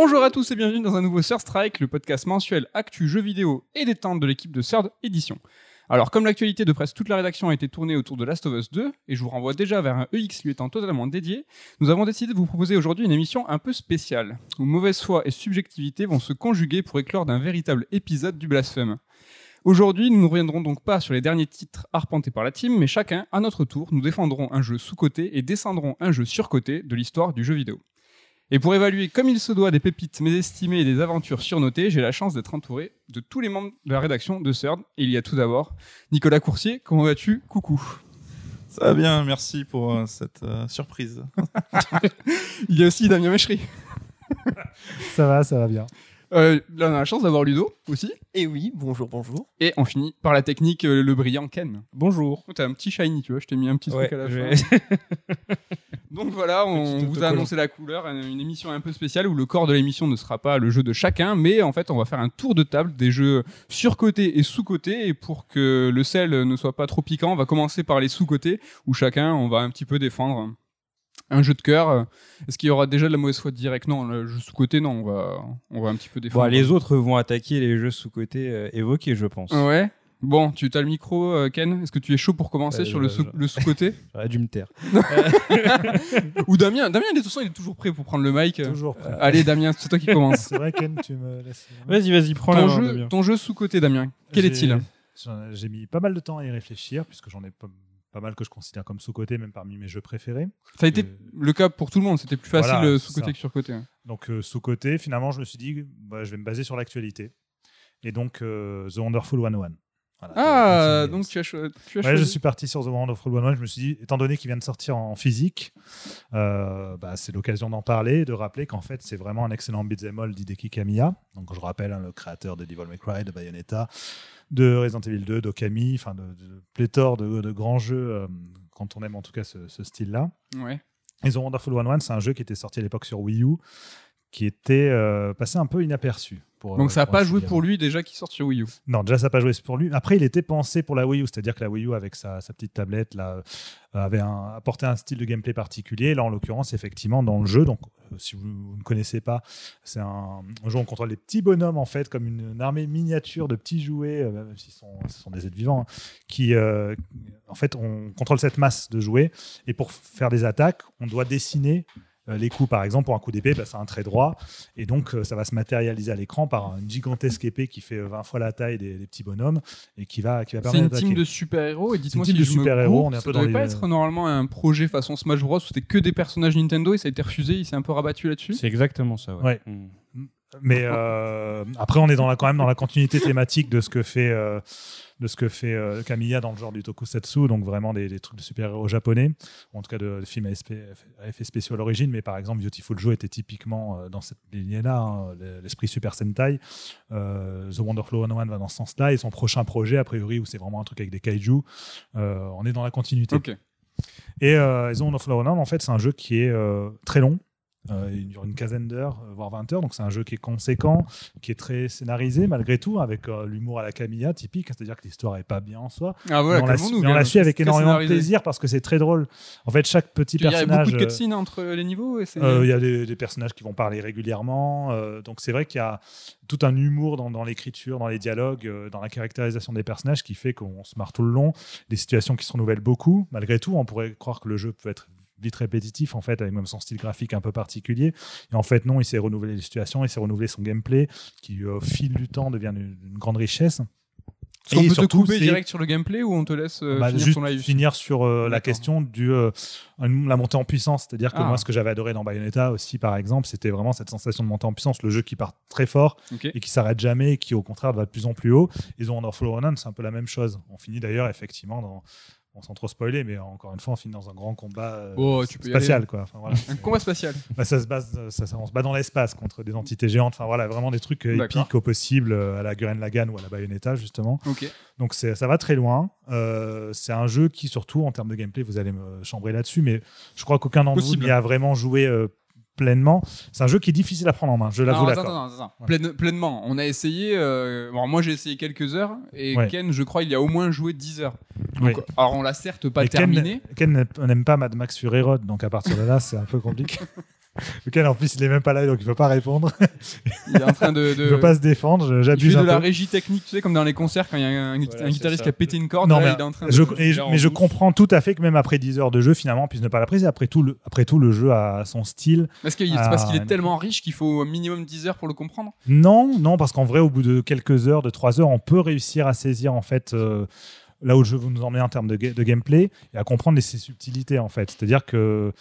Bonjour à tous et bienvenue dans un nouveau Third Strike, le podcast mensuel actu jeux vidéo et détente de l'équipe de Third Edition. Alors, comme l'actualité de presque toute la rédaction a été tournée autour de Last of Us 2, et je vous renvoie déjà vers un EX lui étant totalement dédié, nous avons décidé de vous proposer aujourd'hui une émission un peu spéciale, où mauvaise foi et subjectivité vont se conjuguer pour éclore d'un véritable épisode du blasphème. Aujourd'hui, nous ne reviendrons donc pas sur les derniers titres arpentés par la team, mais chacun, à notre tour, nous défendrons un jeu sous-coté et descendrons un jeu sur-coté de l'histoire du jeu vidéo. Et pour évaluer comme il se doit des pépites mésestimées et des aventures surnotées, j'ai la chance d'être entouré de tous les membres de la rédaction de CERD. Et il y a tout d'abord Nicolas Coursier. Comment vas-tu Coucou? Ça va bien, merci pour euh, cette euh, surprise. Il y a aussi Damien Méchery. Ça va, ça va bien. Euh, là, on a la chance d'avoir Ludo aussi. Et oui, bonjour, bonjour. Et on finit par la technique, euh, le brillant Ken. Bonjour. Oh, T'as un petit shiny, tu vois, je t'ai mis un petit Ouais, truc à la je fin. Donc voilà, on vous a annoncé la couleur, une une émission un peu spéciale où le corps de l'émission ne sera pas le jeu de chacun, mais en fait on va faire un tour de table des jeux surcotés et sous-cotés, et pour que le sel ne soit pas trop piquant, on va commencer par les sous-cotés, où chacun on va un petit peu défendre un jeu de cœur. Est-ce qu'il y aura déjà de la mauvaise foi direct Non, le jeu sous-côté, non, on va, on va un petit peu défendre. Bon, les autres vont attaquer les jeux sous-côté euh, évoqués, je pense. Ouais. Bon, tu as le micro, euh, Ken. Est-ce que tu es chaud pour commencer Euh, sur le, sous- je- le sous-côté? J'aurais dû me taire. Ou Damien Damien, de toute façon, il est toujours prêt pour prendre le mic. Toujours prêt. Allez, Damien, c'est toi qui commence. C'est vrai, Ken, tu me laisses. Vas-y, vas-y, prends la ton, main, jeu, Damien. ton jeu sous-côté, Damien, quel J'ai- est-il? J'ai mis pas mal de temps à y réfléchir, puisque j'en ai pas, pas mal que je considère comme sous-côté, même parmi mes jeux préférés. Ça a été Euh, le cas pour tout le monde, c'était plus facile voilà, euh, sous-côté que sur-côté. hein. Donc, euh, sous-côté, finalement, je me suis dit, bah, je vais me baser sur l'actualité. Et donc, euh, The Wonderful 101. Voilà, Ah, donc tu as, cho- tu as Ouais, je choisi. suis parti sur The Wonderful 101. Je me suis dit, étant donné qu'il vient de sortir en physique, bah, c'est l'occasion d'en parler, de rappeler qu'en fait, c'est vraiment un excellent beat'em all d'Hideki Kamiya. Donc, je rappelle, hein, le créateur de Devil May Cry, de Bayonetta, de Resident Evil 2, d'Okami, enfin, de, de pléthore de, de grands jeux, euh, quand on aime en tout cas ce, ce style-là. Ouais. Et The Wonderful 101, c'est un jeu qui était sorti à l'époque sur Wii U, qui était euh, passé un peu inaperçu. Pour, Donc euh, ça n'a pas joué pour lui déjà qui sort sur Wii U. Non, déjà, ça n'a pas joué pour lui. Après, il était pensé pour la Wii U, c'est-à-dire que la Wii U, avec sa, sa petite tablette, là, euh, avait un, apporté un style de gameplay particulier. Là, en l'occurrence, effectivement, dans le jeu, donc euh, si vous, vous ne connaissez pas, c'est un, un jeu où on contrôle des petits bonhommes, en fait, comme une, une armée miniature de petits jouets, euh, même s'ils sont, ce sont des êtres vivants, hein, qui, euh, en fait, on contrôle cette masse de jouets. Et pour faire des attaques, on doit dessiner les coups, par exemple, pour un coup d'épée, bah, c'est un trait droit. Et donc, euh, ça va se matérialiser à l'écran par une gigantesque épée qui fait euh, 20 fois la taille des, des petits bonhommes et qui va, qui va C'est permettre une d'attaquer. team de super-héros et dites-moi C'est si une je team de me super-héros, gourre, on est un ça peu dans devait les- pas être normalement un projet façon Smash Bros où c'était que des personnages Nintendo et ça a été refusé, il s'est un peu rabattu là-dessus? C'est exactement ça, ouais. Ouais. Mm. Mais euh, après, on est dans la, quand même dans la continuité thématique de ce que fait, euh, de ce que fait euh, Kamiya dans le genre du tokusatsu, donc vraiment des, des trucs de super-héros japonais, ou en tout cas de, de films à, SP à effets spéciaux à l'origine. Mais par exemple, Beautiful Joe était typiquement euh, dans cette lignée-là, hein, l'esprit Super Sentai. Euh, The Wonderful 101 va dans ce sens-là, et son prochain projet, a priori, où c'est vraiment un truc avec des kaiju, euh, on est dans la continuité. Et euh, Zone of Lawrence, en fait, c'est un jeu qui est très long. Euh, il dure une quinzaine d'heures, euh, voire 20 heures. Donc, c'est un jeu qui est conséquent, qui est très scénarisé, malgré tout, avec euh, l'humour à la Camilla typique. C'est-à-dire que l'histoire est pas bien en soi. Ah mais on la, mais on la suit avec énormément scénarisé. de plaisir parce que c'est très drôle. En fait, chaque petit Il y a personnage. beaucoup de euh, cutscenes entre les niveaux euh, Il y a des, des personnages qui vont parler régulièrement. donc c'est vrai qu'il y a tout un humour dans, dans l'écriture, dans les dialogues, dans la caractérisation des personnages qui fait qu'on se marre tout le long. Des situations qui se renouvellent beaucoup. Malgré tout, on pourrait croire que le jeu peut être vite répétitif en fait avec même son style graphique un peu particulier. Et en fait non il s'est renouvelé les situations il s'est renouvelé son gameplay qui euh, au fil du temps devient une, une grande richesse. Est-ce qu'on peut te surtout, couper c'est- direct sur le gameplay ou on te laisse euh, bah, finir juste ton live finir sur euh, la question du euh, la montée en puissance. C'est-à-dire que Ah. moi ce que j'avais adoré dans Bayonetta aussi par exemple c'était vraiment cette sensation de montée en puissance. Le jeu qui part très fort et qui s'arrête jamais et qui au contraire va de plus en plus haut. Et The Wonderful 101 c'est un peu la même chose. On finit d'ailleurs effectivement dans bon, sans trop spoiler mais encore une fois on finit dans un grand combat euh, Oh, tu spatial quoi Enfin, voilà. Un combat spatial. Bah, ça se base, ça, ça- on se bat dans l'espace contre des entités géantes. Enfin voilà, vraiment des trucs euh, épiques au possible euh, à la Gurren Lagann ou à la Bayonetta justement. Ok. Donc ça va très loin. Euh, c'est un jeu qui surtout en termes de gameplay, vous allez me chambrer là-dessus, mais je crois qu'aucun d'entre vous n'y a vraiment joué euh, pleinement. C'est un jeu qui est difficile à prendre en main. Je l'avoue. Pleine- pleinement. On a essayé. euh, bon, moi, j'ai essayé quelques heures. Et Ouais. Ken, je crois, il y a au moins joué 10 heures. Oui. Alors, on l'a certes pas terminé. Ken n'aime- n'aime pas Mad Max Fury Road, donc à partir de là, c'est un peu compliqué. Lequel en plus il est même pas là donc il peut pas répondre. Il est en train de. Il de... peut pas se défendre. il J'abuse de un la peu. régie technique, tu sais, comme dans les concerts quand il y a un, Voilà, guitariste ça. qui a pété une corde, Non, là, mais il est en train de. Je, et mais je comprends tout à fait que même après 10 heures de jeu, finalement, on puisse ne pas l'apprécier. Après tout, le, après tout, le jeu a son style. Parce qu'il c'est parce qu'il est tellement riche qu'il faut au minimum 10 heures pour le comprendre. Non, non, parce qu'en vrai, au bout de quelques heures, de 3 heures, on peut réussir à saisir en fait euh, là où le jeu veut nous emmener en termes de, ga- de gameplay et à comprendre les- ses subtilités en fait. C'est-à-dire que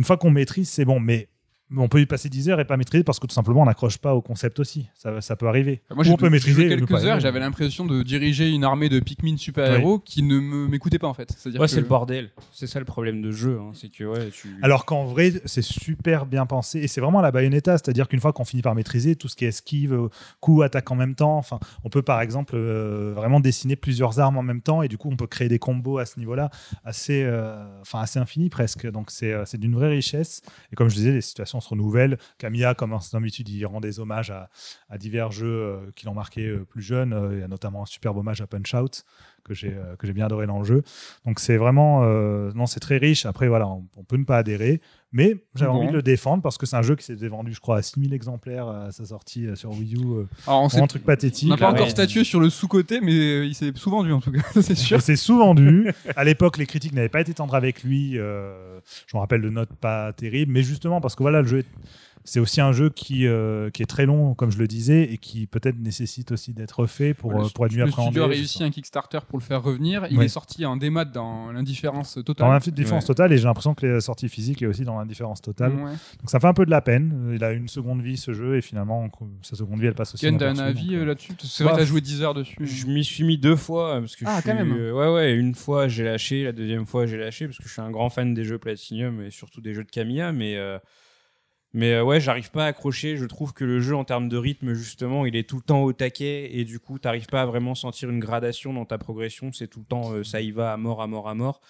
une fois qu'on maîtrise, c'est bon, mais on peut y passer 10 heures et pas maîtriser parce que tout simplement on n'accroche pas au concept aussi. Ça, ça peut arriver. Moi, Ou j'ai on peut maîtriser quelques heures, j'avais l'impression de diriger une armée de Pikmin super-héros qui ne me- m'écoutaient pas en fait. C'est-à-dire Ouais, que- c'est le bordel. C'est ça le problème de jeu. hein, C'est que ouais, tu. Alors qu'en vrai, c'est super bien pensé et c'est vraiment la Bayonetta, c'est-à-dire qu'une fois qu'on finit par maîtriser tout ce qui est esquive, coup, attaque en même temps, enfin, on peut par exemple euh, vraiment dessiner plusieurs armes en même temps et du coup on peut créer des combos à ce niveau-là assez, euh, enfin assez infini presque. Donc c'est euh, c'est d'une vraie richesse et comme je disais, les situations se renouvellent. Camilla, comme en son habitude, il rend des hommages à, à divers jeux euh, qui l'ont marqué euh, plus jeune. Il y a notamment un superbe hommage à Punch Out que j'ai euh, que j'ai bien adoré dans le jeu. Donc c'est vraiment euh, non, c'est très riche. Après voilà, on, on peut ne pas adhérer, mais j'avais envie de le défendre parce que c'est un jeu qui s'était vendu, je crois, à 6000 exemplaires à sa sortie euh, sur Wii U. Alors, on sait- un truc pathétique. on n'a pas encore ouais. statué sur le sous-côté, mais il s'est souvent vendu en tout cas, c'est sûr. Et c'est sous-vendu. à l'époque, les critiques n'avaient pas été tendres avec lui. euh, je me rappelle de notes pas terribles, mais justement parce que voilà, le jeu, est- c'est aussi un jeu qui, euh, qui est très long, comme je le disais, et qui peut-être nécessite aussi d'être refait pour, le, euh, pour être mieux le appréhendé. studio a réussi un Kickstarter pour le faire revenir. Il est sorti en démat dans l'indifférence totale. Dans l'indifférence Ouais. totale, et j'ai l'impression que la sortie physique est aussi dans l'indifférence totale. Ouais. Donc ça fait un peu de la peine. Il a une seconde vie ce jeu, et finalement, sa seconde vie, elle passe aussi. Ken, t'as un avis euh, là-dessus? C'est vrai que t'as joué 10 heures dessus. Je m'y suis mis deux fois parce que Ah, je quand suis- même. euh, ouais ouais une fois j'ai lâché la deuxième fois j'ai lâché parce que je suis un grand fan des jeux Platinum et surtout des jeux de Camilla mais euh, mais euh, ouais j'arrive pas à accrocher. Je trouve que le jeu en termes de rythme justement il est tout le temps au taquet. Et du coup t'arrives pas à vraiment sentir une gradation dans ta progression. C'est tout le temps euh, ça y va à mort à mort à mort.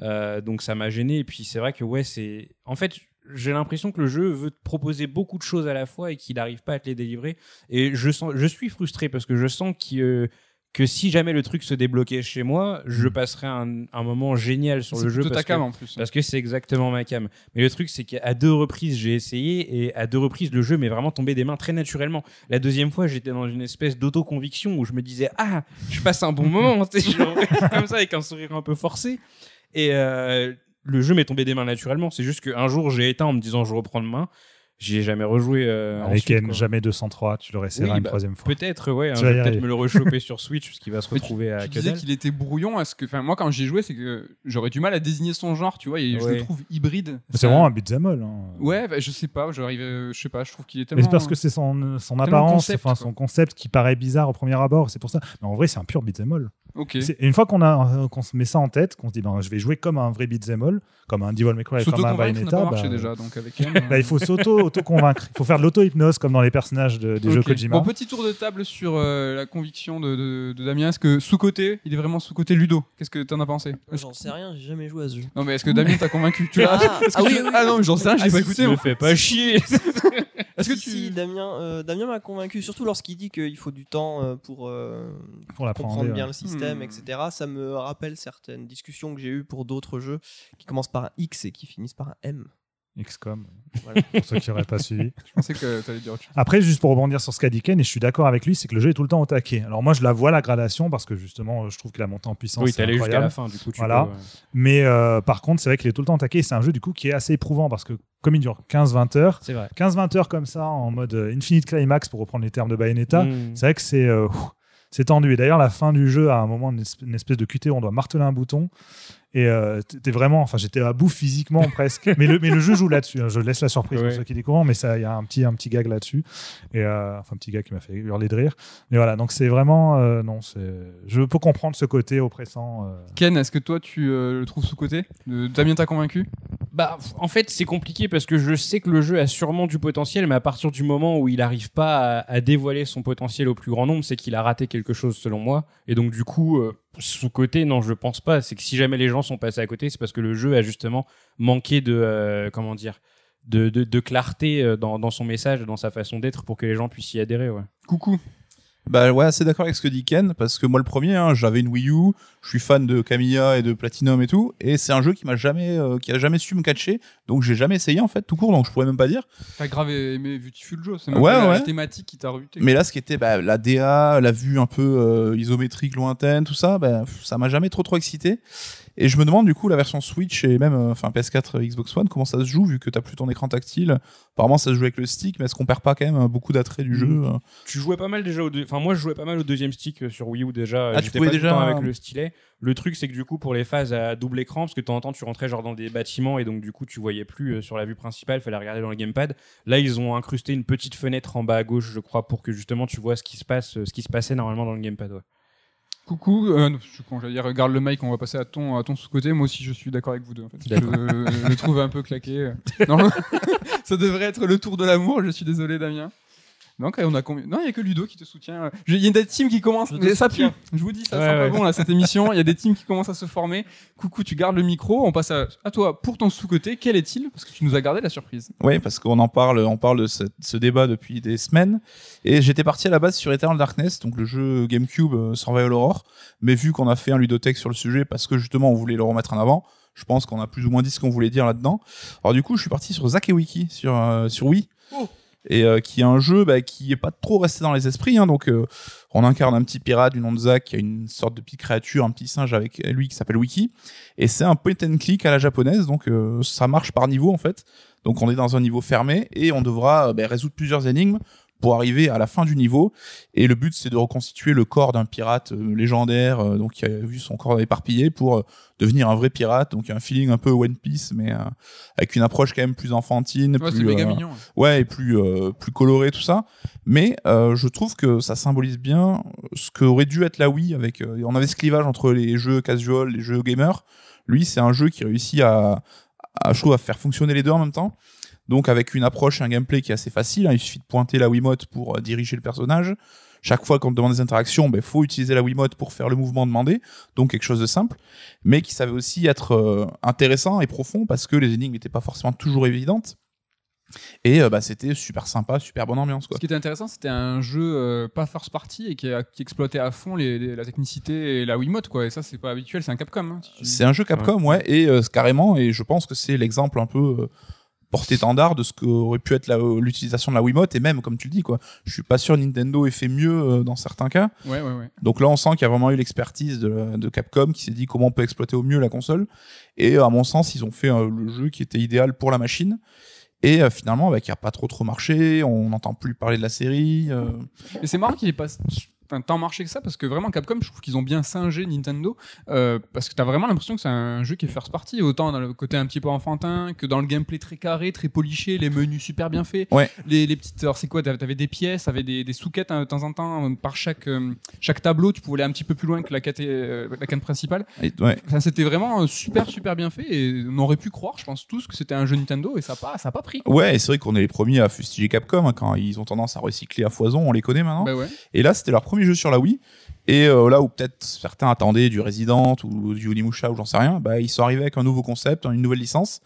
Euh, donc ça m'a gêné. Et puis c'est vrai que ouais c'est en fait j'ai l'impression que le jeu veut te proposer beaucoup de choses à la fois et qu'il n'arrive pas à te les délivrer. Et je sens je suis frustré parce que je sens qu'il que si jamais le truc se débloquait chez moi, je passerais un, un moment génial sur le jeu plutôt ta parce que, cam en plus. parce que c'est exactement ma cam. Mais le truc, c'est qu'à deux reprises, j'ai essayé et à deux reprises, le jeu m'est vraiment tombé des mains très naturellement. La deuxième fois, j'étais dans une espèce d'autoconviction où je me disais Ah, je passe un bon moment, genre, comme ça, avec un sourire un peu forcé. Et euh, le jeu m'est tombé des mains naturellement. C'est juste qu'un jour, j'ai éteint en me disant Je reprends le main. J'y ai jamais rejoué. euh, Avec ensuite, quoi. jamais 203, tu le réessayeras Oui, une bah, troisième fois. Peut-être, ouais. hein, Tu je vais peut-être me le rechoper sur Switch parce qu'il va se tu- retrouver à Tu que disais qu'il était brouillon. Est-ce que, enfin, moi, quand j'y joué, c'est que j'aurais du mal à désigner son genre, tu vois, et je le trouve hybride. C'est vraiment un beat'em all. hein. Ouais, bah, je sais pas. J'arrive, euh, je sais pas. Je trouve qu'il est Mais c'est parce que c'est son, son apparence, concept, enfin son concept qui paraît bizarre au premier abord, c'est pour ça. Mais en vrai, c'est un pur beat'em all. Ok. C'est- Et une fois qu'on a, qu'on se met ça en tête, qu'on se dit, ben, je vais jouer comme un vrai beat'em all, comme un Devil May Cry, comme un Bayonetta, bah, déjà, donc avec Ken, bah, il faut s'auto, auto-convaincre. Il faut faire de l'auto-hypnose comme dans les personnages de- des jeux. Kojima. Bon, petit tour de table sur euh, la conviction de, de- de Damien. Est-ce que sous-côté, il est vraiment sous-côté Ludo? Qu'est-ce que t'en as pensé? J'en sais rien, j'ai jamais joué à ce jeu. Non, mais est-ce que Damien t'a convaincu? Tu l'as Ah, ah tu- oui, oui, ah non, mais j'en sais rien, j'ai Ah, pas si, écouté. si. Me fais pas chier. Est-ce que Si, tu. si, Damien, euh, Damien m'a convaincu, surtout lorsqu'il dit qu'il faut du temps euh, pour euh, comprendre bien le système, Hmm. etc. Ça me rappelle certaines discussions que j'ai eues pour d'autres jeux qui commencent par un X et qui finissent par un M. XCOM, Voilà. pour ceux qui n'auraient pas suivi. Je pensais que t'allais dire autre chose. Après, juste pour rebondir sur ce qu'a dit Ken, et je suis d'accord avec lui, c'est que le jeu est tout le temps au taquet. Alors moi, je la vois la gradation parce que justement, je trouve que la montée en puissance Oui, t'es allé jusqu'à la fin, du coup, tu Voilà. peux, ouais. Mais euh, par contre, c'est vrai qu'il est tout le temps au taquet. et C'est un jeu du coup qui est assez éprouvant parce que comme il dure 15-20 heures, C'est vrai. 15-20 heures comme ça en mode euh, infinite climax pour reprendre les termes de Bayonetta, Mm. c'est vrai que c'est euh, c'est tendu. Et d'ailleurs, la fin du jeu, à un moment, une espèce, une espèce de QT où on doit marteler un bouton. Et euh, t'es vraiment, enfin, j'étais à bout physiquement presque. mais, le, mais le jeu joue là-dessus. hein. Je laisse la surprise Ouais. pour ceux qui découvrent, mais ça, il y a un petit, un petit gag là-dessus. Et euh, enfin, un petit gag qui m'a fait hurler de rire. Mais voilà, donc c'est vraiment, euh, non, c'est, je peux comprendre ce côté oppressant. euh. Ken, est-ce que toi, tu euh, le trouves sous-côté? Damien t'a convaincu? Bah, en fait, c'est compliqué parce que je sais que le jeu a sûrement du potentiel, mais à partir du moment où il n'arrive pas à, à dévoiler son potentiel au plus grand nombre, c'est qu'il a raté quelque chose selon moi. Et donc, du coup, sous côté, non, je pense pas. C'est que si jamais les gens sont passés à côté, c'est parce que le jeu a justement manqué de, euh, comment dire, de, clarté euh, dans, dans son message, dans sa façon d'être, pour que les gens puissent y adhérer. Ouais. Coucou. Bah ouais, assez d'accord avec ce que dit Ken, parce que moi le premier, hein, j'avais une Wii U, je suis fan de Camilla et de Platinum et tout, et c'est un jeu qui m'a jamais, euh, qui a jamais su me catcher, donc j'ai jamais essayé en fait, tout court, donc je pourrais même pas dire. T'as grave aimé Beautiful Joe, c'est Ouais, pas la- ouais. thématique qui t'a rebuté. Mais là, ce qui était bah, la DA, la vue un peu euh, isométrique lointaine, tout ça, bah, ça m'a jamais trop trop excité. Et je me demande du coup la version Switch et même euh, enfin PS4, euh, Xbox One, comment ça se joue vu que t'as plus ton écran tactile? Apparemment, ça se joue avec le stick, mais est-ce qu'on perd pas quand même euh, beaucoup d'attrait du jeu euh? Tu jouais pas mal déjà au deux... enfin moi je jouais pas mal au deuxième stick sur Wii U déjà. Ah, tu pouvais pas tout le déjà- temps avec le stylet. Le truc c'est que du coup pour les phases à double écran parce que de temps en temps tu rentrais genre dans des bâtiments et donc du coup tu voyais plus sur la vue principale, fallait regarder dans le gamepad. Là ils ont incrusté une petite fenêtre en bas à gauche je crois pour que justement tu vois ce qui se passe, ce qui se passait normalement dans le gamepad. Ouais. Coucou, euh, non, je suis con, j'allais dire, regarde le mic, on va passer à ton, à ton sous-côté. Moi aussi, je suis d'accord avec vous deux. En fait. Je le trouve un peu claqué. Non, ça devrait être le tour de l'amour. Je suis désolé, Damien. Donc, on a combien Non, il y a que Ludo qui te soutient. Il y a des teams qui commencent. Je ça pue. Je vous dis, ça Ouais, sent pas bon là cette émission. Il y a des teams qui commencent à se former. Coucou, tu gardes le micro. On passe à, à toi pour ton sous-côté. Quel est-il? Parce que tu nous as gardé la surprise. Oui, parce qu'on en parle, on parle de ce, ce débat depuis des semaines. Et j'étais parti à la base sur Eternal Darkness, donc le jeu GameCube euh, Survival Horror. Mais vu qu'on a fait un ludothèque sur le sujet, parce que justement on voulait le remettre en avant, je pense qu'on a plus ou moins dit ce qu'on voulait dire là-dedans. Alors du coup, je suis parti sur Zack et Wiki sur euh, sur Wii. Oh. Et euh, qui est un jeu bah, qui est pas trop resté dans les esprits. Hein, donc euh, on incarne un petit pirate du nom de Zack qui a une sorte de petite créature, un petit singe avec lui qui s'appelle Wiki. Et c'est un point and click à la japonaise, donc euh, ça marche par niveau en fait. Donc on est dans un niveau fermé et on devra ben, résoudre plusieurs énigmes pour arriver à la fin du niveau. Et le but c'est de reconstituer le corps d'un pirate euh, légendaire, euh, donc qui a vu son corps éparpillé pour euh, devenir un vrai pirate. Donc il y a un feeling un peu One Piece, mais euh, avec une approche quand même plus enfantine, Ouais, plus méga euh, mignon. ouais et plus euh, plus coloré tout ça mais je trouve que ça symbolise bien ce que aurait dû être la Wii avec on avait ce clivage entre les jeux casual les jeux gamers lui c'est un jeu qui réussit à, à je trouve à faire fonctionner les deux en même temps donc avec une approche et un gameplay qui est assez facile hein, il suffit de pointer la Wiimote pour euh, diriger le personnage chaque fois qu'on te demande des interactions, il faut utiliser la Wiimote pour faire le mouvement demandé, donc quelque chose de simple, mais qui savait aussi être euh, intéressant et profond parce que les énigmes n'étaient pas forcément toujours évidentes. Et euh, bah, c'était super sympa, super bonne ambiance. Quoi. Ce qui était intéressant, c'était un jeu euh, pas first party et qui, a- qui exploitait à fond les, les- la technicité et la Wiimote, quoi. Et ça, c'est pas habituel, c'est un Capcom. hein, si tu- C'est un jeu Capcom, ouais, et euh, carrément, et je pense que c'est l'exemple un peu porté-étendard de ce qu'aurait pu être l'utilisation de la Wiimote, et même, comme tu le dis, quoi, je suis pas sûr Nintendo ait fait mieux euh, dans certains cas. Ouais, ouais, ouais. Donc là, on sent qu'il y a vraiment eu l'expertise de, Capcom qui s'est dit comment on peut exploiter au mieux la console. Et à mon sens, ils ont fait euh, le jeu qui était idéal pour la machine. Et euh, finalement, bah, qui a pas trop trop marché. On n'entend plus parler de la série. euh. Et c'est marrant qu'il ait pas tant marché que ça parce que vraiment Capcom, je trouve qu'ils ont bien singé Nintendo euh, parce que t'as vraiment l'impression que c'est un jeu qui est first party autant dans le côté un petit peu enfantin que dans le gameplay très carré, très poliché, les menus super bien faits, Ouais. les, les petites. Alors c'est quoi T'avais des pièces, t'avais des, des sous-quêtes hein, de temps en temps euh, par chaque euh, chaque tableau, tu pouvais aller un petit peu plus loin que la euh, quête principale. Et, ouais. Enfin, c'était vraiment super super bien fait et on aurait pu croire, je pense tous, que c'était un jeu Nintendo et ça pas ça a pas pris. quoi. Ouais, c'est vrai qu'on est les premiers à fustiger Capcom hein, quand ils ont tendance à recycler à foison, on les connaît maintenant. Bah ouais. Et là, c'était leur premier jeu sur la Wii. Et euh, là où peut-être certains attendaient du Resident ou du Onimusha ou j'en sais rien, bah, ils sont arrivés avec un nouveau concept, une nouvelle licence.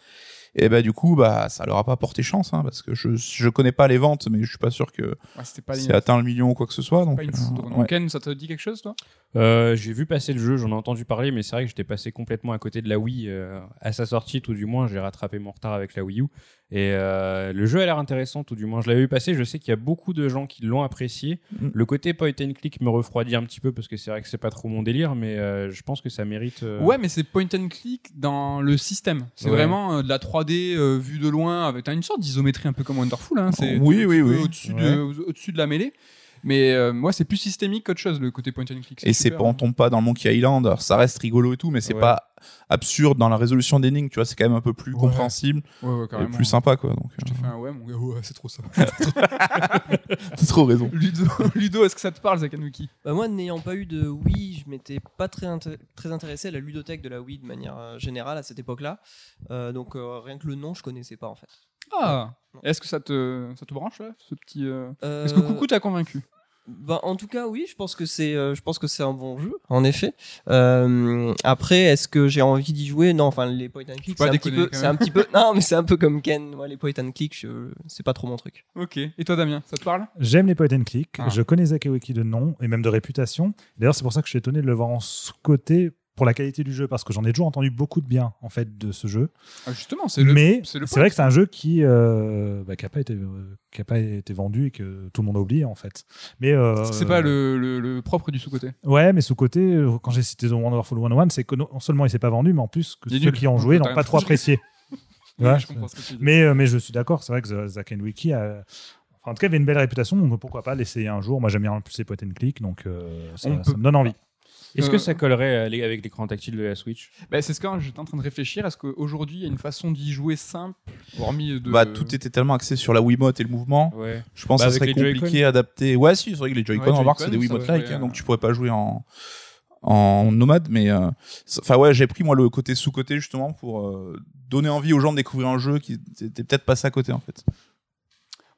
Et bah du coup, bah ça leur a pas porté chance, hein, parce que je je connais pas les ventes, mais je suis pas sûr que Ouais, c'est atteint le million ou quoi que ce soit. Donc pas une euh, foudre. Ouais. Ken, ça te dit quelque chose toi? Euh, j'ai vu passer le jeu, j'en ai entendu parler, mais c'est vrai que j'étais passé complètement à côté de la Wii euh, à sa sortie, tout du moins. J'ai rattrapé mon retard avec la Wii U. Et euh, le jeu a l'air intéressant, tout du moins. Je l'avais vu passer, je sais qu'il y a beaucoup de gens qui l'ont apprécié. Mm. Le côté point and click me refroidit un petit peu parce que c'est vrai que c'est pas trop mon délire, mais euh, je pense que ça mérite. euh, Ouais, mais c'est point and click dans le système. C'est Ouais. vraiment euh, de la 3D euh, vue de loin avec t'as une sorte d'isométrie un peu comme Wonderful. Hein. C'est Oui, oui, oui. Au-dessus de, au- au-dessus de la mêlée. Mais euh, moi, c'est plus systémique qu'autre chose le côté point and click. Et c'est pas, on hein. tombe pas dans le Monkey Island. Alors, ça reste rigolo et tout, mais c'est Ouais. pas absurde dans la résolution d'énigmes. Tu vois, c'est quand même un peu plus Ouais. compréhensible Ouais, ouais, et plus sympa, quoi. Donc, Je t'ai euh, fait un ouais, mon gars, ouais, c'est trop ça. t'as trop raison. Ludo, Ludo est-ce que ça te parle, Zakanuki? Bah, moi, n'ayant pas eu de Wii, je m'étais pas très, très intéressé à la ludothèque de la Wii de manière euh, générale à cette époque-là. Euh, donc euh, rien que le nom, je connaissais pas en fait. Ah. Est-ce que ça te, ça te branche, là, ce petit. euh, Euh, Est-ce que Coucou t'a convaincu? Bah, en tout cas, oui, je pense que c'est, euh, je pense que c'est un bon jeu, en effet. Euh, après, est-ce que j'ai envie d'y jouer? Non, enfin, les point and click, c'est un, petit peu, quand c'est un petit peu, non, mais c'est un peu comme Ken. Moi, les point and click, je- c'est pas trop mon truc. Ok. Et toi, Damien, ça te parle? J'aime les point and click. Ah. Je connais Zakewiki de nom et même de réputation. D'ailleurs, c'est pour ça que je suis étonné de le voir en sous-côté pour la qualité du jeu parce que j'en ai toujours entendu beaucoup de bien en fait de ce jeu. Ah, Justement, c'est le. Mais c'est vrai que c'est un jeu qui euh, bah, qui a pas été euh, qui a pas été vendu et que tout le monde a oublié en fait. Mais euh, C'est pas le, le- le propre du sous-côté. Ouais, mais sous côté, euh, quand j'ai cité The Wonderful 101, c'est que non seulement il s'est pas vendu, mais en plus que ceux nul. qui ont joué n'ont pas trop apprécié. Oui, Ouais, je comprends ce que tu dis. Mais, mais je suis d'accord, c'est vrai que Zack and Wiki a. en tout cas, avait une belle réputation, donc pourquoi pas l'essayer un jour. Moi, j'aime bien en plus les point and click, donc euh, ça, ça me donne envie. Est-ce Euh, que ça collerait euh, avec l'écran tactile de la Switch? Bah, c'est ce que j'étais en train de réfléchir. Est-ce qu'aujourd'hui, il y a une façon d'y jouer simple, hormis de. Bah, tout était tellement axé sur la Wiimote et le mouvement. Ouais. Je pense Bah, que ça avec serait compliqué à adapter. Ouais, si, c'est vrai que les Joy-Con, Ouais, remarque, c'est des Wiimote-like, hein, euh, donc tu pourrais pas jouer en, en nomade, mais. euh, Enfin, ouais, j'ai pris moi le côté sous-côté justement pour euh, donner envie aux gens de découvrir un jeu qui était peut-être passé à côté en fait.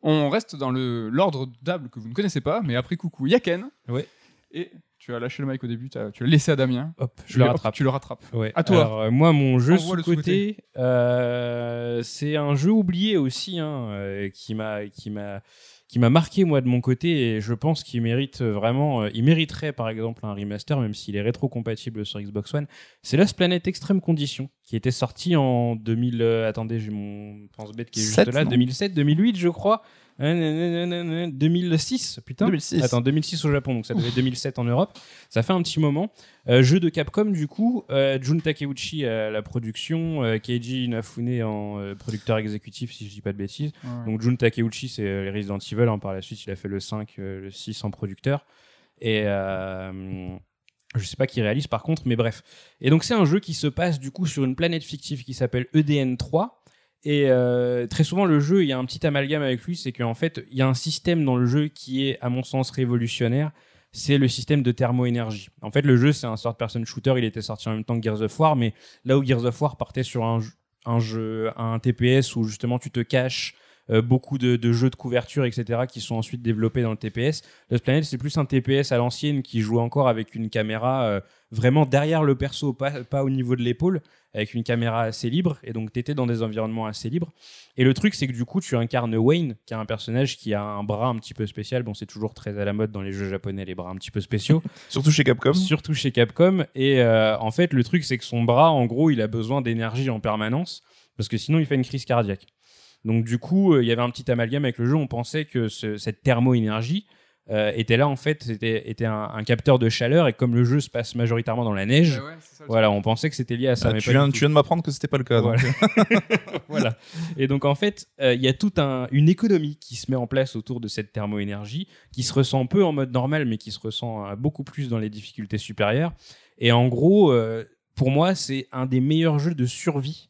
On reste dans le l'ordre d'able que vous ne connaissez pas, mais après coucou, il y a Ken. Ouais. Et tu as lâché le mic au début, tu l'as laissé à Damien. Hop, je le hop, rattrape. Tu le rattrapes. Ouais. À toi. Alors, euh, moi, mon jeu Envoie le sous-côté, euh, c'est un jeu oublié aussi, hein, euh, qui m'a, qui m'a, qui m'a marqué moi de mon côté, et je pense qu'il mérite vraiment, euh, il mériterait par exemple un remaster, même s'il est rétro-compatible sur Xbox One. C'est Lost Planet Extreme Condition, qui était sorti en 2000. euh, attendez, j'ai mon pense-bête qui est juste là, non 2007, 2008, je crois. Euh, nanana, 2006, putain. 2006. Attends, 2006 au Japon, donc ça devait être 2007 en Europe. Ça fait un petit moment. Euh, jeu de Capcom, du coup. Euh, Jun Takeuchi à la production. euh, Keiji Inafune en producteur exécutif, si je dis pas de bêtises. Donc Jun Takeuchi, c'est les Resident Evil. hein. Par la suite, il a fait le 5, euh, le 6 en producteur. Et je sais pas qui réalise par contre, mais bref. Et donc c'est un jeu qui se passe du coup sur une planète fictive qui s'appelle EDN 3. Et euh, très souvent, le jeu, il y a un petit amalgame avec lui, c'est qu'en fait, il y a un système dans le jeu qui est, à mon sens, révolutionnaire. C'est le système de thermoénergie. En fait, le jeu, c'est un sort de person shooter. Il était sorti en même temps que Gears of War, mais là où Gears of War partait sur un, un jeu, un TPS où justement tu te caches, euh, beaucoup de, de jeux de couverture, etc., qui sont ensuite développés dans le TPS. Lost Planet, c'est plus un TPS à l'ancienne qui joue encore avec une caméra euh, vraiment derrière le perso, pas, pas au niveau de l'épaule, avec une caméra assez libre. Et donc, tu étais dans des environnements assez libres. Et le truc, c'est que du coup, tu incarnes Wayne, qui est un personnage qui a un bras un petit peu spécial. Bon, c'est toujours très à la mode dans les jeux japonais, les bras un petit peu spéciaux Surtout chez Capcom. surtout chez Capcom. Et euh, en fait, le truc, c'est que son bras, en gros, il a besoin d'énergie en permanence parce que sinon, il fait une crise cardiaque. Donc, du coup, euh, il y avait un petit amalgame avec le jeu. On pensait que ce- cette thermo-énergie euh, était là, en fait, c'était était un, un capteur de chaleur. Et comme le jeu se passe majoritairement dans la neige, Ouais, ça, voilà, on pensait que c'était lié à ça. Ah, mais tu, viens, tout. tu viens de m'apprendre que c'était pas le cas. donc. Voilà. Et donc en fait, euh, il y a toute un, une économie qui se met en place autour de cette thermoénergie, qui se ressent peu en mode normal, mais qui se ressent euh, beaucoup plus dans les difficultés supérieures. Et en gros, euh, pour moi, c'est un des meilleurs jeux de survie.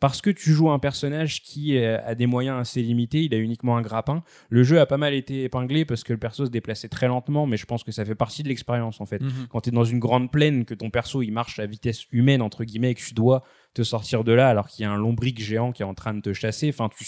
Parce que tu joues un personnage qui euh, a des moyens assez limités, il a uniquement un grappin. Le jeu a pas mal été épinglé parce que le perso se déplaçait très lentement, mais je pense que ça fait partie de l'expérience en fait Mhm. quand tu es dans une grande plaine, que ton perso il marche à vitesse humaine, entre guillemets, et que tu dois te sortir de là alors qu'il y a un lombric géant qui est en train de te chasser, enfin, tu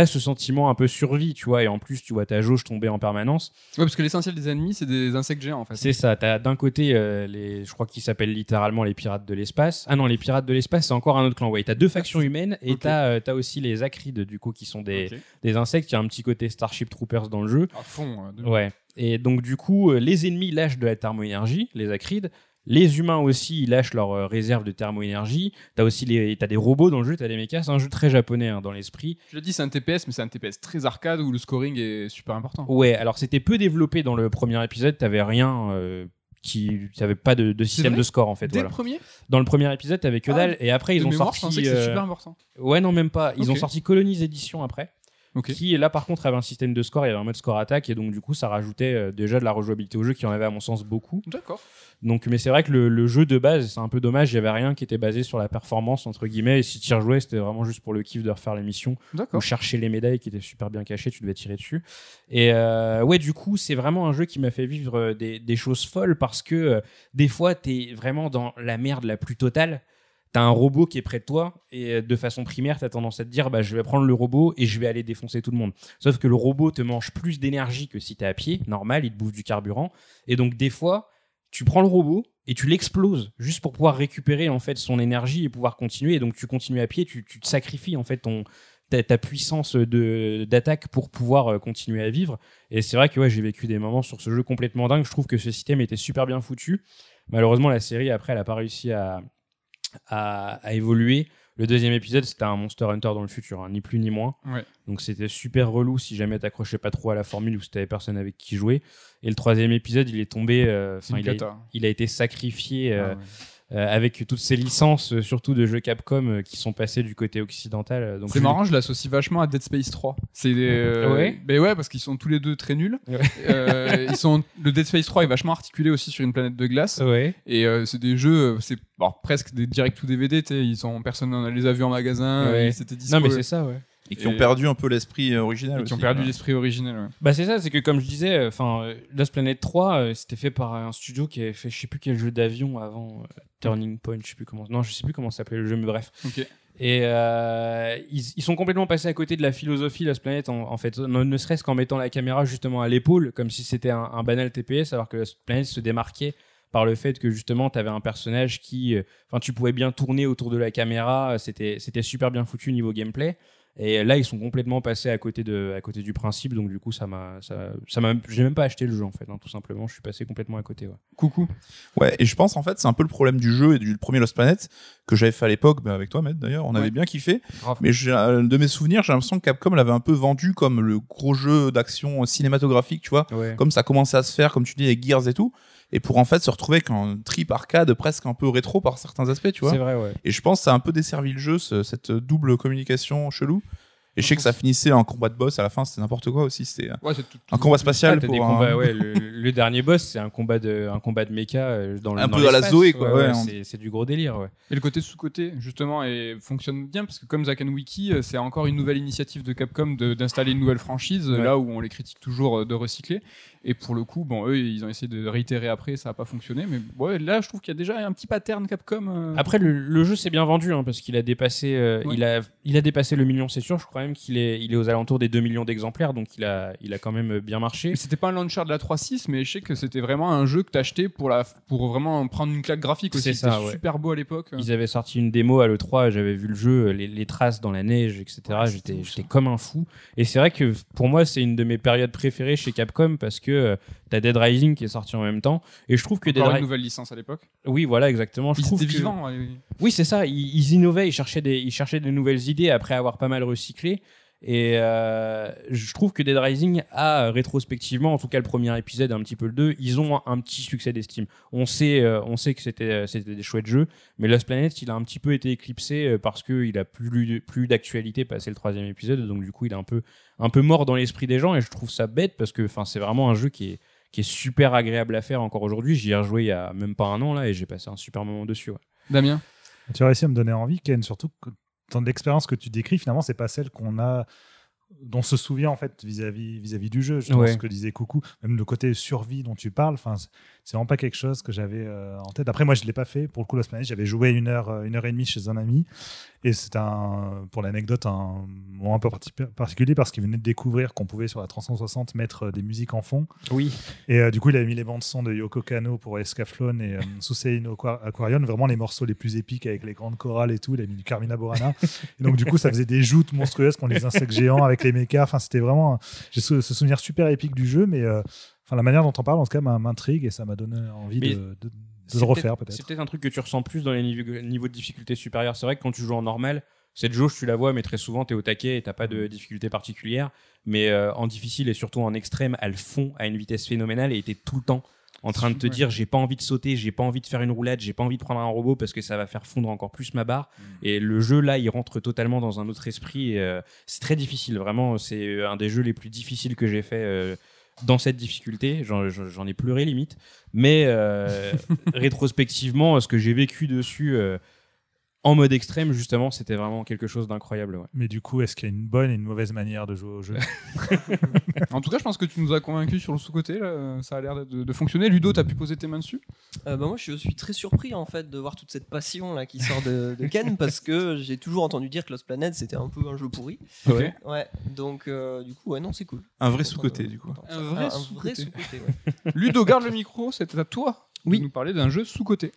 as ce sentiment un peu survie, tu vois, et en plus, tu vois ta jauge tomber en permanence. Ouais, parce que l'essentiel des ennemis, c'est des insectes géants en fait. C'est ça, tu as d'un côté, euh, les, je crois qu'ils s'appellent littéralement les pirates de l'espace. Ah non, les pirates de l'espace, c'est encore un autre clan. Ouais, tu as deux factions humaines et Ok. tu as, aussi les acrides, du coup, qui sont des, Ok. des insectes. Il y a un petit côté Starship Troopers dans le jeu. À fond. euh, Ouais. Et donc, du coup, euh, les ennemis lâchent de la thermoénergie, les acrides. Les humains aussi, ils lâchent leur euh, réserve de thermoénergie. T'as aussi les, des robots dans le jeu, t'as des mechas. C'est un jeu très japonais hein, dans l'esprit. Je l'ai dit, c'est un TPS, mais c'est un TPS très arcade où le scoring est super important. Ouais, alors c'était peu développé dans le premier épisode. T'avais rien euh, qui, t'avais pas de, de système de score en fait. Dès Voilà. le premier Dans le premier épisode, t'avais que Ah, dalle. Et après, ils ont mémoire, je pensais sorti. que euh, super important. Ouais, non, même pas. Ils ont sorti Colonies Edition après. Ok. qui là par contre avait un système de score, il y avait un mode score attaque et donc du coup ça rajoutait euh, déjà de la rejouabilité au jeu qui en avait à mon sens beaucoup. D'accord. Donc mais c'est vrai que le, le jeu de base c'est un peu dommage, il y avait rien qui était basé sur la performance entre guillemets et si tu rejouais c'était vraiment juste pour le kiff de refaire les missions ou chercher les médailles qui étaient super bien cachées, tu devais tirer dessus. Et euh, ouais du coup c'est vraiment un jeu qui m'a fait vivre euh, des, des choses folles parce que euh, des fois t'es vraiment dans la merde la plus totale t'as un robot qui est près de toi et euh, de façon primaire, t'as tendance à te dire bah je vais prendre le robot et je vais aller défoncer tout le monde. Sauf que le robot te mange plus d'énergie que si t'es à pied, normal, il te bouffe du carburant. Et donc des fois, tu prends le robot et tu l'exploses juste pour pouvoir récupérer en fait son énergie et pouvoir continuer. Et donc tu continues à pied, tu, tu te sacrifies en fait ton ta, ta puissance d'attaque pour pouvoir euh, continuer à vivre. Et c'est vrai que ouais, j'ai vécu des moments sur ce jeu complètement dingue. Je trouve que ce système était super bien foutu. Malheureusement, la série après, elle a pas réussi à à, à évoluer. Le deuxième épisode, c'était un Monster Hunter dans le futur, hein, ni plus ni moins. Ouais. Donc c'était super relou si jamais t'accrochais pas trop à la formule ou si t'avais personne avec qui jouer. Et le troisième épisode, il est tombé, euh, enfin, il, a, il a été sacrifié euh, Ah ouais. Euh, avec toutes ces licences, euh, surtout de jeux Capcom, euh, qui sont passées du côté occidental. C'est je- marrant, je l'associe vachement à Dead Space 3. C'est Ouais. ben ouais, parce qu'ils sont tous les deux très nuls. Ouais. Ils sont le Dead Space 3 est vachement articulé aussi sur une planète de glace Ouais. et c'est des jeux, c'est bon, presque des direct to DVD. Ils sont personne n'en les a vus en magasin. Non mais c'est ça, ouais. Et qui ont perdu un peu l'esprit original. et qui ont aussi, perdu l'esprit originel. ouais. Bah c'est ça, c'est que comme je disais, euh, enfin Lost Planet 3, euh, c'était fait par un studio qui avait fait je sais plus quel jeu d'avion avant euh, Turning Point, je sais plus comment. Non, je sais plus comment s'appelait le jeu, mais bref. Ok. Et euh, ils, ils sont complètement passés à côté de la philosophie Lost Planet en, en fait, ne, ne serait-ce qu'en mettant la caméra justement à l'épaule, comme si c'était un, un banal TPS, alors que Lost Planet se démarquait par le fait que justement tu avais un personnage qui, euh, enfin tu pouvais bien tourner autour de la caméra, c'était c'était super bien foutu niveau gameplay. Et là, ils sont complètement passés à côté de, à côté du principe, donc du coup, ça m'a, ça, ça m'a, j'ai même pas acheté le jeu en fait, hein, tout simplement. Je suis passé complètement à côté. Ouais. Coucou. Ouais, et je pense en fait c'est un peu le problème du jeu et du premier Lost Planet que j'avais fait à l'époque, bah, avec toi, Matt d'ailleurs, on Ouais. avait bien kiffé. Mais j'ai- euh, de mes souvenirs, j'ai l'impression que Capcom l'avait un peu vendu comme le gros jeu d'action cinématographique, tu vois. Ouais. Comme ça commençait à se faire, comme tu dis, avec Gears et tout. Et pour en fait se retrouver avec un trip arcade presque un peu rétro par certains aspects, tu vois. C'est vrai, ouais. Et je pense que ça a un peu desservi le jeu, ce- cette double communication chelou. Et je sais que ça finissait en combat de boss à la fin, c'était n'importe quoi aussi. C'était euh, Ouais, c'est tout- un combat spatial t'as pour des un- combats, ouais, le, le dernier boss, c'est un combat de, un combat de mecha euh, dans le Un dans peu à la Zoé, quoi, ouais, on- c'est, du gros délire, ouais. Et le côté sous-côté, justement, et fonctionne bien parce que comme Zack and Wiki, euh, c'est encore une nouvelle initiative de Capcom de- d'installer une nouvelle franchise, Ouais. là où on les critique toujours de recycler. Et pour le coup, bon, eux, ils ont essayé de réitérer après, ça n'a pas fonctionné. Mais ouais, là, je trouve qu'il y a déjà un petit pattern Capcom. euh, Après, le, le jeu s'est bien vendu hein, parce qu'il a dépassé, euh, Ouais. il a, il a dépassé le million, c'est sûr. Je crois même qu'il est, il est aux alentours des 2 millions d'exemplaires, donc il a, il a quand même bien marché. C'était pas un launcher de la 3.6, mais je sais que c'était vraiment un jeu que t'achetais pour, la, pour vraiment prendre une claque graphique aussi. C'était ouais. super beau à l'époque. Ils avaient sorti une démo à l'E3, j'avais vu le jeu, les, les traces dans la neige, etc. Ouais, j'étais comme un fou. Et c'est vrai que pour moi, c'est une de mes périodes préférées chez Capcom parce que euh, t'as Dead Rising qui est sorti en même temps. Et je trouve que Dead Encore une Rising. nouvelle licence à l'époque. Oui, voilà, exactement. Je Ils trouve étaient que- vivants. Oui, c'est ça. Ils, ils innovaient, ils cherchaient, des, ils cherchaient de nouvelles idées après avoir pas mal recyclé. Et euh, je trouve que Dead Rising a rétrospectivement, en tout cas le premier épisode et un petit peu le 2, ils ont un, petit succès d'estime. On sait, euh, on sait que c'était, c'était des chouettes jeux, mais Lost Planet, il a un petit peu été éclipsé euh, parce qu'il a plus, plus d'actualité passé le troisième épisode, donc du coup il est un peu, un peu mort dans l'esprit des gens et je trouve ça bête parce que enfin, c'est vraiment un jeu qui est, qui est super agréable à faire encore aujourd'hui. J'y ai rejoué il y a même pas un an là et j'ai passé un super moment dessus. ouais. Damien? Tu as réussi à me donner envie, Ken, surtout l'expérience que tu décris, finalement, c'est pas celle qu'on a dont se souvient en fait vis-à-vis vis-à-vis du jeu justement Ouais. ce que disait Coucou même le côté survie dont tu parles enfin c'est- vraiment pas quelque chose que j'avais euh, en tête après moi je l'ai pas fait pour le coup Lost Planet j'avais joué une heure euh, une heure et demie chez un ami et c'est un pour l'anecdote un moment un peu parti- particulier parce qu'il venait de découvrir qu'on pouvait sur la 360 mettre euh, des musiques en fond Oui. et euh, du coup, il avait mis les bandes son de Yoko Kano pour Escaflowne et euh, Suseino Aqua- Aquarion, vraiment les morceaux les plus épiques avec les grandes chorales et tout. Il a mis du Carmina Burana. et donc, du coup, ça faisait des joutes monstrueuses contre les insectes géants avec les mechas. Enfin, c'était vraiment. J'ai ce, souvenir super épique du jeu, mais enfin, la manière dont on parle, en tout cas, m'intrigue et ça m'a donné envie Mais de, de- le refaire peut-être-. C'est peut-être un truc que tu ressens plus dans les niveaux, niveaux de difficulté supérieurs. C'est vrai que quand tu joues en normal, cette jauge, tu la vois, mais très souvent, tu es au taquet et t'as pas de difficulté particulière. Mais euh, en difficile et surtout en extrême, elles fond à une vitesse phénoménale et t'es tout le temps en train de te dire j'ai pas envie de sauter, j'ai pas envie de faire une roulade, j'ai pas envie de prendre un robot parce que ça va faire fondre encore plus ma barre. Et le jeu là, il rentre totalement dans un autre esprit. euh, c'est très difficile, vraiment. C'est un des jeux les plus difficiles que j'ai fait. euh, dans cette difficulté, j'en ai pleuré limite, mais euh, rétrospectivement, ce que j'ai vécu dessus, euh, en mode extrême, justement, c'était vraiment quelque chose d'incroyable. ouais. Mais du coup, est-ce qu'il y a une bonne et une mauvaise manière de jouer au jeu? En tout cas, je pense que tu nous as convaincus sur le sous-côté. Ça a l'air de, de fonctionner. Ludo, t'as pu poser tes mains dessus? Euh, bah, moi, je suis très surpris en fait de voir toute cette passion là qui sort de, de Ken parce que j'ai toujours entendu dire que Lost Planet c'était un peu un jeu pourri. Ouais, donc euh, du coup, ouais, non, c'est cool. Un vrai sous-côté, du coup. ça. Un vrai un sous-côté. vrai sous-côté. ouais. Ludo, garde le micro. C'était à toi Oui. de nous parler d'un jeu sous-côté.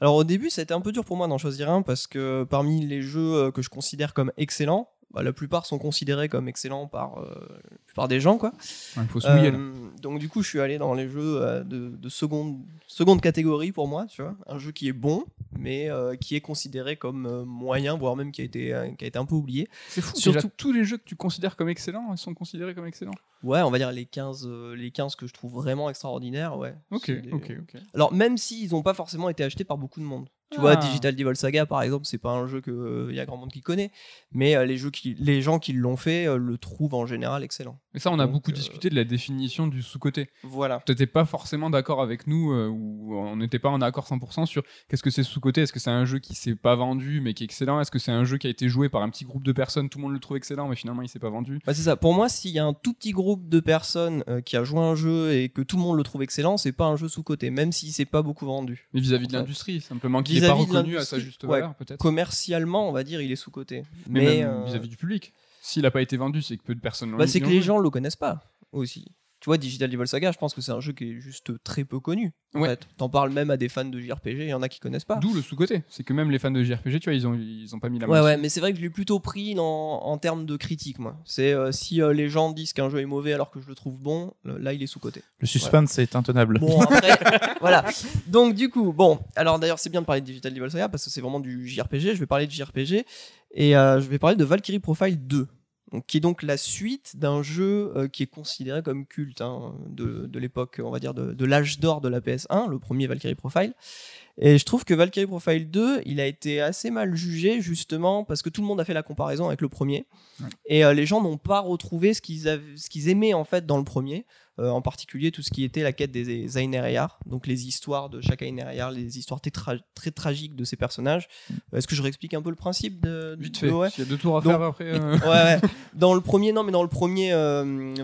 Alors au début, ça a été un peu dur pour moi d'en choisir un parce que parmi les jeux euh, que je considère comme excellents, bah, la plupart sont considérés comme excellents par euh, la plupart des gens, quoi. Il faut se mouiller. là. Euh, donc du coup, je suis allé dans les jeux euh, de, de seconde, seconde catégorie pour moi, tu vois. Un jeu qui est bon, mais euh, qui est considéré comme euh, moyen, voire même qui a été, euh, qui a été un peu oublié. C'est fou. surtout- Déjà, tous les jeux que tu considères comme excellents, ils sont considérés comme excellents. Ouais, on va dire les 15, euh, les 15 que je trouve vraiment extraordinaires, ouais. Ok, des- ok, ok. Alors même s'ils n'ont pas forcément été achetés par beaucoup de monde. Tu Ah. vois, Digital Devil Saga par exemple, c'est pas un jeu que il y a grand monde qui connaît, mais euh, les jeux qui, les gens qui l'ont fait euh, le trouvent en général excellent. Mais ça, on a Donc, beaucoup euh, discuté de la définition du sous-côté. Voilà. T'étais pas forcément d'accord avec nous, euh, ou on n'était pas en accord 100% sur qu'est-ce que c'est sous-côté. Est-ce que c'est un jeu qui s'est pas vendu mais qui est excellent? Est-ce que c'est un jeu qui a été joué par un petit groupe de personnes, tout le monde le trouve excellent mais finalement il s'est pas vendu? Bah, c'est ça. Pour moi, s'il y a un tout petit groupe de personnes euh, qui a joué un jeu et que tout le monde le trouve excellent, c'est pas un jeu sous côté, même si c'est pas beaucoup vendu. Mais vis-à-vis de En fait. l'industrie, simplement qu'il pas Vis-à-vis de reconnu à sa juste ouais. valeur, peut-être. Commercialement, on va dire, il est sous côté. Mais, euh, vis-à-vis du public. S'il a pas été vendu, c'est que peu de personnes l'ont bah, c'est que les gens le connaissent pas aussi. Tu vois, Digital Devil Saga, je pense que c'est un jeu qui est juste très peu connu. En Ouais. fait, t'en parles même à des fans de JRPG, il y en a qui connaissent pas. D'où le sous-côté. C'est que même les fans de JRPG, tu vois, ils ont, ils ont pas mis la main Ouais, dessus. ouais, mais c'est vrai que je l'ai plutôt pris en termes de critique, moi. C'est euh, si euh, les gens disent qu'un jeu est mauvais alors que je le trouve bon, là il est sous côté. Le suspense est intenable. Bon, après, voilà. Donc, du coup, bon, alors d'ailleurs, c'est bien de parler de Digital Devil Saga parce que c'est vraiment du JRPG. Je vais parler de JRPG et euh, je vais parler de Valkyrie Profile 2. Qui est donc la suite d'un jeu euh, qui est considéré comme culte hein, de, de l'époque, on va dire, de, de l'âge d'or de la PS1, le premier Valkyrie Profile. Et je trouve que Valkyrie Profile 2, il a été assez mal jugé justement parce que tout le monde a fait la comparaison avec le premier. Ouais. Et euh, les gens n'ont pas retrouvé ce qu'ils avaient- ce qu'ils aimaient en fait dans le premier. Euh, en particulier tout ce qui était la quête des Ainariar, donc les histoires de chaque Ainariar, les histoires très, tra- très tragiques de ces personnages. Euh, Est-ce que je réexplique un peu le principe de, Vite de- fait. ouais. S'il y a deux tours à Donc- faire après. euh, ouais. Dans le premier, non, mais dans le premier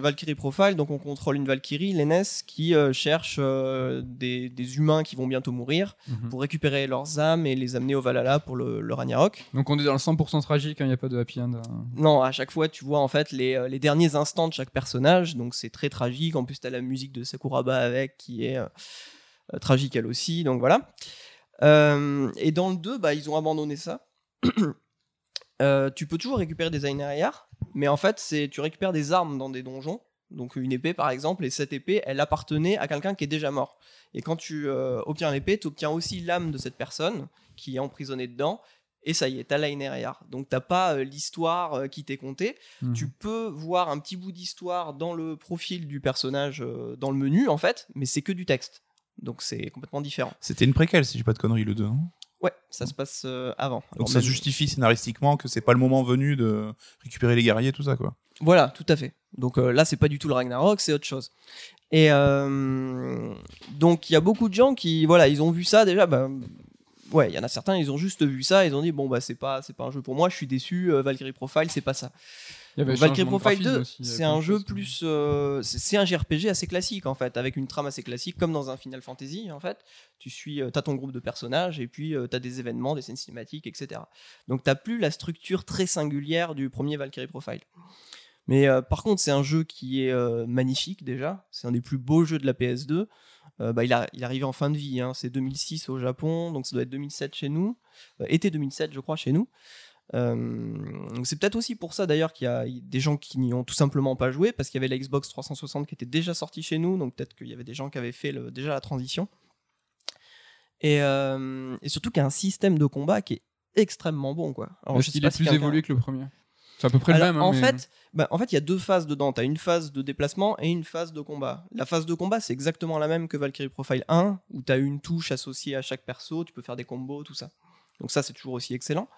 Valkyrie Profile, donc on contrôle une Valkyrie, l'Enes, qui cherche des, des humains qui vont bientôt mourir Mhm. pour récupérer leurs âmes et les amener au Valhalla pour le, le Ragnarok. Donc on est dans le 100% tragique, il n'y a pas de happy end. hein. Non, à chaque fois, tu vois en fait les, euh, les derniers instants de chaque personnage, donc c'est très tragique. En plus, tu as la musique de Sakuraba avec qui est euh, euh, tragique elle aussi, donc voilà. Euh, et dans le 2, bah, ils ont abandonné ça. Euh, tu peux toujours récupérer des Ainariar, mais en fait, c'est tu récupères des armes dans des donjons. Donc une épée par exemple, et cette épée, elle appartenait à quelqu'un qui est déjà mort. Et quand tu euh, obtiens l'épée, tu obtiens aussi l'âme de cette personne qui est emprisonnée dedans. Et ça y est, t'as l'Ainariar. Donc t'as pas euh, l'histoire euh, qui t'est contée. Mhm. Tu peux voir un petit bout d'histoire dans le profil du personnage, dans le menu en fait, mais c'est que du texte. Donc c'est complètement différent. C'était une préquelle, si j'ai pas de conneries, le 2. non? Ouais, ça se passe avant. Donc Alors ça même- justifie scénaristiquement que c'est pas le moment venu de récupérer les guerriers, tout ça, quoi. Voilà, tout à fait. Donc euh, là, c'est pas du tout le Ragnarok, c'est autre chose. Et euh, donc il y a beaucoup de gens qui, voilà, ils ont vu ça déjà. bah, ouais, il y en a certains, ils ont juste vu ça, ils ont dit bon bah c'est pas, c'est pas un jeu pour moi, je suis déçu. euh, Valkyrie Profile, c'est pas ça. Donc, Valkyrie Profile graphisme 2, aussi, il y a c'est un jeu plus, euh, c'est un JRPG assez classique en fait, avec une trame assez classique, comme dans un Final Fantasy en fait. Tu suis, euh, t'as ton groupe de personnages et puis euh, t'as des événements, des scènes cinématiques, etc. Donc t'as plus la structure très singulière du premier Valkyrie Profile. Mais euh, par contre, c'est un jeu qui est euh, magnifique déjà. C'est un des plus beaux jeux de la PS2. Euh, bah, il, a, il est arrivé en fin de vie. hein. C'est 2006 au Japon, donc ça doit être 2007 chez nous. Été 2007, je crois, chez nous. Donc c'est peut-être aussi pour ça d'ailleurs qu'il y a des gens qui n'y ont tout simplement pas joué parce qu'il y avait la Xbox 360 qui était déjà sortie chez nous, donc peut-être qu'il y avait des gens qui avaient fait le- déjà la transition. Et, et surtout qu'il y a un système de combat qui est extrêmement bon quoi. Alors, je sais qu'il pas est si plus évolué que le premier C'est à peu près alors, le même. hein, en, mais- fait, bah, en fait, il y a deux phases dedans. Tu as une phase de déplacement et une phase de combat. La phase de combat, c'est exactement la même que Valkyrie Profile 1, où tu as une touche associée à chaque perso, tu peux faire des combos, tout ça. Donc ça, c'est toujours aussi excellent.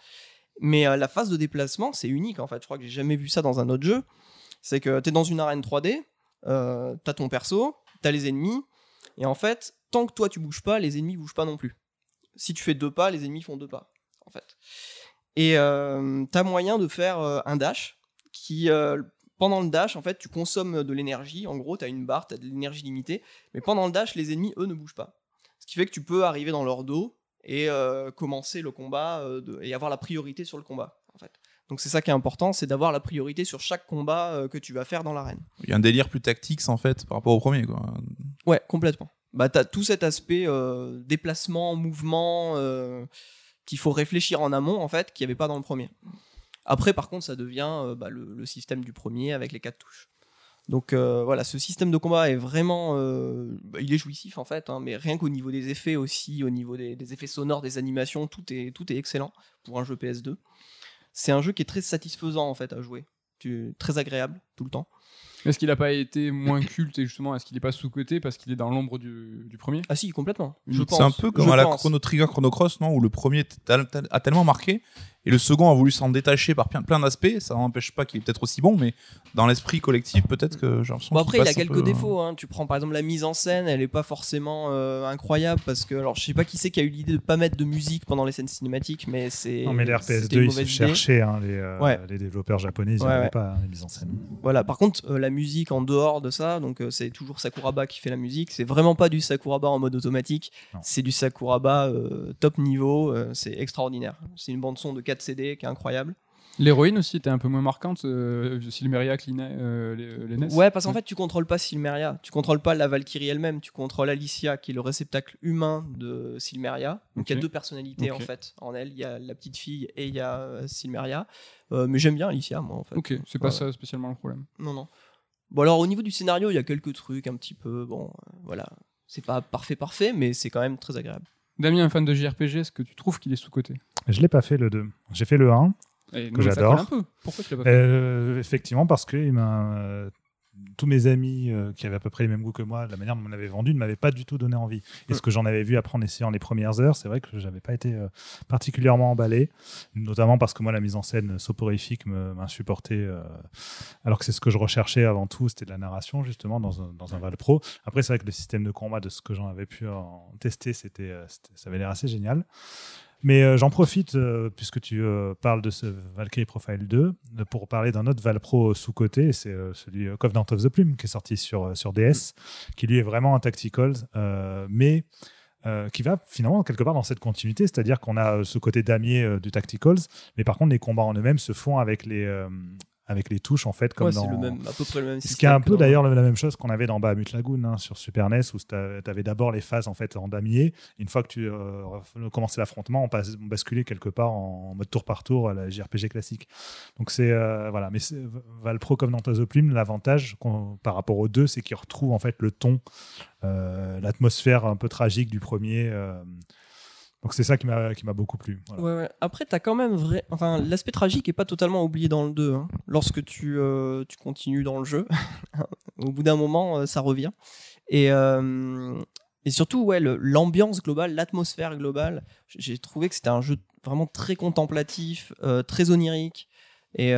Mais euh, la phase de déplacement, c'est unique en fait. Je crois que j'ai jamais vu ça dans un autre jeu. C'est que tu es dans une arène 3D, euh, tu as ton perso, tu as les ennemis, et en fait, tant que toi tu bouges pas, les ennemis bougent pas non plus. Si tu fais deux pas, les ennemis font deux pas. en fait. Et euh, tu as moyen de faire euh, un dash qui, euh, pendant le dash, en fait, tu consommes de l'énergie. En gros, tu as une barre, tu as de l'énergie limitée. Mais pendant le dash, les ennemis, eux, ne bougent pas. Ce qui fait que tu peux arriver dans leur dos et euh, commencer le combat de- et avoir la priorité sur le combat. En fait. Donc c'est ça qui est important, c'est d'avoir la priorité sur chaque combat que tu vas faire dans l'arène. Il y a un délire plus tactique en fait par rapport au premier quoi. Ouais, complètement. Bah, t'as tout cet aspect déplacement, mouvement, qu'il faut réfléchir en amont, en fait, qu'il n'y avait pas dans le premier. Après, par contre, ça devient euh, bah, le, système du premier avec les quatre touches. Donc euh, voilà, ce système de combat est vraiment, euh, bah, il est jouissif en fait, hein, mais rien qu'au niveau des effets aussi, au niveau des, effets sonores, des animations, tout est, tout est excellent pour un jeu PS2. C'est un jeu qui est très satisfaisant en fait à jouer, très agréable tout le temps. Est-ce qu'il n'a pas été moins culte et justement, est-ce qu'il n'est pas sous-côté parce qu'il est dans l'ombre du, du premier? Ah si, complètement. Je C'est un peu comme je à la pense. Chrono Trigger Chrono Cross, non Où le premier t'a- t'a- a tellement marqué et le second a voulu s'en détacher par plein, plein d'aspects. Ça n'empêche pas qu'il est peut-être aussi bon, mais dans l'esprit collectif, peut-être que j'ai l'impression Bon qu'il après il a passe un quelques peu, euh, défauts. Hein. Tu prends par exemple la mise en scène, elle est pas forcément euh, incroyable parce que alors je sais pas qui c'est qui a eu l'idée de pas mettre de musique pendant les scènes cinématiques, mais c'est. Non, mais les c'était une RPS2, ils se mauvaise idée. cherchaient, hein, les, euh, Ouais. les développeurs japonais, ils n'y Ouais, ouais. pas, hein, les mises en scène. Voilà. Par contre euh, la musique en dehors de ça, donc euh, c'est toujours Sakuraba qui fait la musique. C'est vraiment pas du Sakuraba en mode automatique. C'est du Sakuraba euh, top niveau. euh, c'est extraordinaire. C'est une bande son de 4 CD qui est incroyable. L'héroïne aussi était un peu moins marquante, euh, Silmeria, Clina, euh, NES. Ouais, parce qu'en fait, tu contrôles pas Silmeria, tu contrôles pas la Valkyrie elle-même, tu contrôles Alicia, qui est le réceptacle humain de Silmeria. Donc il y a deux personnalités en fait en elle. Il y a la petite fille et il y a Silmeria. Euh, mais j'aime bien Alicia, moi en fait. Ok, c'est pas Ouais. ça spécialement le problème. Non, non. Bon, alors au niveau du scénario, il y a quelques trucs un petit peu. Bon, euh, voilà. C'est pas parfait, parfait, mais c'est quand même très agréable. Damien, un fan de JRPG, est-ce que tu trouves qu'il est sous-côté Je l'ai pas fait le 2. J'ai fait le 1. Et Que nous, ça j'adore. colle un peu. Pourquoi tu l'as pas fait? Euh, effectivement, parce que il m'a, euh, tous mes amis euh, qui avaient à peu près les mêmes goûts que moi, la manière dont on l'avait vendu ne m'avait pas du tout donné envie. Et ce que j'en avais vu après en essayant les premières heures, c'est vrai que j'avais pas été euh, particulièrement emballé, notamment parce que moi la mise en scène soporifique m'insupportait, euh, alors que c'est ce que je recherchais avant tout, c'était de la narration justement dans un, dans un Val Pro. Après c'est vrai que le système de combat de ce que j'en avais pu en tester, c'était- ça avait l'air assez génial. Mais euh, j'en profite, euh, puisque tu euh, parles de ce Valkyrie Profile 2, euh, pour parler d'un autre Valpro sous-côté, c'est celui Covenant of the Plume, qui est sorti sur, sur DS, qui lui est vraiment un tactical, mais qui va finalement quelque part dans cette continuité, c'est-à-dire qu'on a ce côté damier du tacticals, mais par contre les combats en eux-mêmes se font avec les, avec les touches, en fait, comme ouais, dans... c'est le même, à peu près le même Ce qui est un peu dans- d'ailleurs la même chose qu'on avait dans Bahamut Lagoon hein, sur Super NES où tu avais d'abord les phases en fait en damier. Une fois que tu euh, commençais l'affrontement, on, passe- on basculait quelque part en mode tour par tour à la JRPG classique. Donc c'est euh, voilà, mais Valpro comme dans the Plume, l'avantage par rapport aux deux, c'est qu'il retrouve en fait le ton, euh, l'atmosphère un peu tragique du premier. Donc c'est ça qui m'a qui m'a beaucoup plu. Voilà. Ouais, ouais. Après, t'as quand même vrai. Enfin, l'aspect tragique est pas totalement oublié dans le 2. hein. Lorsque tu, euh, tu continues dans le jeu, au bout d'un moment, euh, ça revient. Et, euh, et surtout, ouais, l'ambiance globale, l'atmosphère globale, j'ai trouvé que c'était un jeu vraiment très contemplatif, très onirique. Et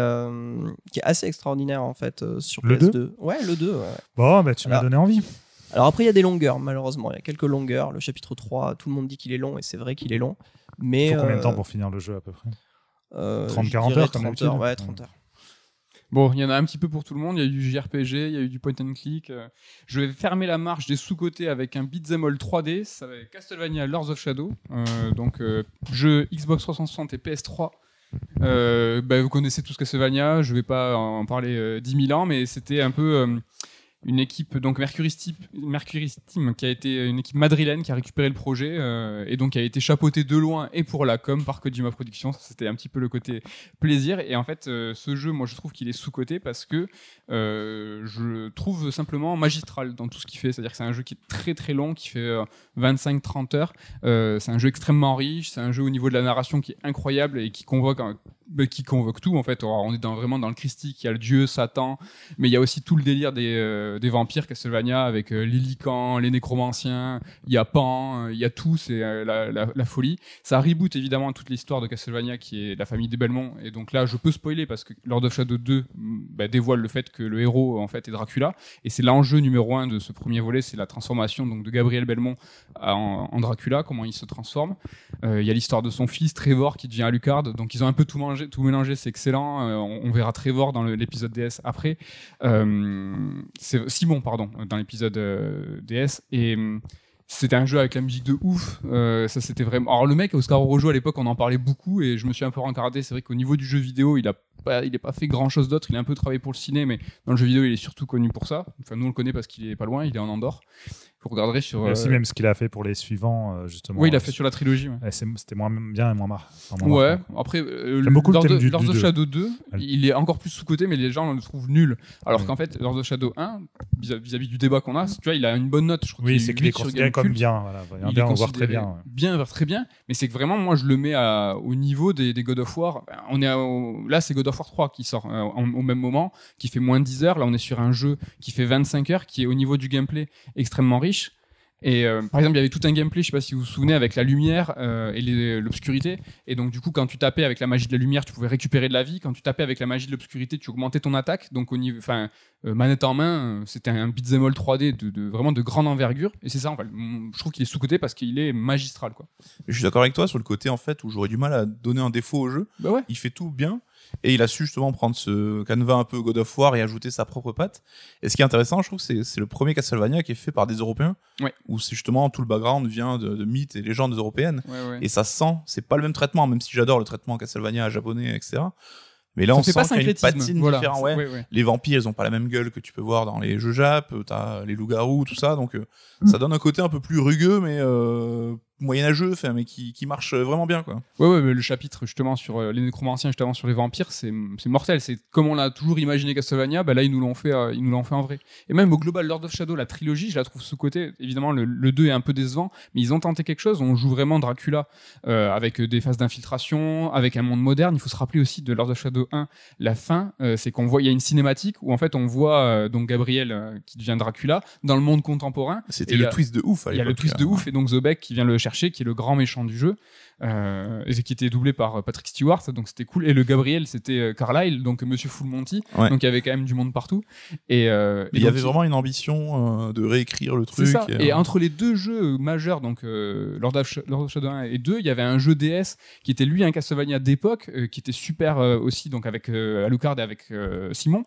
qui est assez extraordinaire en fait sur Le PS2. Ouais, le 2. ouais. Bon, bah, tu m'as donné envie. Alors après, il y a des longueurs, malheureusement. Il y a quelques longueurs. Le chapitre 3, tout le monde dit qu'il est long, et c'est vrai qu'il est long. Mais, Il faut combien de euh, temps pour finir le jeu à peu près? Euh, 30, je 40 dirais heures, comme 30 heures. Ouais, 30 heures. Bon, il y en a un petit peu pour tout le monde. Il y a eu du JRPG, il y a eu du point and click. euh, Je vais fermer la marche des sous-côtés avec un beat'em all 3D. Ça va être Castlevania Lords of Shadow. Euh, donc, euh, jeu Xbox 360 et PS3. Euh, bah, vous connaissez tous Castlevania. Je vais pas en parler euh, 10 000 ans, mais c'était un peu euh, une équipe, donc Mercury Steam, qui a été une équipe madrilène qui a récupéré le projet euh, et donc qui a été chapeauté de loin et pour la com par Kojima Productions. C'était un petit peu le côté plaisir. Et en fait, euh, ce jeu, moi, je trouve qu'il est sous-coté parce que euh, je trouve simplement magistral dans tout ce qu'il fait. C'est-à-dire que c'est un jeu qui est très très long, qui fait euh, 25-30 heures. C'est un jeu extrêmement riche. C'est un jeu au niveau de la narration qui est incroyable et qui convoque, bah, qui convoque tout. En fait, on est vraiment dans le christique. Il y a le dieu, Satan, mais il y a aussi tout le délire des, euh, des vampires Castlevania avec euh, les licans, les nécromanciens. Il y a Pan, euh, il y a tout. C'est euh, la, folie. Ça reboot évidemment toute l'histoire de Castlevania qui est la famille des Belmont. Et donc là, je peux spoiler parce que Lord of Shadow 2 mm, bah, dévoile le fait que le héros en fait est Dracula. Et c'est l'enjeu numéro un de ce premier volet, c'est la transformation donc de Gabriel Belmont en, Dracula, comment il se transforme. Il y a l'histoire de son fils Trevor qui devient Alucard. Donc ils ont un peu tout mangé, tout mélangé. C'est excellent. On, verra Trevor dans l'épisode DS après. C'est Simon, pardon, dans l'épisode euh, DS. Et hum, c'était un jeu avec la musique de ouf. Euh, ça, c'était vraiment. Alors, le mec, Oscar Orojo, à l'époque, on en parlait beaucoup et je me suis un peu rencardé. C'est vrai qu'au niveau du jeu vidéo, il a pas, il est pas fait grand chose d'autre. Il a un peu travaillé pour le ciné, mais dans le jeu vidéo, il est surtout connu pour ça. Enfin, nous, on le connaît parce qu'il est pas loin. Il est en Andorre. Vous regarderez sur. Il y a aussi euh, même ce qu'il a fait pour les suivants, euh, justement. Oui, il a Euh, fait sur la trilogie. ouais. c'est- C'était moins bien et moins marre. enfin, moins Ouais, après, beaucoup le Lord, thème of- du- Lord du of. Shadow 2, Ouais. il est encore plus sous-côté, mais les gens le trouvent nul. Alors Ouais. qu'en fait, Lord of Shadow 1, vis- vis-à-vis du débat qu'on a, tu vois, il a une bonne note. Je crois Oui, c'est est qu'il est 8 sur considéré comme bien. Voilà, Il bien, voit très bien. bien, voire très bien. Mais c'est que vraiment, moi, je le mets à- au niveau des, des God of War. On est à- là, c'est God of War 3 qui sort euh, en- au même moment, qui fait moins de 10 heures. Là, on est sur un jeu qui fait 25 heures, qui est au niveau du gameplay extrêmement riche. Et euh, par exemple, il y avait tout un gameplay, je sais pas si vous vous souvenez, avec la lumière euh, et l'obscurité. Et donc, du coup, quand tu tapais avec la magie de la lumière, tu pouvais récupérer de la vie. Quand tu tapais avec la magie de l'obscurité, tu augmentais ton attaque. Donc, au niveau, enfin, euh, manette en main, c'était un beat'em all 3D de, de- vraiment de grande envergure. Et c'est ça, en fait. Je trouve qu'il est sous-côté parce qu'il est magistral, quoi. Je suis d'accord avec toi sur le côté en fait où j'aurais du mal à donner un défaut au jeu. Bah ouais. Il fait tout bien et il a su justement prendre ce canevas un peu God of War et ajouter sa propre patte. Et ce qui est intéressant, je trouve, c'est c'est le premier Castlevania qui est fait par des Européens. Ouais. Où c'est justement tout le background vient de, de mythes et légendes européennes. Ouais, ouais. Et ça sent, c'est pas le même traitement, même si j'adore le traitement Castlevania japonais, etc. Mais là, Ça on sent pas qu'il y a une syncrétisme. patine Voilà. différente. Ouais. Ouais, ouais. Les vampires, ils ont pas la même gueule que tu peux voir dans les jeux Jap. T'as les loups-garous, tout ça. Donc, euh, Mm. ça donne un côté un peu plus rugueux, mais euh, moyenâgeux, enfin, mais qui, qui marche vraiment bien, quoi. Ouais, ouais, mais le chapitre justement sur euh, les nécromanciens, justement sur les vampires, c'est mortel. C'est comme on a toujours imaginé Castlevania, bah là ils nous l'ont fait, euh, ils nous l'ont fait en vrai. Et même au global Lord of Shadow, la trilogie, je la trouve sous côté. Évidemment, le, le 2 est un peu décevant, mais ils ont tenté quelque chose. On joue vraiment Dracula euh, avec des phases d'infiltration, avec un monde moderne. Il faut se rappeler aussi de Lord of Shadow 1, la fin, euh, c'est qu'on voit, il y a une cinématique où en fait on voit euh, donc Gabriel euh, qui devient Dracula dans le monde contemporain. C'était le a- twist de ouf Il y a le twist de euh, ouf et donc Zobek qui vient le chercher, qui est le grand méchant du jeu, euh, et qui était doublé par euh, Patrick Stewart, donc c'était cool. Et le Gabriel, c'était euh, Carlyle, donc Monsieur Full Monty, Ouais. donc il y avait quand même du monde partout. Et, euh, il y avait vraiment une ambition euh, de réécrire le truc. ça. Et entre les deux jeux majeurs, donc Lord, of, Lord of Shadow 1 et 2, il y avait un jeu DS qui était lui un Castlevania d'époque, qui était super aussi, donc avec Alucard et avec Simon.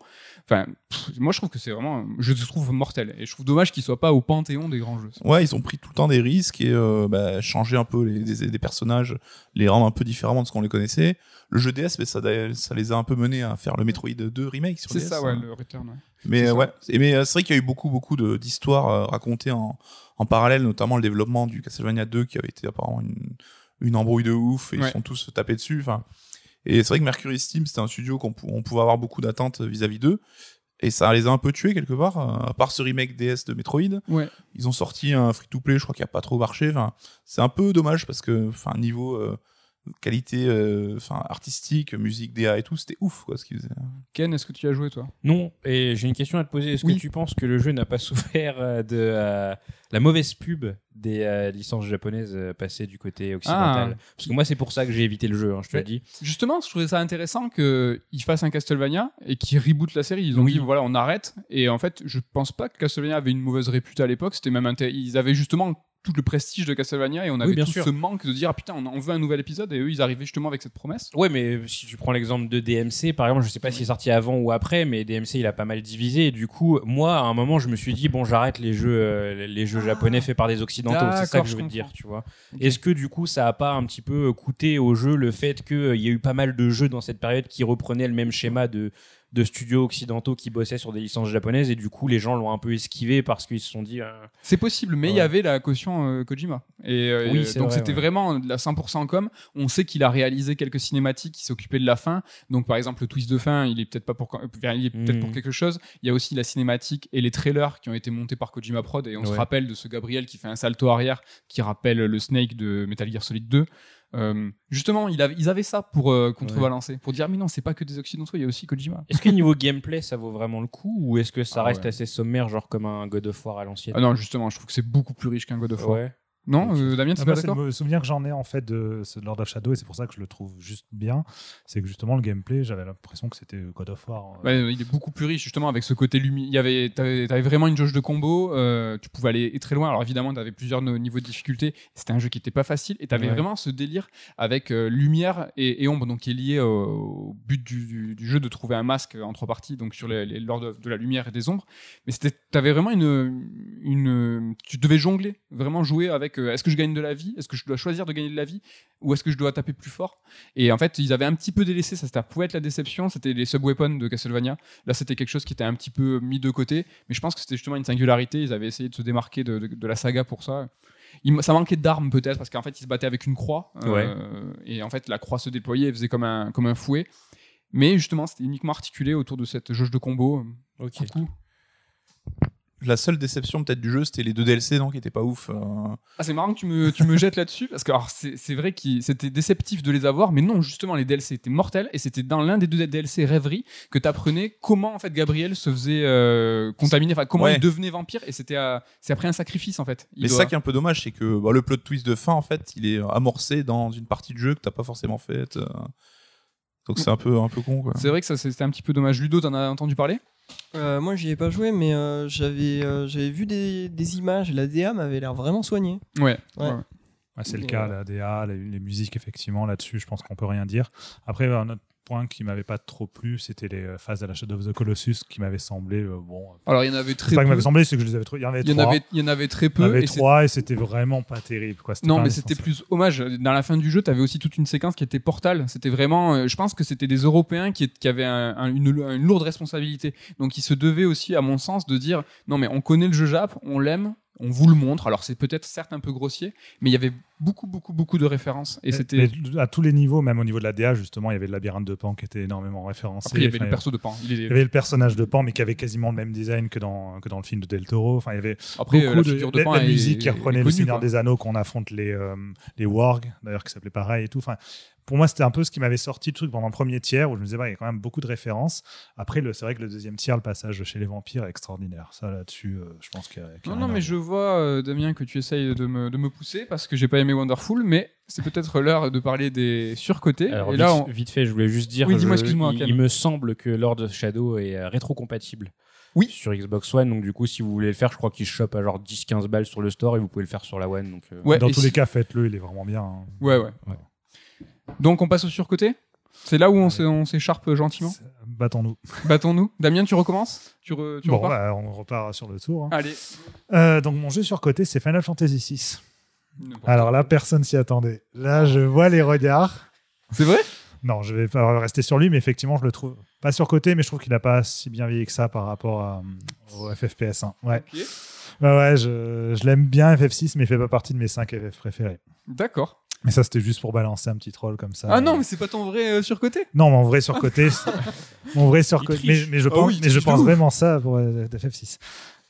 Enfin, pff, moi je trouve que c'est vraiment, je le trouve mortel. Et je trouve dommage qu'il soit pas au panthéon des grands jeux. Ouais, ils ont pris tout le temps des risques et bah, changer un peu les, des, des personnages, les rendre un peu différemment de ce qu'on les connaissait. Le jeu DS, mais ça, ça les a un peu menés à faire le Metroid 2 remake sur C'est ça, ouais, hein. le Return. ouais. Mais ouais, Et- mais euh, c'est vrai qu'il y a eu beaucoup beaucoup d'histoires euh, racontées en, en parallèle, notamment le développement du Castlevania 2 qui avait été apparemment une, une embrouille de ouf et Ouais. ils sont tous tapés dessus. Enfin, et c'est vrai que Mercury Steam c'était un studio qu'on pou- on pouvait avoir beaucoup d'attentes vis-à-vis d'eux. Et ça les a un peu tués quelque part, euh, à part ce remake DS de Metroid. Ouais. Ils ont sorti un free-to-play, je crois, qui a pas trop marché. Enfin, c'est un peu dommage parce que, enfin, niveau euh, qualité, euh, enfin, artistique, musique, DA et tout, c'était ouf, quoi, ce qu'ils faisaient. Ken, est-ce que tu as joué toi? Non, et j'ai une question à te poser. Est-ce Oui. que tu penses que le jeu n'a pas souffert euh, de euh, la mauvaise pub des euh, licences japonaises passées du côté occidental? Parce que moi, c'est pour ça que j'ai évité le jeu, hein, je te le dis. Justement, je trouvais ça intéressant qu'ils fassent un Castlevania et qu'ils rebootent la série. Ils ont Oui. dit voilà, on arrête. Et en fait, je pense pas que Castlevania avait une mauvaise répute à l'époque. C'était même ils avaient justement tout le prestige de Castlevania et on avait bien tout sûr. ce manque de dire ah putain, on, veut un nouvel épisode et eux ils arrivaient justement avec cette promesse. Ouais, mais si tu prends l'exemple de DMC, par exemple, je sais pas s'il est sorti avant ou après, mais DMC il a pas mal divisé. Et du coup, moi, à un moment, je me suis dit bon, j'arrête les jeux, euh, les jeux japonais faits par des occidentaux. C'est ça que je je veux te dire, tu vois. Est-ce que du coup, ça a pas un petit peu coûté au jeu le fait qu'il y a eu pas mal de jeux dans cette période qui reprenaient le même schéma de de studios occidentaux qui bossaient sur des licences japonaises et du coup les gens l'ont un peu esquivé parce qu'ils se sont dit euh, C'est possible, mais il y avait la caution euh, Kojima. Et euh, Oui, donc vrai, c'était ouais. vraiment de la 100% com. On sait qu'il a réalisé quelques cinématiques qui s'occupaient de la fin. Donc par exemple le twist de fin, il est peut-être pas pour il est peut-être pour quelque chose. Il y a aussi la cinématique et les trailers qui ont été montés par Kojima Prod et on se rappelle de ce Gabriel qui fait un salto arrière qui rappelle le Snake de Metal Gear Solid 2. Euh, justement, il avait- ils avaient ça pour euh, contrebalancer, pour dire mais non, c'est pas que des occidentaux, il y a aussi Kojima. est-ce que niveau gameplay ça vaut vraiment le coup ou est-ce que ça Ah reste ouais. assez sommaire genre comme un God of War à l'ancienne? Ah non, justement, je trouve que c'est beaucoup plus riche qu'un God of War. Ouais. Non, euh, Damien, moi, pas c'est d'accord le souvenir que j'en ai en fait de Lord of Shadow et c'est pour ça que je le trouve juste bien. C'est que justement le gameplay, j'avais l'impression que c'était God of War. euh, Ouais, il est beaucoup plus riche justement avec ce côté lumière. Il y avait, t'avais, t'avais vraiment une jauge de combo. euh, tu pouvais aller très loin. Alors évidemment, t'avais plusieurs niveaux de difficulté. C'était un jeu qui était pas facile et t'avais Ouais. vraiment ce délire avec euh, lumière et, et ombre, donc qui est lié au, but du, du- du jeu de trouver un masque en trois parties, donc sur les, les lords de, de la lumière et des ombres. Mais c'était, t'avais vraiment une, une, tu devais jongler, vraiment jouer avec. Euh, est-ce que je gagne de la vie? Est-ce que je dois choisir de gagner de la vie? Ou est-ce que je dois taper plus fort? Et en fait, ils avaient un petit peu délaissé ça. Ça pouvait être la déception. C'était les sub-weapons de Castlevania. Là, c'était quelque chose qui était un petit peu mis de côté. Mais je pense que c'était justement une singularité. Ils avaient essayé de se démarquer de, de- de la saga pour ça. Il- ça manquait d'armes peut-être parce qu'en fait, ils se battaient avec une croix. euh, et en fait, la croix se déployait et faisait comme un, comme un fouet. Mais justement, c'était uniquement articulé autour de cette jauge de combo. Ok. Coucou. La seule déception peut-être du jeu, c'était les deux DLC non, qui étaient pas ouf. euh. Ah, c'est marrant que tu me, tu me jettes là-dessus, parce que c'est vrai que c'était déceptif de les avoir, mais non, justement, les DLC étaient mortels, et c'était dans l'un des deux DLC Rêverie que tu apprenais comment en fait Gabriel se faisait euh, contaminer, enfin comment Ouais. il devenait vampire, et c'était euh, c'est après un sacrifice en fait. Il Mais doit- ça qui est un peu dommage, c'est que bah, le plot twist de fin, en fait, il est amorcé dans une partie de jeu que t'as pas forcément faite. euh. Donc c'est un peu, un peu con. C'est vrai que ça c'était un petit peu dommage. Ludo, t'en as entendu parler? Euh, moi, j'y ai pas joué, mais euh, j'avais euh, j'avais vu des, des images. La DA m'avait l'air vraiment soignée. Ouais. Ouais. Ouais, c'est le cas, la DA, les, les musiques, effectivement, là-dessus, je pense qu'on peut rien dire. Après, un autre point qui m'avait pas trop plu, c'était les euh, phases de la Shadow of the Colossus qui m'avaient semblé, euh, bon. Alors il y en avait très pas peu. m'avait semblé, c'est que je les avais. Il y en avait Il y en trois. avait, il y en avait très Il y en peu. avait et trois et c'était vraiment pas terrible. Quoi. Non, mais c'était plus hommage. Dans la fin du jeu, tu avais aussi toute une séquence qui était portale. C'était vraiment, euh, je pense que c'était des Européens qui, qui avaient un- un- une, une lourde responsabilité. Donc, ils se devaient aussi, à mon sens, de dire non, mais on connaît le jeu Jap, on l'aime, on vous le montre. Alors, c'est peut-être certes un peu grossier, mais il y avait beaucoup, beaucoup, beaucoup de références. Et c'était. à tous les niveaux, même au niveau de la DA, justement, il y avait le labyrinthe de Pan qui était énormément référencé. Après, il y avait Enfin, le perso de Pan. Il est- il y avait le personnage de Pan, mais qui avait quasiment le même design que dans, que dans le film de Del Toro. Enfin, il y avait Après, euh, beaucoup la de, la, Pan la est- musique qui reprenait le Seigneur quoi. des Anneaux qu'on affronte les, euh, les wargs, d'ailleurs, qui s'appelait pareil et tout. Enfin, pour moi, c'était un peu ce qui m'avait sorti le truc pendant le premier tiers où je me disais, bah, il y a quand même beaucoup de références. Après, c'est vrai que le deuxième tiers, le passage chez les vampires est extraordinaire. Ça, là-dessus, euh, je pense qu'il y a. qu'il y a Non, non, mais je vois, euh, Damien, que tu essayes de me, de me pousser parce que j'ai pas aimé Wonderful, mais c'est peut-être l'heure de parler des surcotés. Alors, Et vite, là, on- vite fait, je voulais juste dire. Oui, dis-moi, excuse-moi, Il, me semble que Lord of Shadow est euh, rétro-compatible. Oui. Sur Xbox One, donc du coup, si vous voulez le faire, je crois qu'il chope à genre 10-15 balles sur le store et vous pouvez le faire sur la One. Donc, euh, Ouais, Dans tous si- les cas, faites-le, il est vraiment bien. hein. Ouais, ouais. Donc, on passe au surcoté C'est là où on s'é- on s'écharpe gentiment Battons-nous. Battons-nous. Damien, tu recommences? Tu, re- tu Bon, repars? bah, on repart sur le tour. hein. Allez. Euh, donc, mon jeu surcoté, c'est Final Fantasy VI. Alors là, personne s'y attendait. Là, je vois les regards. C'est vrai? Non, je vais pas rester sur lui, mais effectivement, je le trouve pas surcoté, mais je trouve qu'il n'a pas si bien vieilli que ça par rapport à, euh, au FFPS1. Ouais, Ok. ouais, ouais, je, je l'aime bien FF6, mais il fait pas partie de mes 5 FF préférés. D'accord. Mais ça, c'était juste pour balancer un petit troll comme ça. Ah non, mais c'est pas ton vrai euh, surcoté? Non, mon vrai surcoté, mon vrai surcoté, mais, mais je Ah pense, oui, mais je vraiment ça pour euh, FF6.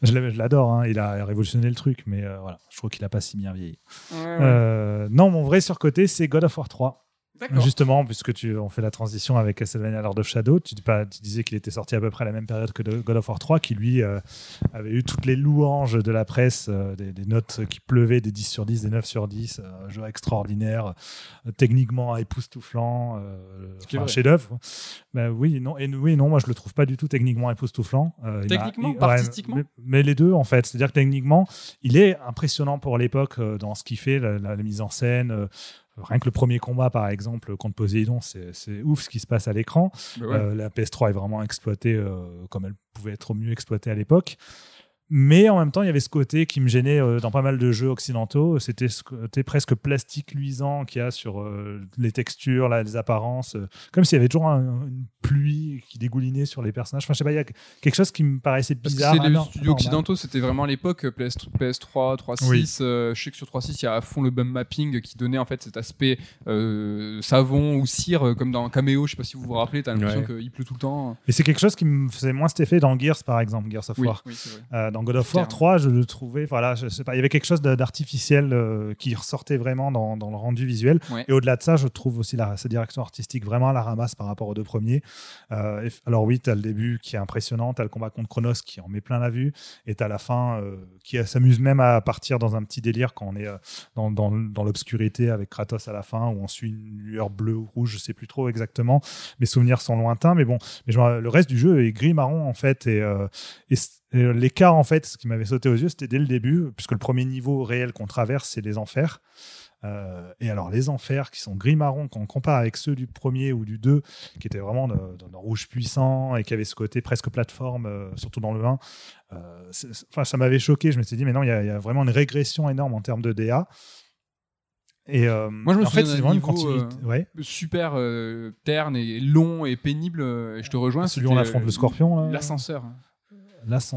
Je l'adore, hein, il a révolutionné le truc, mais euh, voilà, je trouve qu'il a pas si bien vieilli. Ouais, ouais. Euh, non, mon vrai surcoté, c'est God of War 3. Justement, puisque tu, on fait la transition avec Castlevania Lord of Shadow, tu, dis pas- tu disais qu'il était sorti à peu près à la même période que God of War 3, qui lui euh, avait eu toutes les louanges de la presse, euh, des, des notes qui pleuvaient, des 10 sur 10, des 9 sur 10, euh, jeu extraordinaire, euh, techniquement époustouflant, vrai. chef-d'œuvre. Ben oui, non, et oui, non, moi je le trouve pas du tout techniquement époustouflant. Il Techniquement, il- pas ouais, artistiquement mais, mais les deux en fait. C'est-à-dire que techniquement, il est impressionnant pour l'époque dans ce qu'il fait, la, la- la mise en scène. Rien que le premier combat, par exemple, contre Poséidon, c'est ouf ce qui se passe à l'écran. Bah ouais. Euh, la PS3 est vraiment exploitée euh, comme elle pouvait être mieux exploitée à l'époque. Mais en même temps, il y avait ce côté qui me gênait euh, dans pas mal de jeux occidentaux. C'était ce côté presque plastique luisant qu'il y a sur euh, les textures, là, les apparences. euh, comme s'il y avait toujours un- une pluie qui dégoulinait sur les personnages. Enfin, je sais pas, il y a quelque chose qui me paraissait bizarre. c'est les studios occidentaux, c'était vraiment l'époque PS, PS3, 3.6. Oui. euh, je sais que sur 3.6, il y a à fond le bum mapping qui donnait en fait cet aspect euh, savon ou cire, comme dans Cameo. Je sais pas si vous vous rappelez, t'as l'impression Ouais. qu'il pleut tout le temps. Et c'est quelque chose qui me faisait moins cet effet dans Gears, par exemple, Gears of Oui, War. oui. Euh, dans God of War Terme. 3, je le trouvais, voilà, je sais pas, il y avait quelque chose d'artificiel euh, qui ressortait vraiment dans, dans le rendu visuel. Ouais. Et au-delà de ça, je trouve aussi la, sa direction artistique vraiment à la ramasse par rapport aux deux premiers. Euh, et alors oui, tu as le début qui est impressionnant, tu as le combat contre Chronos qui en met plein la vue, et tu as la fin euh, qui s'amuse même à partir dans un petit délire quand on est dans, dans, dans l'obscurité avec Kratos à la fin, où on suit une lueur bleue ou rouge, je sais plus trop exactement. Mes souvenirs sont lointains, mais bon, mais le reste du jeu est gris-marron en fait, et l'écart en fait, ce qui m'avait sauté aux yeux, c'était dès le début, puisque le premier niveau réel qu'on traverse, c'est les enfers. Euh, et alors les enfers qui sont gris-marron, quand on compare avec ceux du premier ou du 2, qui étaient vraiment d'un d'un rouge puissant et qui avaient ce côté presque plateforme, euh, surtout dans le 1, euh, c'est- c'est- enfin, ça m'avait choqué. Je me suis dit, mais non, il y, a- il y a vraiment une régression énorme en termes de DA. Et euh, Moi, je me en fait, c'est vraiment une euh, ouais. Super euh, terne et long et pénible. euh, et je te rejoins. Celui où on affronte euh, le scorpion. L'ascenseur.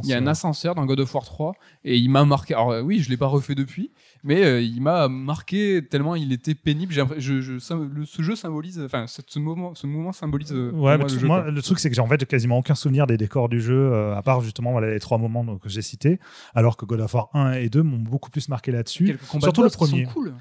Il y a un ascenseur dans God of War 3 et il m'a marqué. Alors euh, oui, je l'ai pas refait depuis, mais euh, il m'a marqué tellement il était pénible. Je, je- le- ce jeu symbolise, enfin ce, moment, ce moment symbolise. euh, Ouais, mais le tout- jeu, moi, quoi. le truc, c'est que j'ai en fait quasiment aucun souvenir des décors du jeu, euh, à part justement voilà, les trois moments donc, que j'ai cités, alors que God of War 1 et 2 m'ont beaucoup plus marqué là-dessus. Surtout le qui premier. sont cool.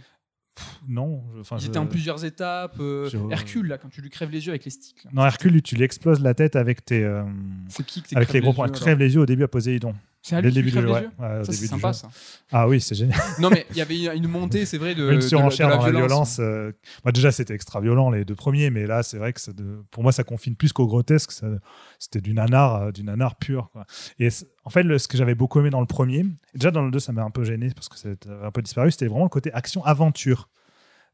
Non, enfin, Ils je- étaient en plusieurs étapes. euh, Je- Hercule là, quand tu lui crèves les yeux avec les sticks. là. Non, Hercule, tu lui exploses la tête avec tes, euh, C'est qui que avec les gros points. crèves les yeux au début à Poséidon. C'est le début du jeu. ouais. Ouais, Ça c'est sympa jeu. ça. Ah oui, c'est génial. Non mais il y avait une montée, c'est vrai, de, une de la- de surenchère la dans la violence. violence. euh, moi, déjà, c'était extra violent les deux premiers, mais là, c'est vrai que ça de- pour moi, ça confine plus qu'au grotesque. ça- C'était du nanar, euh, du nanar pur. quoi. Et en fait, le- ce que j'avais beaucoup aimé dans le premier, déjà dans le 2, ça m'a un peu gêné parce que ça avait un peu disparu, c'était vraiment le côté action-aventure.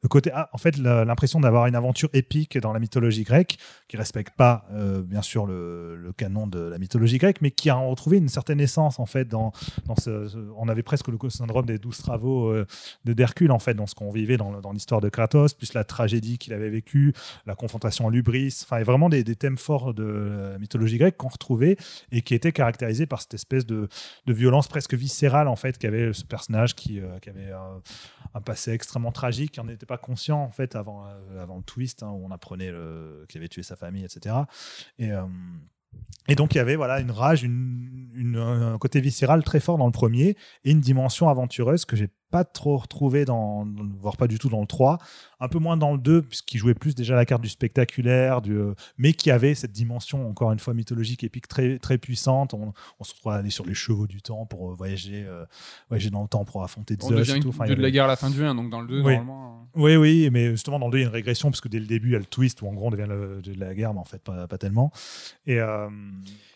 Le côté, ah, en fait, l'impression d'avoir une aventure épique dans la mythologie grecque, qui respecte pas, euh, bien sûr, le, canon de la mythologie grecque, mais qui a retrouvé une certaine essence, en fait, dans, dans ce, on avait presque le syndrome des douze travaux euh, de d'Hercule, en fait, dans ce qu'on vivait dans, dans l'histoire de Kratos, plus la tragédie qu'il avait vécue, la confrontation à l'Ubris, enfin, vraiment des, thèmes forts de la mythologie grecque qu'on retrouvait et qui étaient caractérisés par cette espèce de, de violence presque viscérale, en fait, qu'avait ce personnage qui, euh, qui avait euh, un passé extrêmement tragique, qui n'en était pas conscient, en fait, avant, euh, avant le twist, hein, où on apprenait qu'il avait tué sa famille, etc. Et. euh, et donc il y avait voilà une rage, une- un côté viscéral très fort dans le premier et une dimension aventureuse que j'ai pas trop retrouvé dans, voire pas du tout dans le 3, un peu moins dans le 2 puisqu'il jouait plus déjà la carte du spectaculaire, du, euh, mais qui avait cette dimension encore une fois mythologique épique très très puissante. On, on se retrouve à aller sur les chevaux du temps pour euh, voyager, euh, voyager dans le temps pour affronter On Zeus devient et tout. Enfin, il y dieu de la guerre à la fin du 1, donc dans le 2, Oui. normalement. euh, oui, oui, mais justement dans le 2, il y a une régression, parce que dès le début, il y a le twist où en gros on devient le, de la guerre, mais en fait pas, pas tellement. Et, euh,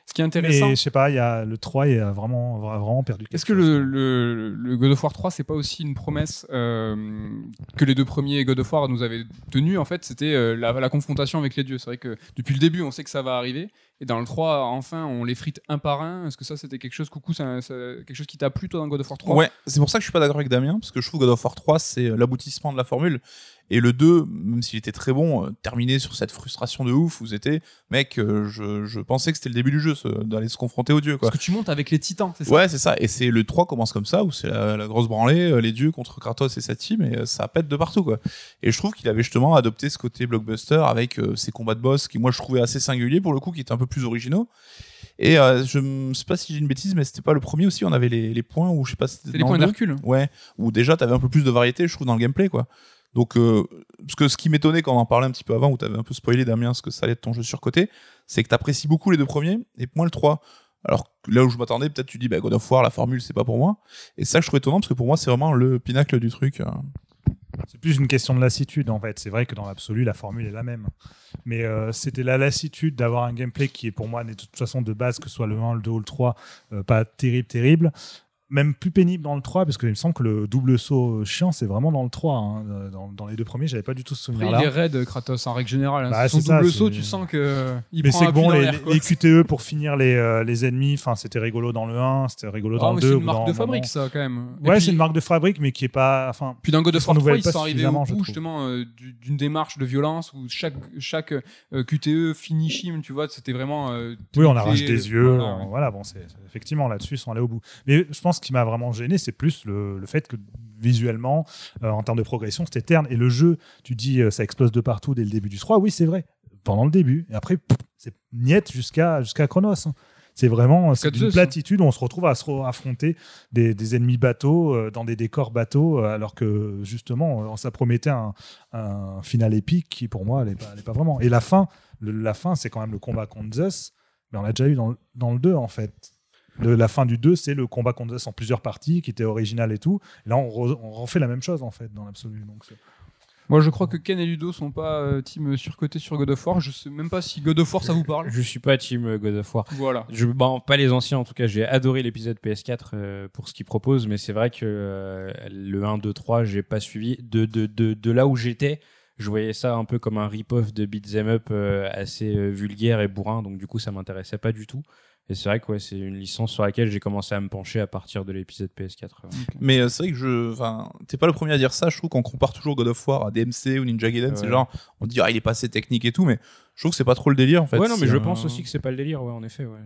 Ce qui est mais intéressant. je sais pas, il y a le 3, il a vraiment, vraiment perdu Est-ce que le, le God of War 3, c'est pas aussi une promesse euh, que les deux premiers God of War nous avaient tenu En fait, c'était euh, la, confrontation avec les dieux. C'est vrai que depuis le début, on sait que ça va arriver. Et dans le 3, enfin, on les frite un par un. Est-ce que ça, c'était quelque chose, coucou, ça- quelque chose qui t'a plu, toi, dans God of War 3 Ouais, c'est pour ça que je suis pas d'accord avec Damien, parce que je trouve God of War 3, c'est l'aboutissement de la formule. Et le 2, même s'il était très bon, euh, terminé sur cette frustration de ouf où c'était, mec, euh, je, je pensais que c'était le début du jeu, d'aller se confronter aux dieux, quoi. Parce que tu montes avec les titans, c'est ça? Ouais, c'est ça. Et c'est le 3 commence comme ça, où c'est la, la grosse branlée, euh, les dieux contre Kratos et sa team, et ça pète de partout, quoi. Et je trouve qu'il avait justement adopté ce côté blockbuster avec ses combats de boss qui, moi, je trouvais assez singuliers pour le coup, qui étaient un peu plus originaux. Et euh, je ne sais pas si j'ai une bêtise, mais c'était pas le premier aussi. On avait les, les points où je sais pas si c'était les points d'Hercule. Ouais, où déjà t'avais un peu plus de variété, je trouve, dans le gameplay, quoi. Donc, euh, parce que ce qui m'étonnait quand on en parlait un petit peu avant, où t'avais un peu spoilé Damien ce que ça allait être ton jeu surcoté, c'est que t'apprécies beaucoup les deux premiers et moins le 3. Alors là où je m'attendais, peut-être tu dis, bah, God of War, la formule, c'est pas pour moi. Et ça, je trouve étonnant parce que pour moi, c'est vraiment le pinacle du truc. euh. C'est plus une question de lassitude en fait. C'est vrai que dans l'absolu, la formule est la même. Mais euh, c'était la lassitude d'avoir un gameplay qui est pour moi de toute façon de base, que ce soit le 1, le 2 ou le 3, euh, pas terrible, terrible. Même plus pénible dans le 3, parce qu'il me semble que le double saut chiant, c'est vraiment dans le 3. hein. Dans, dans les deux premiers, j'avais pas du tout ce Après, souvenir-là. il est raide, Kratos, en règle générale. hein. Bah, Son c'est ça, double c'est- saut, tu sens que euh, il mais c'est que bon, les, QTE pour finir les, euh, les ennemis, enfin, c'était rigolo dans le 1, c'était rigolo dans mais le c'est 2. une au bout marque de fabrique, ça, quand même. Et Ouais, puis- c'est une marque de fabrique, mais qui est pas. Enfin, Puis dans God of War 3, renouvellent ils sont arrivés au bout justement euh, du- d'une démarche de violence où chaque, chaque euh, QTE finish him, tu vois, c'était vraiment. euh, Oui, on arrache des yeux. voilà, bon, c'est c'est- effectivement là-dessus, ils sont allés au bout. Mais je pense ce qui m'a vraiment gêné, c'est plus le, le fait que visuellement, euh, en termes de progression, c'était terne. Et le jeu, tu dis, euh, ça explose de partout dès le début du 3. Oui, c'est vrai. Pendant le début. Et après, c'est niette jusqu'à jusqu'à Chronos. hein. C'est vraiment une platitude où on se retrouve à se affronter des, des ennemis bateaux euh, dans des décors bateaux, alors que justement, ça promettait un, un final épique qui, pour moi, n'est pas, vraiment. Et la fin, le- la fin, c'est quand même le combat contre Zeus, mais on l'a déjà eu dans, dans le 2, en fait. Le- la fin du 2, c'est le combat contre Zeus en plusieurs parties, qui était original et tout. Et là, on, re- on refait la même chose, en fait, dans l'absolu. Donc, Moi, je crois que Ken et Ludo sont pas euh, team surcoté sur God of War. Je sais même pas si God of War ça vous parle. Je suis pas team euh, God of War. Voilà. Je, bon, pas les anciens en tout cas, j'ai adoré l'épisode PS4 euh, pour ce qu'il propose, mais c'est vrai que euh, le 1, 2, 3, j'ai pas suivi. De, de, de, de là où j'étais, je voyais ça un peu comme un rip-off de Beat'em Up euh, assez euh, vulgaire et bourrin, donc du coup ça m'intéressait pas du tout. Et c'est vrai que ouais, c'est une licence sur laquelle j'ai commencé à me pencher à partir de l'épisode PS4. euh. Mais euh, c'est vrai que je. Enfin, t'es pas le premier à dire ça. Je trouve qu'on compare toujours God of War à DMC ou Ninja Gaiden. C'est genre, on dit, ah, il est pas assez technique et tout, mais je trouve que c'est pas trop le délire en fait. ouais, non, mais je un- pense aussi que c'est pas le délire, ouais, en effet. Ouais,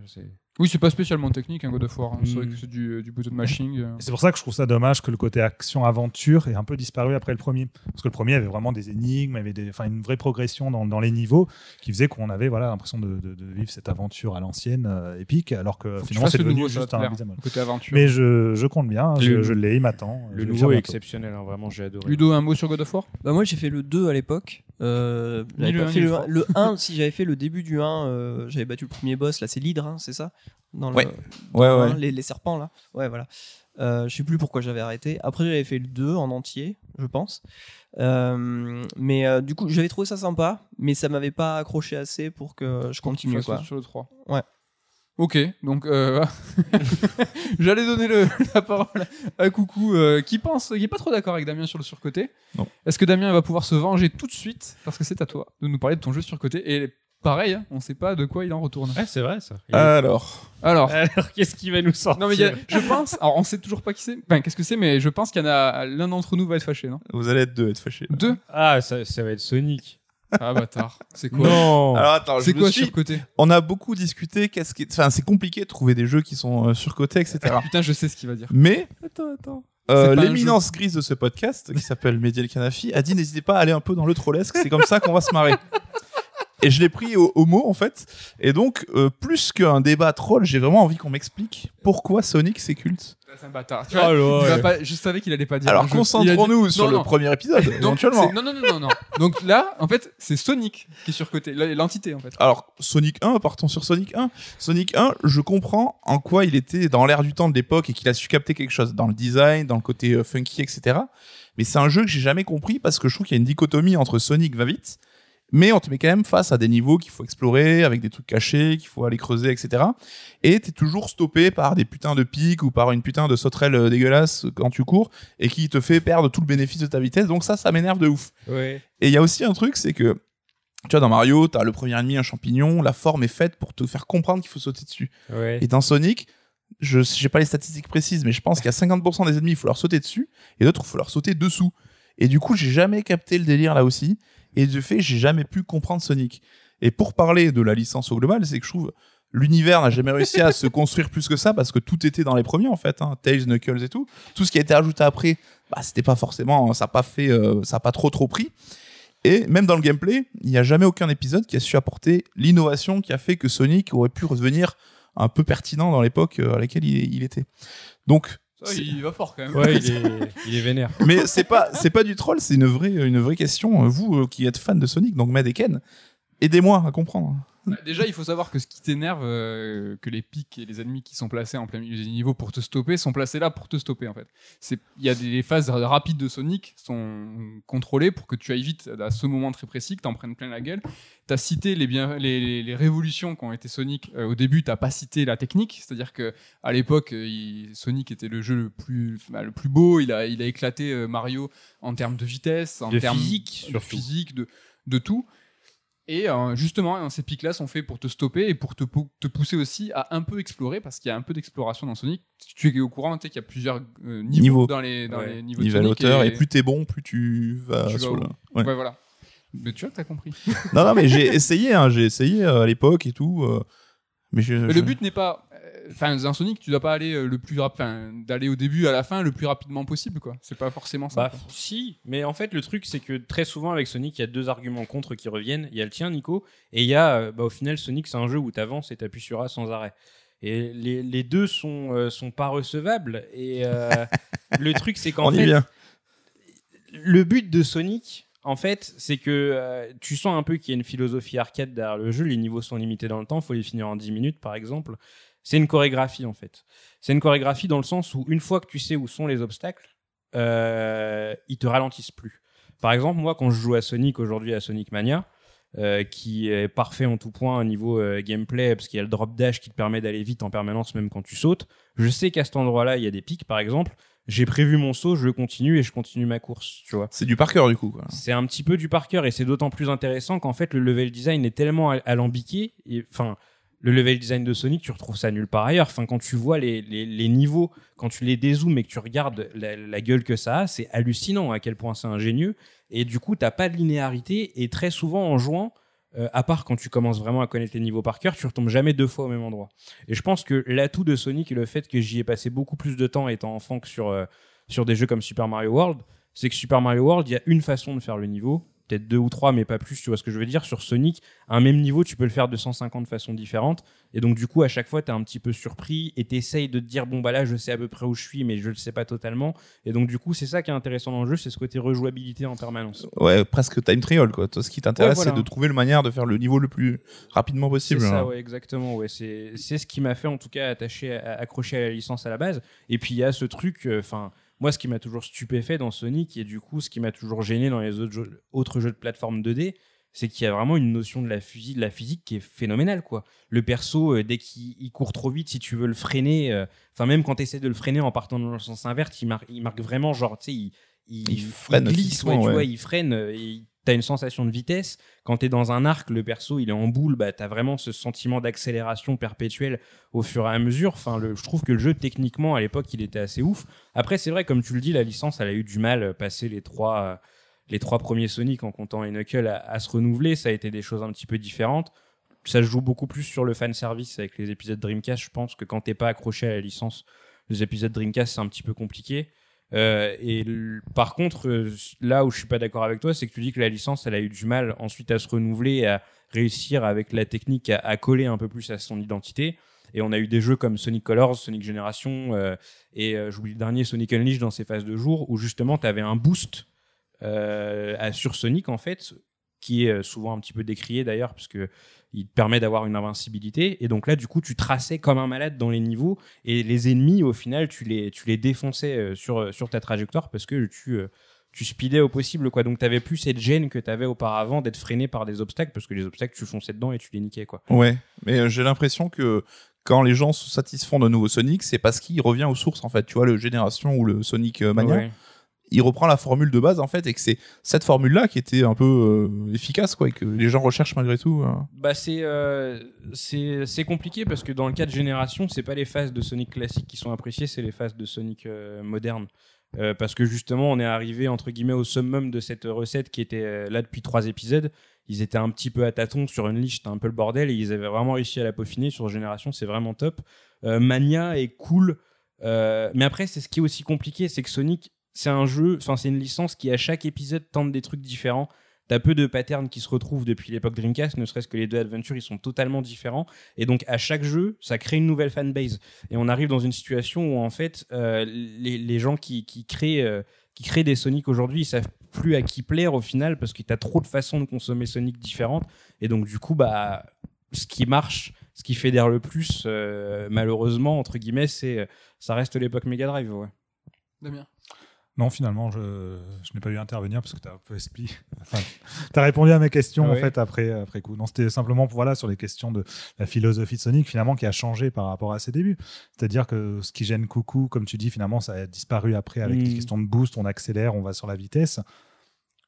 Oui, c'est pas spécialement technique un God of War. hein. C'est vrai Mm. que c'est du, du button mashing. euh. C'est pour ça que je trouve ça dommage que le côté action-aventure ait un peu disparu après le premier. Parce que le premier avait vraiment des énigmes, avait des, enfin, une vraie progression dans, dans les niveaux qui faisait qu'on avait voilà, l'impression de, de- de vivre cette aventure à l'ancienne, euh, épique, alors que Faut finalement c'est le devenu nouveau, juste un. Côté aventure. Mais je, je compte bien, je, Le- je l'ai, il m'attend. Le nouveau est exceptionnel, hein, vraiment, j'ai adoré. Ludo, un mot sur God of War? Bah moi j'ai fait le 2 à l'époque. Euh, le 1. Le 1, si j'avais fait le début du 1, euh, j'avais battu le premier boss, là c'est l'hydre, hein, c'est ça Dans le- Ouais. dans Ouais, le ouais. 1, Les, les serpents là. Ouais, voilà. Euh, je sais plus pourquoi j'avais arrêté. Après j'avais fait le 2 en entier, je pense. Euh, mais euh, du coup j'avais trouvé ça sympa, mais ça m'avait pas accroché assez pour que je continue quoi. sur le 3. Ouais. Ok, donc euh, j'allais donner le- la parole à Coucou euh, qui pense, qui est pas trop d'accord avec Damien sur le surcoté. Non. Est-ce que Damien va pouvoir se venger tout de suite? Parce que c'est à toi de nous parler de ton jeu surcoté et pareil, hein, on sait pas de quoi il en retourne. Ouais, c'est vrai ça. Alors, Alors, Alors, qu'est-ce qui va nous sortir? Non mais il y a- je pense, alors on sait toujours pas qui c'est, enfin qu'est-ce que c'est, mais je pense qu'il y en a l'un d'entre nous va être fâché, non? Vous allez être deux, être fâchés. Deux? Ah, ça, ça va être Sonic. Ah bâtard, c'est quoi Non Alors attends, je C'est me quoi suis- surcoté On a beaucoup discuté. Qu'est-ce qui, enfin, c'est compliqué de trouver des jeux qui sont euh, surcotés, etc. Putain, je sais ce qu'il va dire. Mais Attends, attends. euh, l'éminence grise de ce podcast, qui s'appelle Mediel Canafi, a dit n'hésitez pas à aller un peu dans le trollesque. C'est comme ça qu'on va se marrer. Et je l'ai pris au, au mot en fait. Et donc, euh, plus qu'un débat troll, j'ai vraiment envie qu'on m'explique pourquoi Sonic c'est culte. C'est un bâtard. Tu vois, Oh pas- je savais qu'il allait pas dire. Alors dit- concentrons-nous sur Non, le non. premier épisode, Donc, éventuellement. non, non, non, non, non. Donc là, en fait, c'est Sonic qui est surcoté, l'entité en fait. Alors, Sonic 1, partons sur Sonic 1. Sonic 1, je comprends en quoi il était dans l'air du temps de l'époque et qu'il a su capter quelque chose dans le design, dans le côté euh, funky, etc. Mais c'est un jeu que j'ai jamais compris parce que je trouve qu'il y a une dichotomie entre Sonic va vite, mais on te met quand même face à des niveaux qu'il faut explorer, avec des trucs cachés, qu'il faut aller creuser, etc. Et t'es toujours stoppé par des putains de pics ou par une putain de sauterelle euh, dégueulasse quand tu cours et qui te fait perdre tout le bénéfice de ta vitesse. Donc ça, ça m'énerve de ouf. Ouais. Et il y a aussi un truc, c'est que, tu vois, dans Mario, t'as le premier ennemi, un champignon, la forme est faite pour te faire comprendre qu'il faut sauter dessus. Ouais. Et dans Sonic, je j'ai pas les statistiques précises, mais je pense qu'il y a 50% des ennemis, il faut leur sauter dessus, et d'autres, il faut leur sauter dessous. Et du coup, j'ai jamais capté le délire là aussi, et de fait, j'ai jamais pu comprendre Sonic. Et pour parler de la licence au global, c'est que je trouve l'univers n'a jamais réussi à se construire plus que ça parce que tout était dans les premiers en fait, hein, Tails, Knuckles et tout. Tout ce qui a été ajouté après, bah c'était pas forcément, ça a pas fait, euh, ça a pas trop trop pris. Et même dans le gameplay, il n'y a jamais aucun épisode qui a su apporter l'innovation qui a fait que Sonic aurait pu redevenir un peu pertinent dans l'époque euh, à laquelle il, il était. Donc, Ça, il va fort quand même. Ouais, il est, il est vénère. mais c'est pas c'est pas du troll, c'est une vraie une vraie question. Vous euh, qui êtes fan de Sonic, donc Mad et Ken, aidez-moi à comprendre. Bah, Déjà, il faut savoir que ce qui t'énerve, euh, que les pics et les ennemis qui sont placés en plein milieu des niveaux pour te stopper sont placés là pour te stopper en fait. Il y a des phases rapides de Sonic sont contrôlées pour que tu ailles vite à ce moment très précis, que t'en prennes plein la gueule. T'as cité les, bien, les, les, les révolutions qui ont été Sonic. Euh, au début, t'as pas cité la technique, c'est-à-dire que à l'époque, euh, Sonic était le jeu le plus, bah, le plus beau. Il a, il a éclaté Mario en termes de vitesse, en De termes physique, de physique, de, de tout. Et euh, justement, hein, ces pics-là sont faits pour te stopper et pour te, pou- te pousser aussi à un peu explorer, parce qu'il y a un peu d'exploration dans Sonic. Tu es au courant, tu sais qu'il y a plusieurs euh, niveaux Niveau. dans les, dans Ouais. les niveaux de Sonic. l'auteur et plus t'es bon, plus tu vas Tu sur le. Ouais. Ouais, voilà. Mais tu vois que t'as compris. Non, non, mais j'ai essayé, hein, j'ai essayé euh, à l'époque et tout. euh, mais je, Mais je- le but n'est pas. Enfin, dans Sonic, tu dois pas aller euh, le plus enfin, d'aller au début à la fin le plus rapidement possible, quoi. C'est pas forcément ça. Bah, si, mais en fait, le truc, c'est que très souvent avec Sonic, il y a deux arguments contre qui reviennent. Il y a le tien, Nico, et il y a, euh, bah, au final, Sonic, c'est un jeu où tu avances et tu appuies sur A sans arrêt. Et les, les deux sont, euh, sont pas recevables. Et euh, le truc, c'est qu'en fait, le but de Sonic, en fait, c'est que euh, tu sens un peu qu'il y a une philosophie arcade derrière le jeu. Les niveaux sont limités dans le temps, faut les finir en 10 minutes, par exemple. C'est une chorégraphie, en fait. C'est une chorégraphie dans le sens où, une fois que tu sais où sont les obstacles, euh, ils te ralentissent plus. Par exemple, moi, quand je joue à Sonic aujourd'hui, à Sonic Mania, euh, qui est parfait en tout point au niveau euh, gameplay, parce qu'il y a le drop dash qui te permet d'aller vite en permanence, même quand tu sautes. Je sais qu'à cet endroit-là, il y a des pics, par exemple. J'ai prévu mon saut, je continue et je continue ma course, tu vois. C'est du par cœur du coup. C'est un petit peu du par cœur et c'est d'autant plus intéressant qu'en fait le level design est tellement al- alambiqué et enfin le level design de Sonic tu retrouves ça nulle part ailleurs. Enfin quand tu vois les, les, niveaux, quand tu les dézoomes et que tu regardes la, la gueule que ça a, c'est hallucinant à quel point c'est ingénieux et du coup t'as pas de linéarité et très souvent en jouant euh, à part quand tu commences vraiment à connaître les niveaux par cœur, tu retombes jamais deux fois au même endroit. Et je pense que l'atout de Sonic et le fait que j'y ai passé beaucoup plus de temps étant enfant que sur, euh, sur des jeux comme Super Mario World, c'est que Super Mario World, il y a une façon de faire le niveau, peut-être deux ou trois, mais pas plus, tu vois ce que je veux dire. Sur Sonic, un même niveau, tu peux le faire de 150 façons différentes. Et donc, du coup, à chaque fois, tu es un petit peu surpris et tu essayes de te dire, bon, bah là, je sais à peu près où je suis, mais je le sais pas totalement. Et donc, du coup, c'est ça qui est intéressant dans le jeu, c'est ce côté rejouabilité en permanence. Ouais, presque time trial quoi. Toi, ce qui t'intéresse, Ouais, voilà. c'est de trouver le manière de faire le niveau le plus rapidement C'est possible. ça, hein. ouais, exactement. Ouais, c'est c'est ce qui m'a fait en tout cas attacher, à- accrocher à la licence à la base. Et puis il y a ce truc, euh, enfin. Moi, ce qui m'a toujours stupéfait dans Sonic, et du coup, ce qui m'a toujours gêné dans les autres jeux, autres jeux de plateforme 2D, c'est qu'il y a vraiment une notion de la, physique, de la physique qui est phénoménale. Quoi. Le perso, euh, dès qu'il il court trop vite, si tu veux le freiner, euh, enfin, même quand tu essaies de le freiner en partant dans le sens inverse, il marque, il marque vraiment, genre, tu sais, il, il, Il freine glisse, ouais, tu vois, il freine, euh, et t'as une sensation de vitesse. Quand t'es dans un arc, le perso, il est en boule, bah, t'as vraiment ce sentiment d'accélération perpétuelle au fur et à mesure. Enfin, je trouve que le jeu, techniquement, à l'époque, il était assez ouf. Après, c'est vrai, comme tu le dis, la licence, elle a eu du mal, euh, passer les trois, euh, les trois premiers Sonic en comptant et Knuckles à, à se renouveler. Ça a été des choses un petit peu différentes. Ça se joue beaucoup plus sur le fan service avec les épisodes Dreamcast. Je pense que quand t'es pas accroché à la licence, les épisodes Dreamcast, c'est un petit peu compliqué. Euh, et par contre, euh, là où je suis pas d'accord avec toi, c'est que tu dis que la licence, elle a eu du mal ensuite à se renouveler, à réussir avec la technique à, coller un peu plus à son identité. Et on a eu des jeux comme Sonic Colors, Sonic Generation, euh, et j'oublie le dernier, Sonic Unleashed dans ses phases de jour, où justement tu avais un boost sur Sonic en fait, qui est euh, souvent un petit peu décrié d'ailleurs, parce que il te permet d'avoir une invincibilité. Et donc là, du coup, tu traçais comme un malade dans les niveaux, et les ennemis, au final, tu les, tu les défonçais euh, sur, euh, sur ta trajectoire parce que tu, tu speedais au possible. Quoi. Donc tu plus cette gêne que tu avais auparavant d'être freiné par des obstacles, parce que les obstacles, tu fonçais dedans et tu les niquais. Quoi. Ouais, mais j'ai l'impression que quand les gens se satisfont d'un nouveau Sonic, c'est parce qu'il revient aux sources en fait. Tu vois, le Génération ou le Sonic Mania, Ouais. Il reprend la formule de base en fait, et que c'est cette formule-là qui était un peu euh, efficace, quoi, et que les gens recherchent malgré tout. euh. Bah c'est euh, c'est c'est compliqué parce que dans le cas de génération, c'est pas les phases de Sonic classique qui sont appréciées, c'est les phases de Sonic euh, moderne. Parce que justement, on est arrivé entre guillemets au summum de cette recette qui était là depuis trois épisodes. Ils étaient un petit peu à tâtons sur une liste, un peu le bordel, et ils avaient vraiment réussi à la peaufiner sur génération. C'est vraiment top. Mania est cool, mais après, c'est ce qui est aussi compliqué, c'est que Sonic, c'est un jeu, enfin c'est une licence qui à chaque épisode tente des trucs différents. T'as peu de patterns qui se retrouvent depuis l'époque Dreamcast, ne serait-ce que les deux Adventures, ils sont totalement différents. Et donc, à chaque jeu, ça crée une nouvelle fanbase. Et on arrive dans une situation où, en fait, euh, les, gens qui, qui, créent, euh, qui créent des Sonic aujourd'hui, ils savent plus à qui plaire au final parce que t'as trop de façons de consommer Sonic différentes. Et donc, du coup, bah, ce qui marche, ce qui fédère le plus, euh, malheureusement, entre guillemets, c'est, ça reste l'époque Mega Drive. Ouais. Damien. Non, finalement, je, je n'ai pas eu à intervenir parce que tu as un peu expli. Enfin, tu as répondu à mes questions Ah en fait après, après coup. Non, c'était simplement pour, voilà, sur les questions de la philosophie de Sonic finalement qui a changé par rapport à ses débuts. C'est-à-dire que ce qui gêne Coucou, comme tu dis, finalement, ça a disparu après avec les questions de boost, on accélère, on va sur la vitesse.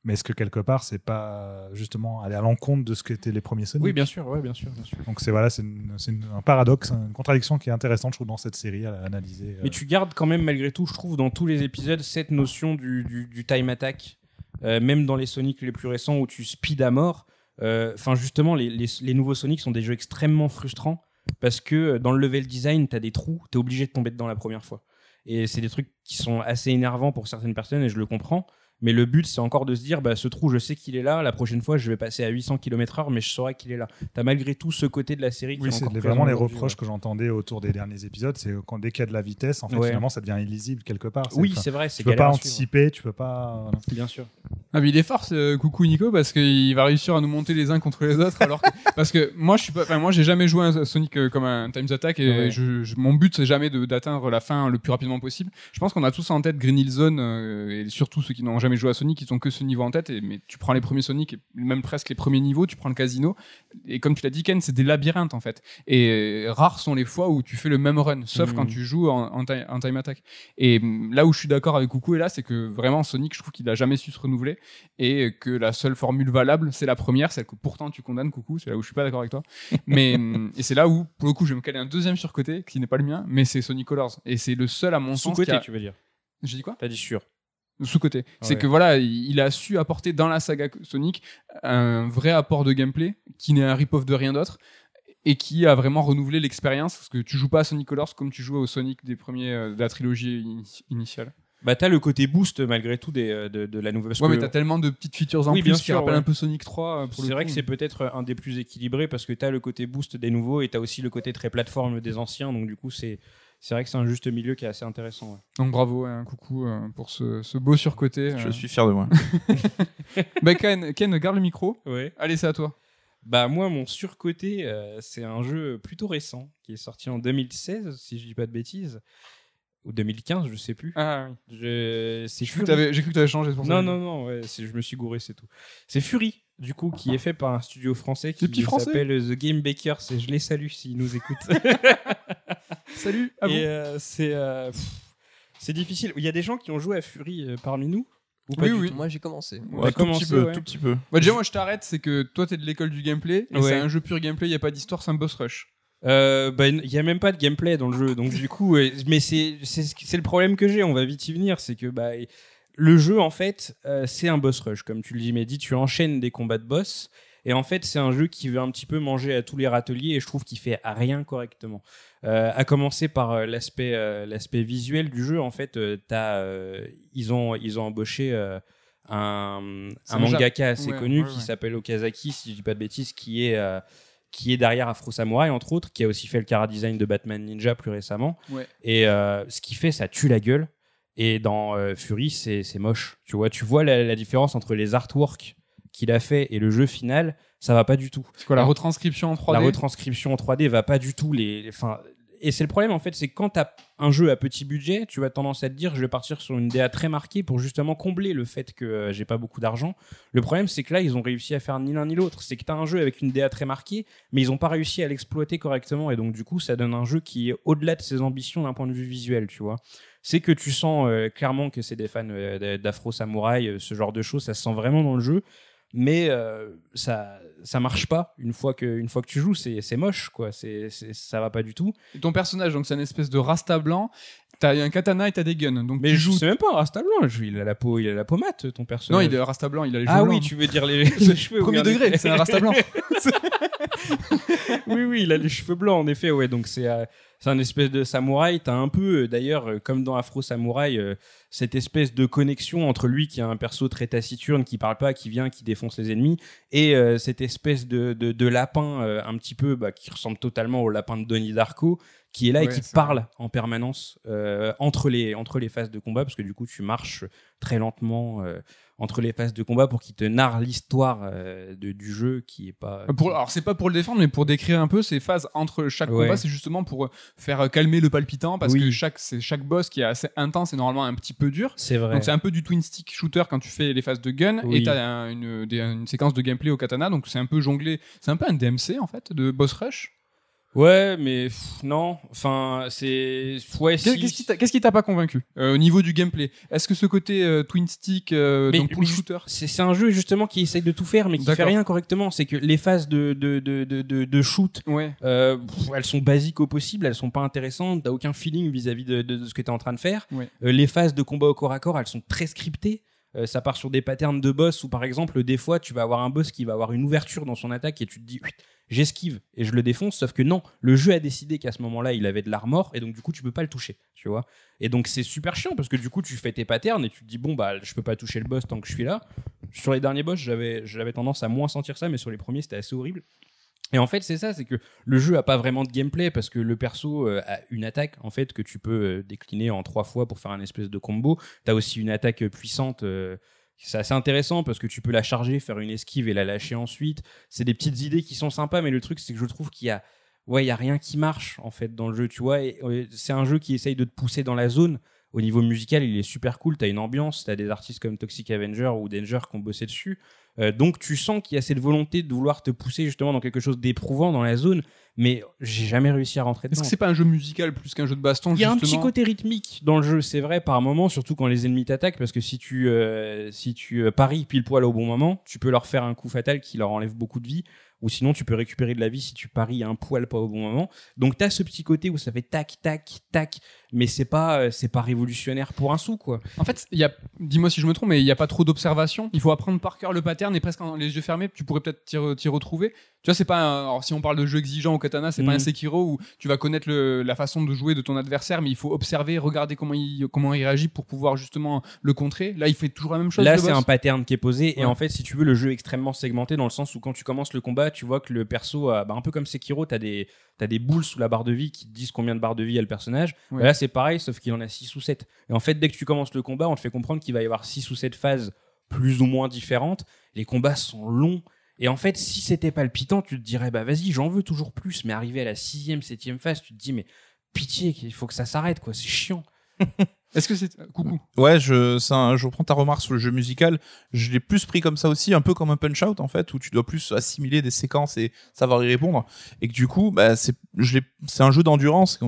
Mais est-ce que quelque part, c'est pas justement aller à l'encontre de ce qu'étaient les premiers Sonic Oui, bien sûr, ouais, bien sûr, bien sûr. Donc c'est voilà, c'est un paradoxe, une contradiction qui est intéressante, je trouve, dans cette série à analyser. euh. Mais tu gardes quand même, malgré tout, je trouve, dans tous les épisodes, cette notion du, du, du time attack. Euh, même dans les Sonic les plus récents où tu speed à mort. euh, Enfin, justement, les, les, les nouveaux Sonic sont des jeux extrêmement frustrants parce que dans le level design, tu as des trous, tu es obligé de tomber dedans la première fois. Et c'est des trucs qui sont assez énervants pour certaines personnes et je le comprends. Mais le but, c'est encore de se dire, bah, ce trou, je sais qu'il est là. La prochaine fois, je vais passer à 800 km/h, mais je saurai qu'il est là. T'as malgré tout ce côté de la série qui Oui, est c'est vraiment les reproches ouais. que j'entendais autour des derniers épisodes, c'est quand dès qu'il y a de la vitesse, en fait, Ouais. finalement, ça devient illisible quelque part. C'est- Oui, c'est vrai. Tu peux pas anticiper, tu peux pas. Bien sûr. Ah mais il est fort ce coucou Nico parce qu'il va réussir à nous monter les uns contre les autres alors que, parce que moi je suis pas moi j'ai jamais joué à Sonic euh, comme un Times Attack et Ouais. je, je- mon but c'est jamais d'atteindre la fin le plus rapidement possible. Je pense qu'on a tous en tête Green Hill Zone euh, et surtout ceux qui n'ont jamais joué à Sonic ils ont que ce niveau en tête et mais tu prends les premiers Sonic et même presque les premiers niveaux, tu prends le casino et comme tu l'as dit Ken, c'est des labyrinthes en fait. Et euh, rares sont les fois où tu fais le même run sauf Mhm. quand tu joues en, en, ti- en time attack. Et hum, là où je suis d'accord avec Coucou et là c'est que vraiment Sonic je trouve qu'il a jamais su se renouveler et que la seule formule valable, c'est la première, celle que pourtant tu condamnes, coucou, c'est là où je suis pas d'accord avec toi. Mais, hum, et c'est là où, pour le coup, je vais me caler un deuxième surcoté, qui n'est pas le mien, mais c'est Sonic Colors. Et c'est le seul, à mon sens, Sous-côté, a- tu veux dire. J'ai dit quoi? T'as dit sûr. Sous-côté. C'est que voilà, il a su apporter dans la saga Sonic un vrai apport de gameplay, qui n'est un rip-off de rien d'autre. Et qui a vraiment renouvelé l'expérience, parce que tu joues pas à Sonic Colors comme tu jouais au Sonic des premiers euh, de la trilogie ini- initiale. Bah, t'as le côté boost malgré tout des, euh, de, de la nouvelle. ouais, mais t'as tellement de petites features en Oui, plus bien qui sûr, rappellent ouais. un peu Sonic 3 euh, C'est vrai coup. que c'est peut-être un des plus équilibrés parce que tu as le côté boost des nouveaux et tu as aussi le côté très plateforme des anciens. Donc, du coup, c'est c'est vrai que c'est un juste milieu qui est assez intéressant. ouais. Donc bravo, un coucou euh, pour ce, ce beau surcoté. Je euh. suis fier de moi. Bah, Ken, Ken, garde le micro. Ouais. Allez, c'est à toi. Bah, moi, mon surcoté, euh, c'est un jeu plutôt récent qui est sorti en 2016, si je dis pas de bêtises. Ou 2015, je sais plus. Ah oui. Je... C'est J'ai cru que t'avais- que t'avais changé pour ça. Non, non, non, ouais, je me suis gouré, c'est tout. C'est Fury, du coup, qui est fait par un studio français qui s'appelle The Game Bakers et je les salue s'ils nous écoutent. Salut, à vous. Et euh, c'est euh, pff, c'est difficile. Il y a des gens qui ont joué à Fury euh, parmi nous ou pas Oui, du oui. tout Moi j'ai commencé. Ouais, tout commencé, petit peu, ouais. tout petit peu. Bah, déjà, moi, je t'arrête, c'est que toi, t'es de l'école du gameplay, et Ouais. c'est un jeu pur gameplay, il n'y a pas d'histoire, c'est un boss rush. Euh, bah, Il y a même pas de gameplay dans le jeu, donc du coup, euh, mais c'est c'est ce qui- c'est le problème que j'ai. On va vite y venir, c'est que bah le jeu en fait, euh, c'est un boss rush, comme tu le dis, Mehdi. Tu enchaînes des combats de boss. Et en fait, c'est un jeu qui veut un petit peu manger à tous les râteliers et je trouve qu'il fait rien correctement. Euh, à commencer par euh, l'aspect euh, l'aspect visuel du jeu, en fait, euh, euh, ils ont ils ont embauché un, mangaka assez ouais, connu ouais, qui s'appelle Okazaki, si je dis pas de bêtises, qui est euh, qui est derrière Afro Samurai entre autres, qui a aussi fait le cara design de Batman Ninja plus récemment. Et euh, ce qui fait, ça tue la gueule. Et dans euh, Fury, c'est c'est moche. Tu vois, tu vois la, la différence entre les artworks qu'il a fait et le jeu final, ça va pas du tout. C'est quoi, la retranscription en 3D La retranscription en 3D va pas du tout les. les- et c'est le problème en fait, c'est que quand t'as un jeu à petit budget, tu vas tendance à te dire je vais partir sur une DA très marquée pour justement combler le fait que euh, j'ai pas beaucoup d'argent. Le problème c'est que là ils ont réussi à faire ni l'un ni l'autre. C'est que t'as un jeu avec une DA très marquée, mais ils ont pas réussi à l'exploiter correctement et donc du coup ça donne un jeu qui est au-delà de ses ambitions d'un point de vue visuel, tu vois. C'est que tu sens euh, clairement que c'est des fans euh, d'Afro Samouraï, euh, ce genre de choses, ça se sent vraiment dans le jeu mais euh, ça ça marche pas une fois que une fois que tu joues. C'est moche quoi. C'est- ça va pas du tout. Et Ton personnage, donc c'est une espèce de rasta blanc, t'as un katana et t'as des guns. Donc mais je c'est même pas un rasta blanc il a la peau il a la peau mate ton Non, personnage il est rasta blanc, il a les cheveux ah blancs. oui tu veux dire les, les cheveux Premier degré, c'est un rasta blanc. oui oui il a les cheveux blancs en effet ouais donc c'est euh, c'est un espèce de samouraï t'as un peu euh, d'ailleurs euh, comme dans Afro Samouraï euh, cette espèce de connexion entre lui qui a un perso très taciturne qui parle pas qui vient qui défonce les ennemis et euh, cette espèce de, de, de lapin euh, un petit peu bah, qui ressemble totalement au lapin de Donnie Darko qui est là et qui parle en permanence euh, entre les entre les phases de combat parce que du coup tu marches très lentement euh, entre les phases de combat pour qu'il te narre l'histoire euh, du jeu qui est pas Pour, alors c'est pas pour le défendre, mais pour décrire un peu ces phases entre chaque Ouais. combat, c'est justement pour euh, faire euh, calmer le palpitant, parce Oui. que chaque, chaque boss qui est assez intense et normalement un petit peu dur. c'est vrai Donc c'est un peu du twin stick shooter quand tu fais les phases de gun Oui. et t'as un- une, des- une séquence de gameplay au katana donc c'est un peu jonglé c'est un peu un DMC en fait de boss rush ouais mais pff, non enfin c'est ouais si- qu'est-ce qui t'a- pas convaincu euh, au niveau du gameplay? Est-ce que ce côté euh, twin stick euh, Mais- donc ju- shooter? C'est un jeu justement qui essaye de tout faire mais qui fait rien correctement. C'est que les phases de, de, de, de, shoot, ouais euh, pff, elles sont basiques au possible, elles sont pas intéressantes, t'as aucun feeling vis-à-vis de, de, de ce que t'es en train de faire. Ouais. Euh, les phases de combat au corps à corps, elles sont très scriptées. Euh, ça part sur des patterns de boss où, par exemple, des fois, tu vas avoir un boss qui va avoir une ouverture dans son attaque et tu te dis, j'esquive et je le défonce. Sauf que non, le jeu a décidé qu'à ce moment-là, il avait de l'armor et donc, du coup, tu peux pas le toucher, tu vois. Et donc, c'est super chiant parce que du coup, tu fais tes patterns et tu te dis, bon, bah, je peux pas toucher le boss tant que je suis là. Sur les derniers boss, j'avais tendance à moins sentir ça, mais sur les premiers, c'était assez horrible. Et en fait, c'est ça, c'est que le jeu a pas vraiment de gameplay parce que le perso euh, a une attaque en fait que tu peux euh, décliner en trois fois pour faire un espèce de combo. T'as aussi une attaque euh, puissante. c'est assez intéressant parce que tu peux la charger, faire une esquive et la lâcher ensuite. C'est des petites idées qui sont sympas, mais le truc c'est que je trouve qu'il y a, ouais, y a rien qui marche en fait dans le jeu, tu vois. C'est un jeu qui essaye de te pousser dans la zone. Au niveau musical, il est super cool. T'as une ambiance, t'as des artistes comme Toxic Avenger ou Danger qui ont bossé dessus. Euh, donc tu sens qu'il y a cette volonté de vouloir te pousser justement dans quelque chose d'éprouvant dans la zone, mais j'ai jamais réussi à rentrer Est-ce dedans. que c'est pas un jeu musical plus qu'un jeu de baston Il y a un petit côté rythmique dans le jeu, c'est vrai, par moment, surtout quand les ennemis t'attaquent, parce que si tu, euh, si tu euh, paries pile poil au bon moment, tu peux leur faire un coup fatal qui leur enlève beaucoup de vie, ou sinon tu peux récupérer de la vie si tu paries un poil pas au bon moment. Donc t'as ce petit côté où ça fait tac, tac, tac, mais c'est pas, euh, c'est pas révolutionnaire pour un sou, quoi. En fait, il y a, dis-moi si je me trompe, mais il n'y a pas trop d'observation. Il faut apprendre par cœur le pattern et presque en les yeux fermés, tu pourrais peut-être t'y, re- t'y retrouver. Tu vois, c'est pas un- alors si on parle de jeu exigeant au katana, c'est pas Mhm. un Sekiro où tu vas connaître le- la façon de jouer de ton adversaire, mais il faut observer, regarder comment il, comment il réagit pour pouvoir justement le contrer. Là, il fait toujours la même chose. Là, c'est un pattern qui est posé. Et en fait, si tu veux, le jeu est extrêmement segmenté dans le sens où quand tu commences le combat, tu vois que le perso, a, bah, un peu comme Sekiro, t'as des, t'as des boules sous la barre de vie qui te disent combien de barres de vie a le personnage. Ouais. Bah là, c'est pareil, sauf qu'il en a 6 ou 7. Et en fait, dès que tu commences le combat, on te fait comprendre qu'il va y avoir 6 ou 7 phases plus ou moins différentes. Les combats sont longs. Et en fait, si c'était palpitant, tu te dirais, bah vas-y, j'en veux toujours plus. Mais arrivé à la sixième, septième phase, tu te dis, mais pitié, il faut que ça s'arrête, quoi. C'est chiant. Est-ce que c'est. Coucou. Ouais, je, c'est un- je reprends ta remarque sur le jeu musical. Je l'ai plus pris comme ça aussi, un peu comme un punch out en fait, où tu dois plus assimiler des séquences et savoir y répondre. Et que du coup, bah, c'est, je l'ai, c'est un jeu d'endurance,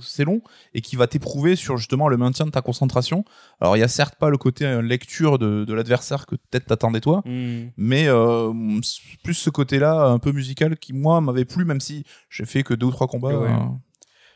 c'est- long et qui va t'éprouver sur justement le maintien de ta concentration. Alors il y a certes pas le côté euh, lecture de, de l'adversaire que peut-être t'attendais toi, Hmm. mais euh, plus ce côté-là un peu musical qui moi m'avait plu, même si j'ai fait que deux ou trois combats. Ouais. euh,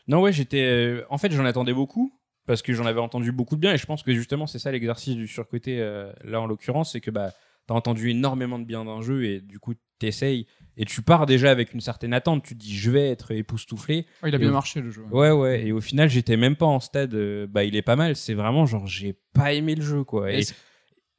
Non, ouais, j'étais. euh, En fait, j'en attendais beaucoup parce que j'en avais entendu beaucoup de bien et je pense que justement, c'est ça l'exercice du surcoté euh, là en l'occurrence, c'est que bah t'as entendu énormément de bien d'un jeu et du coup t'essayes et tu pars déjà avec une certaine attente. Tu te dis, je vais être époustouflé. Oh, il a bien au- marché le jeu. Ouais, ouais. Et au final, j'étais même pas en stade. euh, bah, il est pas mal. C'est vraiment genre, j'ai pas aimé le jeu, quoi. Et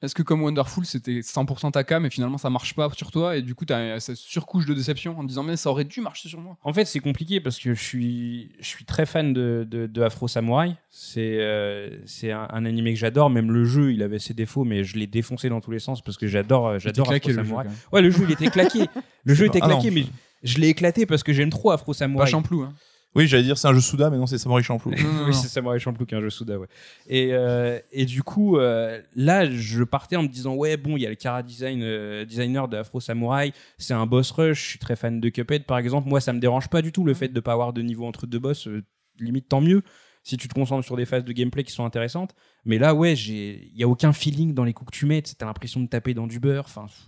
est-ce que comme Wonderful, c'était 100% ta cam et finalement ça marche pas sur toi et du coup t'as cette surcouche de déception en te disant mais ça aurait dû marcher sur moi En fait, c'est compliqué parce que je suis, je suis très fan de, de, de Afro Samurai. C'est euh, c'est un, un animé que j'adore. Même le jeu, il avait ses défauts, mais je l'ai défoncé dans tous les sens parce que j'adore euh, j'adore Afro le jeu, Samurai. quand même. Ouais, le jeu, il était claqué. Le jeu pas- était ah non, claqué, mais je- l'ai éclaté parce que j'aime trop Afro Pas Samurai. Champloo. Hein. Oui, j'allais dire c'est un jeu Souda, mais non, c'est Samurai Champloo. Oui, c'est Samurai Champloo qui est un jeu Souda, ouais. Et, euh, et du coup, euh, là, je partais en me disant, ouais, bon, il y a le Kara design, euh, designer de Afro Samurai, c'est un boss rush, je suis très fan de Cuphead, par exemple. Moi, ça me dérange pas du tout le fait de pas avoir de niveau entre deux boss, euh, limite tant mieux. Si tu te concentres sur des phases de gameplay qui sont intéressantes. Mais là, ouais, j'ai, il y a aucun feeling dans les coups que tu mets. T'as l'impression de taper dans du beurre. Enfin, pff,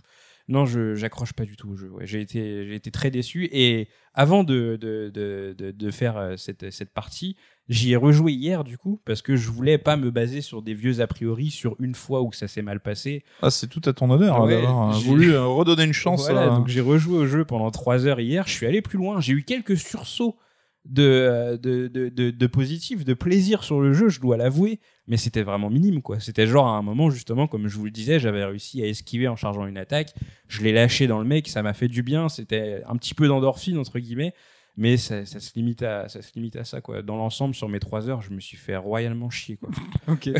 non, je j'accroche pas du tout au jeu. Ouais, j'ai été, j'ai été très déçu. Et avant de de, de, de, de faire euh, cette cette partie, j'y ai rejoué hier du coup parce que je voulais pas me baser sur des vieux a priori sur une fois où ça s'est mal passé. Ah, c'est tout à ton honneur hein, Ouais, d'avoir euh, j'ai- voulu euh, redonner une chance. Voilà, à- donc j'ai rejoué au jeu pendant trois heures hier. Je suis allé plus loin. J'ai eu quelques sursauts de, de, de, de, de positif, de plaisir sur le jeu, je dois l'avouer. Mais c'était vraiment minime, quoi. C'était genre à un moment, justement, comme je vous le disais, j'avais réussi à esquiver en chargeant une attaque. Je l'ai lâché dans le mec, ça m'a fait du bien. C'était un petit peu d'endorphine, entre guillemets. Mais ça, ça, se limite à, ça se limite à ça, quoi. Dans l'ensemble, sur mes trois heures, je me suis fait royalement chier, quoi. Ok.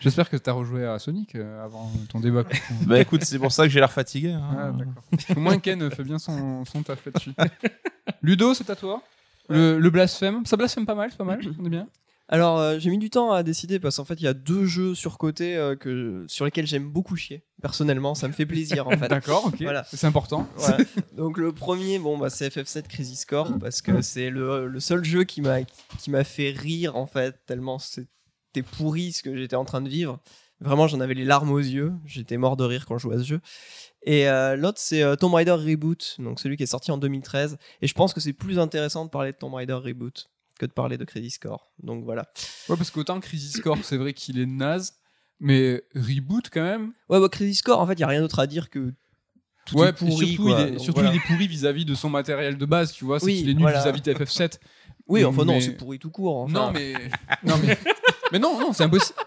J'espère que t'as rejoué à Sonic euh, avant ton débat. Bah écoute, c'est pour ça que j'ai l'air fatigué. hein. Ah, d'accord. Au moins Ken fait bien son, son taf là-dessus. Ludo, c'est à toi. Le, le blasphème, ça blasphème pas mal, c'est pas mal, on est bien. Alors, euh, j'ai mis du temps à décider parce qu'en fait, il y a deux jeux surcotés euh, que, sur lesquels j'aime beaucoup chier. Personnellement, ça me fait plaisir en fait. D'accord, ok. Voilà. C'est important. Voilà. Donc le premier, bon bah c'est FF7 Crazy Score parce que c'est le, le seul jeu qui m'a qui m'a fait rire en fait tellement c'était pourri ce que j'étais en train de vivre. Vraiment, j'en avais les larmes aux yeux. J'étais mort de rire quand je jouais à ce jeu. Et euh, l'autre, c'est euh, Tomb Raider Reboot, donc celui qui est sorti en 2013. Et je pense que c'est plus intéressant de parler de Tomb Raider Reboot que de parler de Crazy Score. Donc voilà. Ouais, parce qu'autant Crisis Core, c'est vrai qu'il est naze. Mais reboot quand même. Ouais, bah, Crisis Core, en fait, il y a rien d'autre à dire que tout ouais, est pourri. surtout, quoi. il est, Donc, surtout voilà. il est pourri vis-à-vis de son matériel de base, tu vois. C'est Oui, qu'il est nul voilà. vis-à-vis de FF7. Oui, enfin non, mais- c'est pourri tout court. enfin. Non, mais. Non, mais. mais non, non, c'est impossible.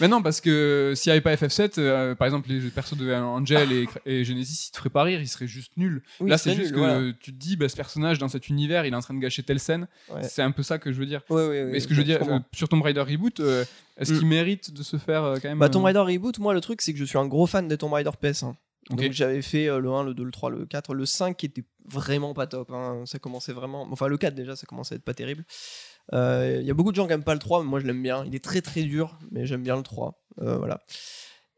Mais non, parce que s'il n'y avait pas FF7, euh, par exemple, les persos de Angel et, et Genesis, ils te feraient pas rire, ils seraient juste nuls. Oui, Là, c'est nul, juste que voilà. tu te dis, bah, ce personnage dans cet univers, il est en train de gâcher telle scène. Ouais. C'est un peu ça que je veux dire. Ouais, ouais, ouais, Mais ce que je veux dire, euh, sur Tomb Raider Reboot, euh, est-ce Mm. qu'il mérite de se faire euh, quand même. Bah, Tomb Raider Reboot, moi, le truc, c'est que je suis un gros fan des Tomb Raider PS1. Ok. Donc j'avais fait euh, le 1, le 2, le 3, le 4, le 5 qui était vraiment pas top. hein. Ça commençait vraiment. Enfin, le 4 déjà, ça commençait à être pas terrible. Euh, Il y a beaucoup de gens qui aiment pas le 3, mais moi je l'aime bien. Il est très très dur, mais j'aime bien le 3. Euh, voilà.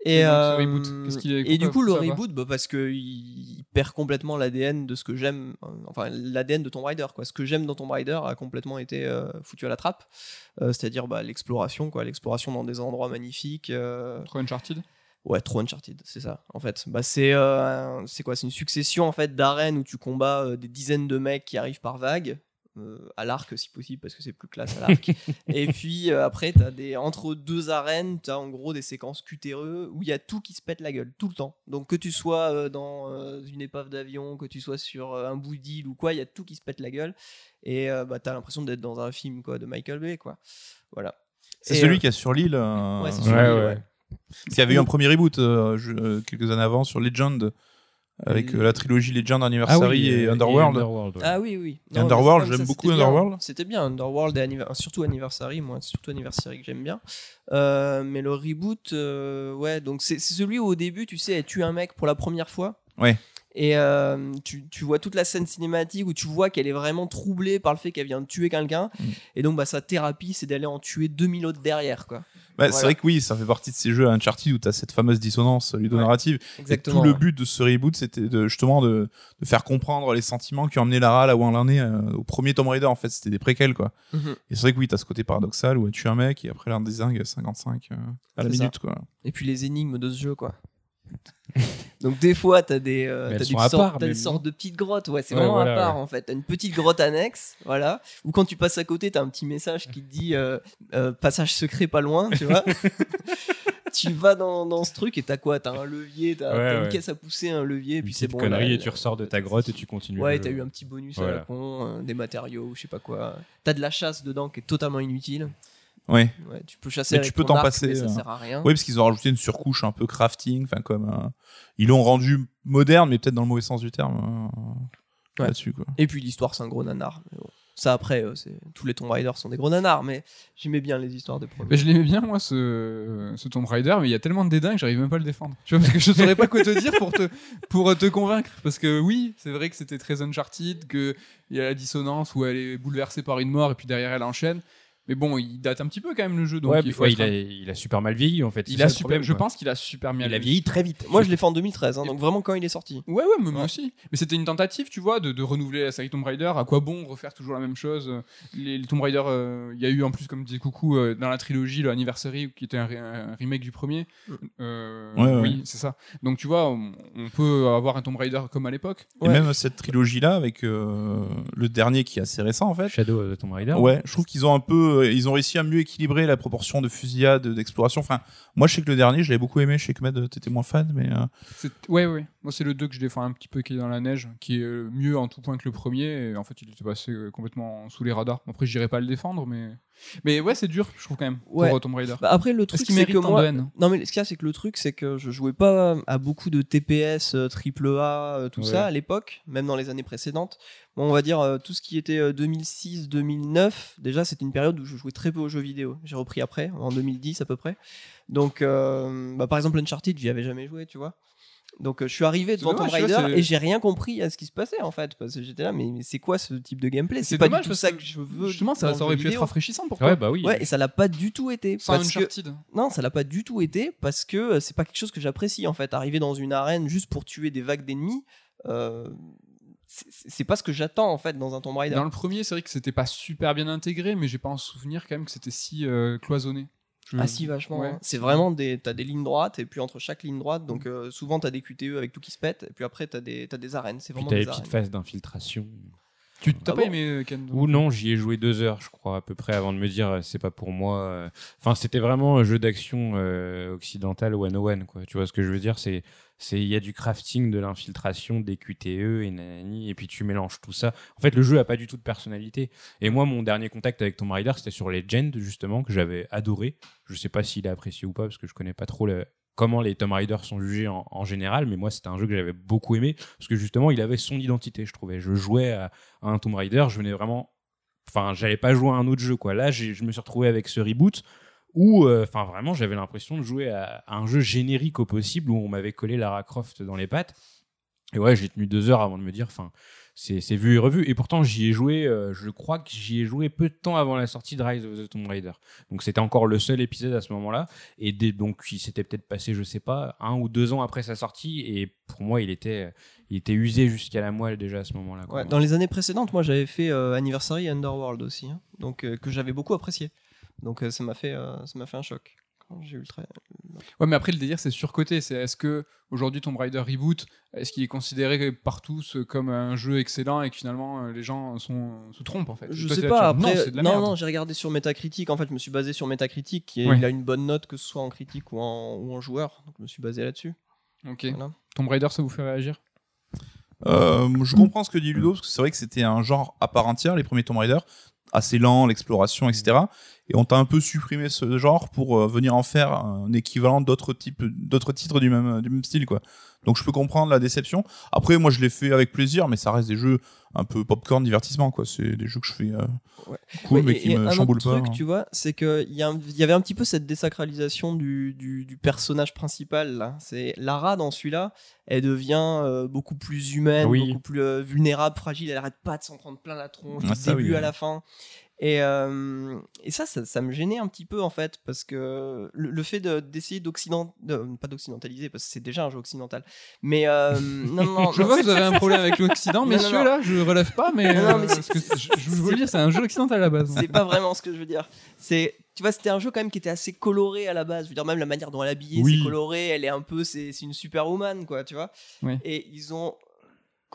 Et euh, et du pourquoi- coup, le reboot, bah, parce qu'il il perd complètement l'ADN de ce que j'aime, euh, enfin l'ADN de Tomb Raider. Quoi. Ce que j'aime dans Tomb Raider a complètement été euh, foutu à la trappe, Euh, c'est-à-dire bah, l'exploration, quoi, l'exploration dans des endroits magnifiques. euh, Trop Uncharted? Ouais, trop Uncharted, c'est ça. En fait, bah, c'est euh, c'est quoi? C'est une succession en fait d'arènes où tu combats euh, des dizaines de mecs qui arrivent par vague. Euh, à l'arc si possible parce que c'est plus classe à l'arc et puis euh, après t'as des entre deux arènes t'as en gros des séquences QTE où il y a tout qui se pète la gueule tout le temps donc que tu sois euh, dans euh, une épave d'avion que tu sois sur euh, un bout d'île ou quoi il y a tout qui se pète la gueule et euh, bah, t'as l'impression d'être dans un film quoi de Michael Bay quoi voilà C'est celui euh, qui a sur l'île. euh, ouais, c'est Ouais, celui, ouais. ouais. Parce qu'il y avait eu un premier reboot euh, je- euh, quelques années avant sur Legend, avec Et- euh, la trilogie Legend Anniversary et euh, Underworld. ouais. Ah oui, oui. Et Underworld, j'aime c'était beaucoup bien. Underworld. C'était bien, Underworld, et anniver- surtout Anniversary, moi, c'est surtout Anniversary que j'aime bien. Euh, mais le reboot, euh, ouais, donc c'est c'est celui où au début, tu sais, elle tue un mec pour la première fois. Ouais. Et euh, tu, tu vois toute la scène cinématique où tu vois qu'elle est vraiment troublée par le fait qu'elle vient de tuer quelqu'un. Mm. Et donc, bah, sa thérapie, c'est d'aller en tuer 2000 autres derrière, quoi. Bah, C'est vrai que oui, ça fait partie de ces jeux Uncharted où tu as cette fameuse dissonance ludonarrative. Et Exactement. tout le but de ce reboot, c'était de, justement de, de faire comprendre les sentiments qui ont emmené Lara là où elle en est euh, au premier Tomb Raider. En fait, c'était des préquels, quoi. Mhm. Et c'est vrai que oui, t'as ce côté paradoxal où elle tue un mec et après elle en désingue 55 euh, à la ça. minute, quoi. Et puis les énigmes de ce jeu, quoi. Donc des fois, t'as des, euh, sont des sortes, part, même, sortes de petites grottes. Ouais, c'est Ouais, vraiment voilà, à part ouais. en fait. T'as une petite grotte annexe, voilà. Ou quand tu passes à côté, t'as un petit message qui te dit euh, euh, passage secret pas loin, tu vois. tu vas dans, dans ce truc et t'as quoi? T'as un levier, t'as Ouais, une caisse à pousser, un levier, et puis Une c'est petite bon. connerie là, et tu ressors de ta grotte et tu continues. Ouais, t'as eu un petit bonus à la con, euh, des matériaux, je sais pas quoi. T'as de la chasse dedans qui est totalement inutile. Ouais. Ouais, tu peux chasser Mais avec tu peux ton t'en arc, passer, mais ça euh, sert à rien. Oui, parce qu'ils ont rajouté une surcouche un peu crafting, enfin comme euh, ils l'ont rendu moderne, mais peut-être dans le mauvais sens du terme euh, Ouais. là-dessus, quoi. Et puis l'histoire, c'est un gros nanar. Mais bon, Ça, après, euh, c'est- tous les Tomb Raider sont des gros nanars, mais j'aimais bien les histoires des premiers. Mais je l'aimais bien, moi, ce, ce Tomb Raider, mais il y a tellement de dédain que j'arrive même pas à le défendre. Tu vois, parce que je saurais pas quoi te dire pour te, pour te convaincre. Parce que oui, c'est vrai que c'était très Uncharted, qu'il y a la dissonance où elle est bouleversée par une mort et puis derrière elle enchaîne. Mais bon, il date un petit peu quand même le jeu, donc Ouais, il faut ouais, être il, a, un- il a super mal vieilli en fait. il a super, problème, je pense qu'il a super bien Il a vieilli. très vite. Moi, je l'ai fait en 2013, hein, donc vraiment quand il est sorti. Ouais, ouais, mais moi aussi. Mais c'était une tentative, tu vois, de, de renouveler la série Tomb Raider. À quoi bon refaire toujours la même chose les, les Tomb Raider, euh, il y a eu en plus, comme disait Coucou, euh, dans la trilogie, le Anniversary, qui était un, remake du premier. Mm. Euh, Ouais, ouais. Oui, c'est ça. Donc tu vois, on, on peut avoir un Tomb Raider comme à l'époque. Et Ouais. même cette trilogie-là, avec euh, le dernier qui est assez récent en fait. Shadow of the Tomb Raider. Ouais, je trouve qu'ils ont un peu, euh, ils ont réussi à mieux équilibrer la proportion de fusillade, d'exploration. Enfin, moi, je sais que le dernier, je l'avais beaucoup aimé. Je sais que Med, t'étais moins fan, mais euh, Ouais, ouais. Moi, c'est le 2 que je défends un petit peu qui est dans la neige, qui est euh, mieux en tout point que le premier. Et en fait, il était passé euh, complètement sous les radars. Après, je dirais pas le défendre, mais. Mais ouais, c'est dur, je trouve quand même, Ouais. pour Tomb Raider. Bah, après, le truc, c'est que moi. Non, mais ce qu'il y a, c'est que le truc, c'est que je jouais pas à beaucoup de TPS, euh, triple A, euh, tout Ouais. ça à l'époque, même dans les années précédentes. Bon, on va dire tout ce qui était euh, 2006-2009, déjà, c'était une période où je jouais très peu aux jeux vidéo. J'ai repris après, en 2010 à peu près. Donc, euh, bah, par exemple, Uncharted, j'y avais jamais joué, tu vois. Donc, euh, je suis arrivé devant Tomb Raider et j'ai rien compris à ce qui se passait en fait. Parce que j'étais là, mais, mais c'est quoi ce type de gameplay? C'est pas dommage, du tout ça que je veux. Justement, ça, ça aurait pu être rafraîchissant pour toi. Ouais, bah oui. Ouais, et ça l'a pas du tout été. Sans parce que- non, ça l'a pas du tout été parce que euh, c'est pas quelque chose que j'apprécie en fait. Arriver dans une arène juste pour tuer des vagues d'ennemis, euh, c'est- c'est pas ce que j'attends en fait dans un Tomb Raider. Dans le premier, c'est vrai que c'était pas super bien intégré, mais j'ai pas en souvenir quand même que c'était si euh, cloisonné. Ah si vachement. Ouais. hein. C'est vraiment des t'as des lignes droites et puis entre chaque ligne droite donc euh, souvent t'as des QTE avec tout qui se pète et puis après t'as des t'as des arènes. C'est Puis vraiment t'as des les petites arènes. phases d'infiltration. Tu t'as Ah pas bon aimé euh, Ken Ou non, j'y ai joué deux heures, je crois, à peu près, avant de me dire, euh, c'est pas pour moi. euh. Enfin, c'était vraiment un jeu d'action euh, occidental 101, quoi. Tu vois ce que je veux dire? C'est c'est il y a du crafting, de l'infiltration, des QTE et nanani, et puis tu mélanges tout ça. En fait, le jeu a pas du tout de personnalité. Et moi, mon dernier contact avec Tomb Raider, c'était sur Legend, justement, que j'avais adoré. Je sais pas s'il est apprécié ou pas, parce que je connais pas trop le- comment les Tomb Raider sont jugés en, général, mais moi, c'était un jeu que j'avais beaucoup aimé, parce que justement, il avait son identité, je trouvais. Je jouais à, un Tomb Raider, je venais vraiment enfin j'allais pas jouer à un autre jeu quoi là je me suis retrouvé avec ce reboot où euh, enfin vraiment j'avais l'impression de jouer à, à un jeu générique au possible où on m'avait collé Lara Croft dans les pattes et ouais j'ai tenu deux heures avant de me dire enfin c'est vu et revu. Et pourtant j'y ai joué euh, je crois que j'y ai joué peu de temps avant la sortie de Rise of the Tomb Raider. Donc c'était encore le seul épisode à ce moment là et donc il s'était peut-être passé je sais pas un ou deux ans après sa sortie. Et pour moi il était il était usé jusqu'à la moelle déjà à ce moment là Ouais, dans les années précédentes, moi j'avais fait euh, Anniversary Underworld aussi, hein, donc euh, que j'avais beaucoup apprécié. Donc ça m'a fait, ça m'a fait un choc. Quand J'ai eu le trait. Ouais, mais après le délire c'est surcoté. C'est est-ce que aujourd'hui Tomb Raider reboot, est-ce qu'il est considéré par tous comme un jeu excellent et que finalement euh, les gens sont, se trompent en fait? Je Toi, sais pas. Après, non, c'est de la non, merde. non, j'ai regardé sur Metacritic. En fait, je me suis basé sur Metacritic, qui est- Ouais. il a une bonne note que ce soit en critique ou en, ou en joueur. Donc je me suis basé là-dessus. Ok. Voilà. Tomb Raider, ça vous fait réagir? Euh, je comprends ce que dit Ludo, parce que c'est vrai que c'était un genre à part entière, les premiers Tomb Raider, assez lent, l'exploration, etc. Et on t'a un peu supprimé ce genre pour euh, venir en faire un équivalent d'autres types, d'autres titres du même, du même style, quoi. Donc je peux comprendre la déception. Après, moi, je l'ai fait avec plaisir, mais ça reste des jeux un peu popcorn divertissement, quoi. C'est des jeux que je fais euh, Ouais. cool, Ouais, mais et- qui et me chamboulent pas. hein. truc, tu vois, c'est qu'il y, a un- il y avait un petit peu cette désacralisation du, du- du personnage principal. Là. C'est Lara dans celui-là, elle devient euh, beaucoup plus humaine, Oui. beaucoup plus euh, vulnérable, fragile. Elle arrête pas de s'en prendre plein la tronche Ah, du ça, début oui. à la fin. Et, euh, et ça, ça, ça me gênait un petit peu en fait, parce que le, le fait de- d'essayer d'occident, de- pas d'occidentaliser, parce que c'est déjà un jeu occidental, mais euh, non, non, Je vois que vous avez un problème avec l'Occident, messieurs, là, je relève pas, mais, euh, mais parce que je, je veux dire, c'est un jeu occidental à la base. c'est pas vraiment ce que je veux dire. C'est, tu vois, c'était un jeu quand même qui était assez coloré à la base. Je veux dire, même la manière dont elle est habillée, Oui. c'est coloré. Elle est un peu, c'est, c'est une superwoman, quoi, tu vois. Oui. Et ils ont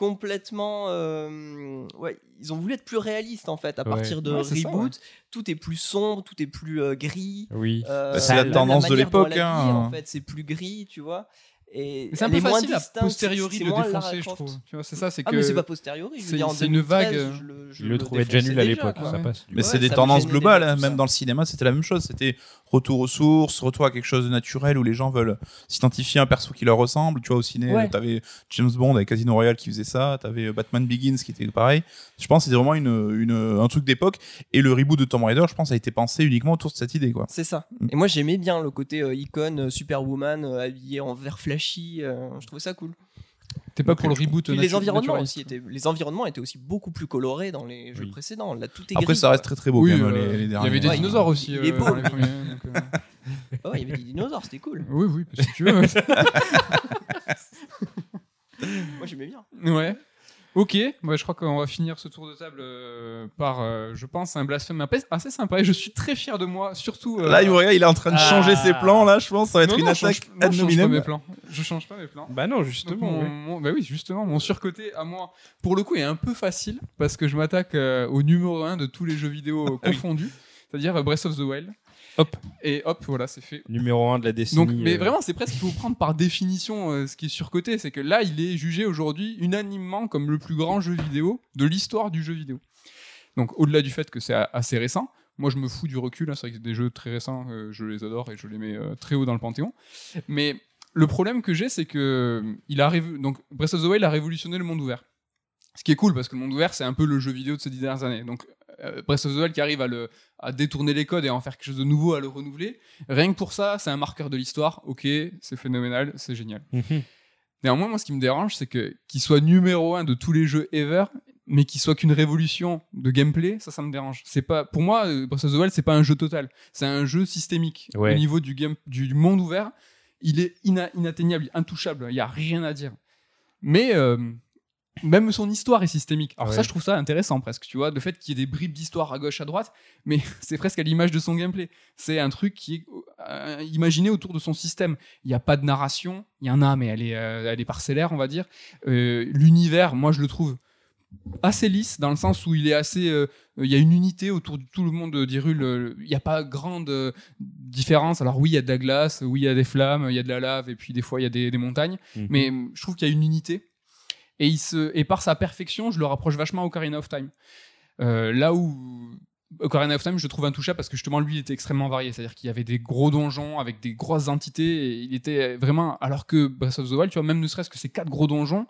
complètement, euh, ouais, ils ont voulu être plus réalistes en fait. À Ouais. partir de Ouais, c'est ça, reboot, tout est plus sombre, tout est plus euh, gris. oui Euh, Bah, c'est la tendance de l'époque, hein. En fait, c'est plus gris, tu vois. Et C'est un peu facile à posteriori de défoncer, je trouve. Tu vois, c'est ça, c'est Ah que. mais c'est pas posteriori, c'est- une 2013, vague, je le, je je le trouvais déjà nul à l'époque ça passe Mais Ouais, c'est des tendances globales, hein. même dans le cinéma, c'était la même chose. C'était retour aux sources, retour à quelque chose de naturel où les gens veulent s'identifier à un perso qui leur ressemble. Tu vois, au ciné, Ouais. t'avais James Bond avec Casino Royale qui faisait ça, t'avais Batman Begins qui était pareil. Je pense que c'était vraiment une, une, un truc d'époque. Et le reboot de Tomb Raider, je pense, a été pensé uniquement autour de cette idée, quoi. C'est ça. Mm. Et moi j'aimais bien le côté euh, icône, euh, Superwoman, euh, habillée en vert flashy. euh, je trouvais ça cool. T'es pas pour le reboot. Puis les natu- environnements aussi étaient, les environnements étaient aussi beaucoup plus colorés dans les jeux Oui. précédents. Là tout est Après, gris, ça reste très très beau Oui, quand même, euh, les, les il y avait des Ouais, dinosaures aussi il euh, dans les premiers. donc, euh, y avait des dinosaures, c'était cool. Oui, oui, si tu veux. Moi j'aimais bien. Ouais. Ok, bah, je crois qu'on va finir ce tour de table euh, par, euh, je pense, un blasphème assez- assez sympa. Et je suis très fier de moi, surtout. euh, Là, Uriah, il est en train de Ah. changer ses plans, là, je pense. Ça va être non, une non, je attaque change- non, ad je change pas mes plans. Je change pas mes plans. bah non Donc, justement mon- bah oui, justement, mon surcoté à moi, pour le coup, est un peu facile parce que je m'attaque euh, au numéro 1 de tous les jeux vidéo Ah confondus, c'est-à-dire Breath of the Wild. Hop. Et hop, voilà, c'est fait. numéro 1 de la décennie Donc, mais euh, vraiment, c'est presque, il faut prendre par définition euh, ce qui est surcoté. C'est que là, il est jugé aujourd'hui unanimement comme le plus grand jeu vidéo de l'histoire du jeu vidéo. Donc, au-delà du fait que c'est assez récent, moi je me fous du recul. hein, c'est vrai que c'est des jeux très récents, euh, je les adore et je les mets très haut dans le panthéon. Mais le problème que j'ai, c'est que il a révo- donc Breath of the Wild a révolutionné le monde ouvert. Ce qui est cool parce que le monde ouvert, c'est un peu le jeu vidéo de ces dix dernières années. Donc, Breath of the Wild qui arrive à, le, à détourner les codes et à en faire quelque chose de nouveau, à le renouveler. Rien que pour ça, c'est un marqueur de l'histoire. Ok, c'est phénoménal, c'est génial. mhm. Néanmoins, moi, ce qui me dérange, c'est que qu'il soit numéro un de tous les jeux ever, mais qu'il soit qu'une révolution de gameplay, ça, ça me dérange. C'est pas, pour moi, euh, Breath of the Wild, c'est pas un jeu total. C'est un jeu systémique. Ouais. Au niveau du game, du, du monde ouvert, il est ina- inatteignable, intouchable. Il y a rien à dire. Mais euh, même son histoire est systémique. Alors Ouais. ça, je trouve ça intéressant presque. Tu vois, le fait qu'il y ait des bribes d'histoire à gauche, à droite, mais c'est presque à l'image de son gameplay. C'est un truc qui est euh, imaginé autour de son système. Il n'y a pas de narration. Il y en a, mais elle est, euh, elle est parcellaire, on va dire. Euh, L'univers, moi, je le trouve assez lisse dans le sens où il est assez euh, il y a une unité autour de tout le monde euh, il n'y a pas grande euh, différence alors oui il y a de la glace oui il y a des flammes il y a de la lave et puis des fois il y a des, des montagnes Mhm. mais euh, je trouve qu'il y a une unité et il se et par sa perfection je le rapproche vachement au Ocarina of Time Euh, là où Ocarina of Time je trouve intouchable parce que justement lui il était extrêmement varié c'est à dire qu'il y avait des gros donjons avec des grosses entités et il était vraiment alors que Breath of the Wild tu vois même ne serait-ce que ces quatre gros donjons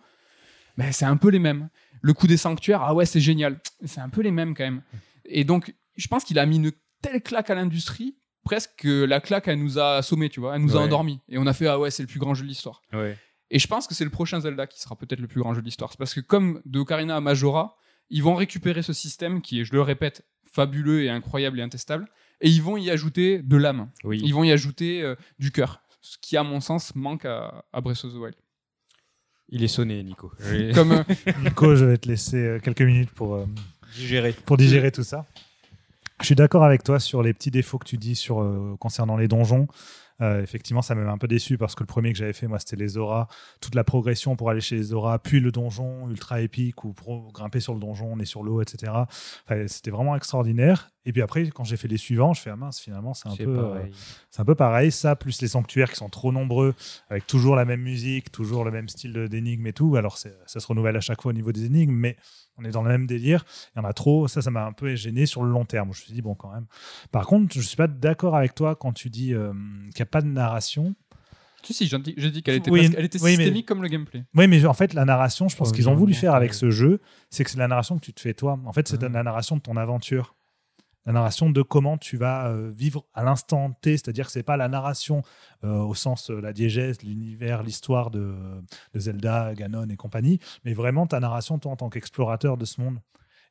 ben, c'est un peu les mêmes le coup des sanctuaires, ah ouais, c'est génial. C'est un peu les mêmes quand même. Et donc, je pense qu'il a mis une telle claque à l'industrie, presque que la claque, elle nous a assommés, tu vois, elle nous a endormis. Et on a fait, ah ouais, c'est le plus grand jeu de l'histoire. Ouais. Et je pense que c'est le prochain Zelda qui sera peut-être le plus grand jeu de l'histoire. Parce que comme de Ocarina à Majora, ils vont récupérer ce système qui est, je le répète, fabuleux et incroyable et intestable, et ils vont y ajouter de l'âme. Oui. Ils vont y ajouter euh, du cœur. Ce qui, à mon sens, manque à, à Breath of the Wild. Il est sonné, Nico. Comme, euh, Nico, je vais te laisser euh, quelques minutes pour, euh, digéré. pour digérer tout ça. Je suis d'accord avec toi sur les petits défauts que tu dis sur, euh, concernant les donjons. Euh, effectivement, ça m'avait un peu déçu parce que le premier que j'avais fait, moi, c'était les auras. Toute la progression pour aller chez les auras, puis le donjon ultra épique ou pour grimper sur le donjon, on est sur l'eau, etc. Enfin, c'était vraiment extraordinaire. Et puis après, quand j'ai fait les suivants, je fais ah mince, finalement, c'est un peu. euh, pareil. c'est un peu pareil, ça, plus les sanctuaires qui sont trop nombreux, avec toujours la même musique, toujours le même style d'énigmes et tout. Alors, ça se renouvelle à chaque fois au niveau des énigmes, mais on est dans le même délire. Il y en a trop. Ça, ça m'a un peu gêné sur le long terme. Je me suis dit, bon, quand même. Par contre, je suis pas d'accord avec toi quand tu dis euh, qu'il n'y a pas de narration. si, si, j'ai dit, qu'elle était, Oui, presque- elle était oui, mais- systémique comme le gameplay. Oui, mais en fait, la narration, je pense qu'ils ont voulu faire avec ce jeu, c'est que c'est la narration que tu te fais toi. En fait, c'est Ah. la narration de ton aventure. La narration de comment tu vas euh, vivre à l'instant T, c'est-à-dire que c'est pas la narration euh, au sens euh, la diégèse, l'univers, l'histoire de, de Zelda, Ganon et compagnie, mais vraiment ta narration toi en tant qu'explorateur de ce monde.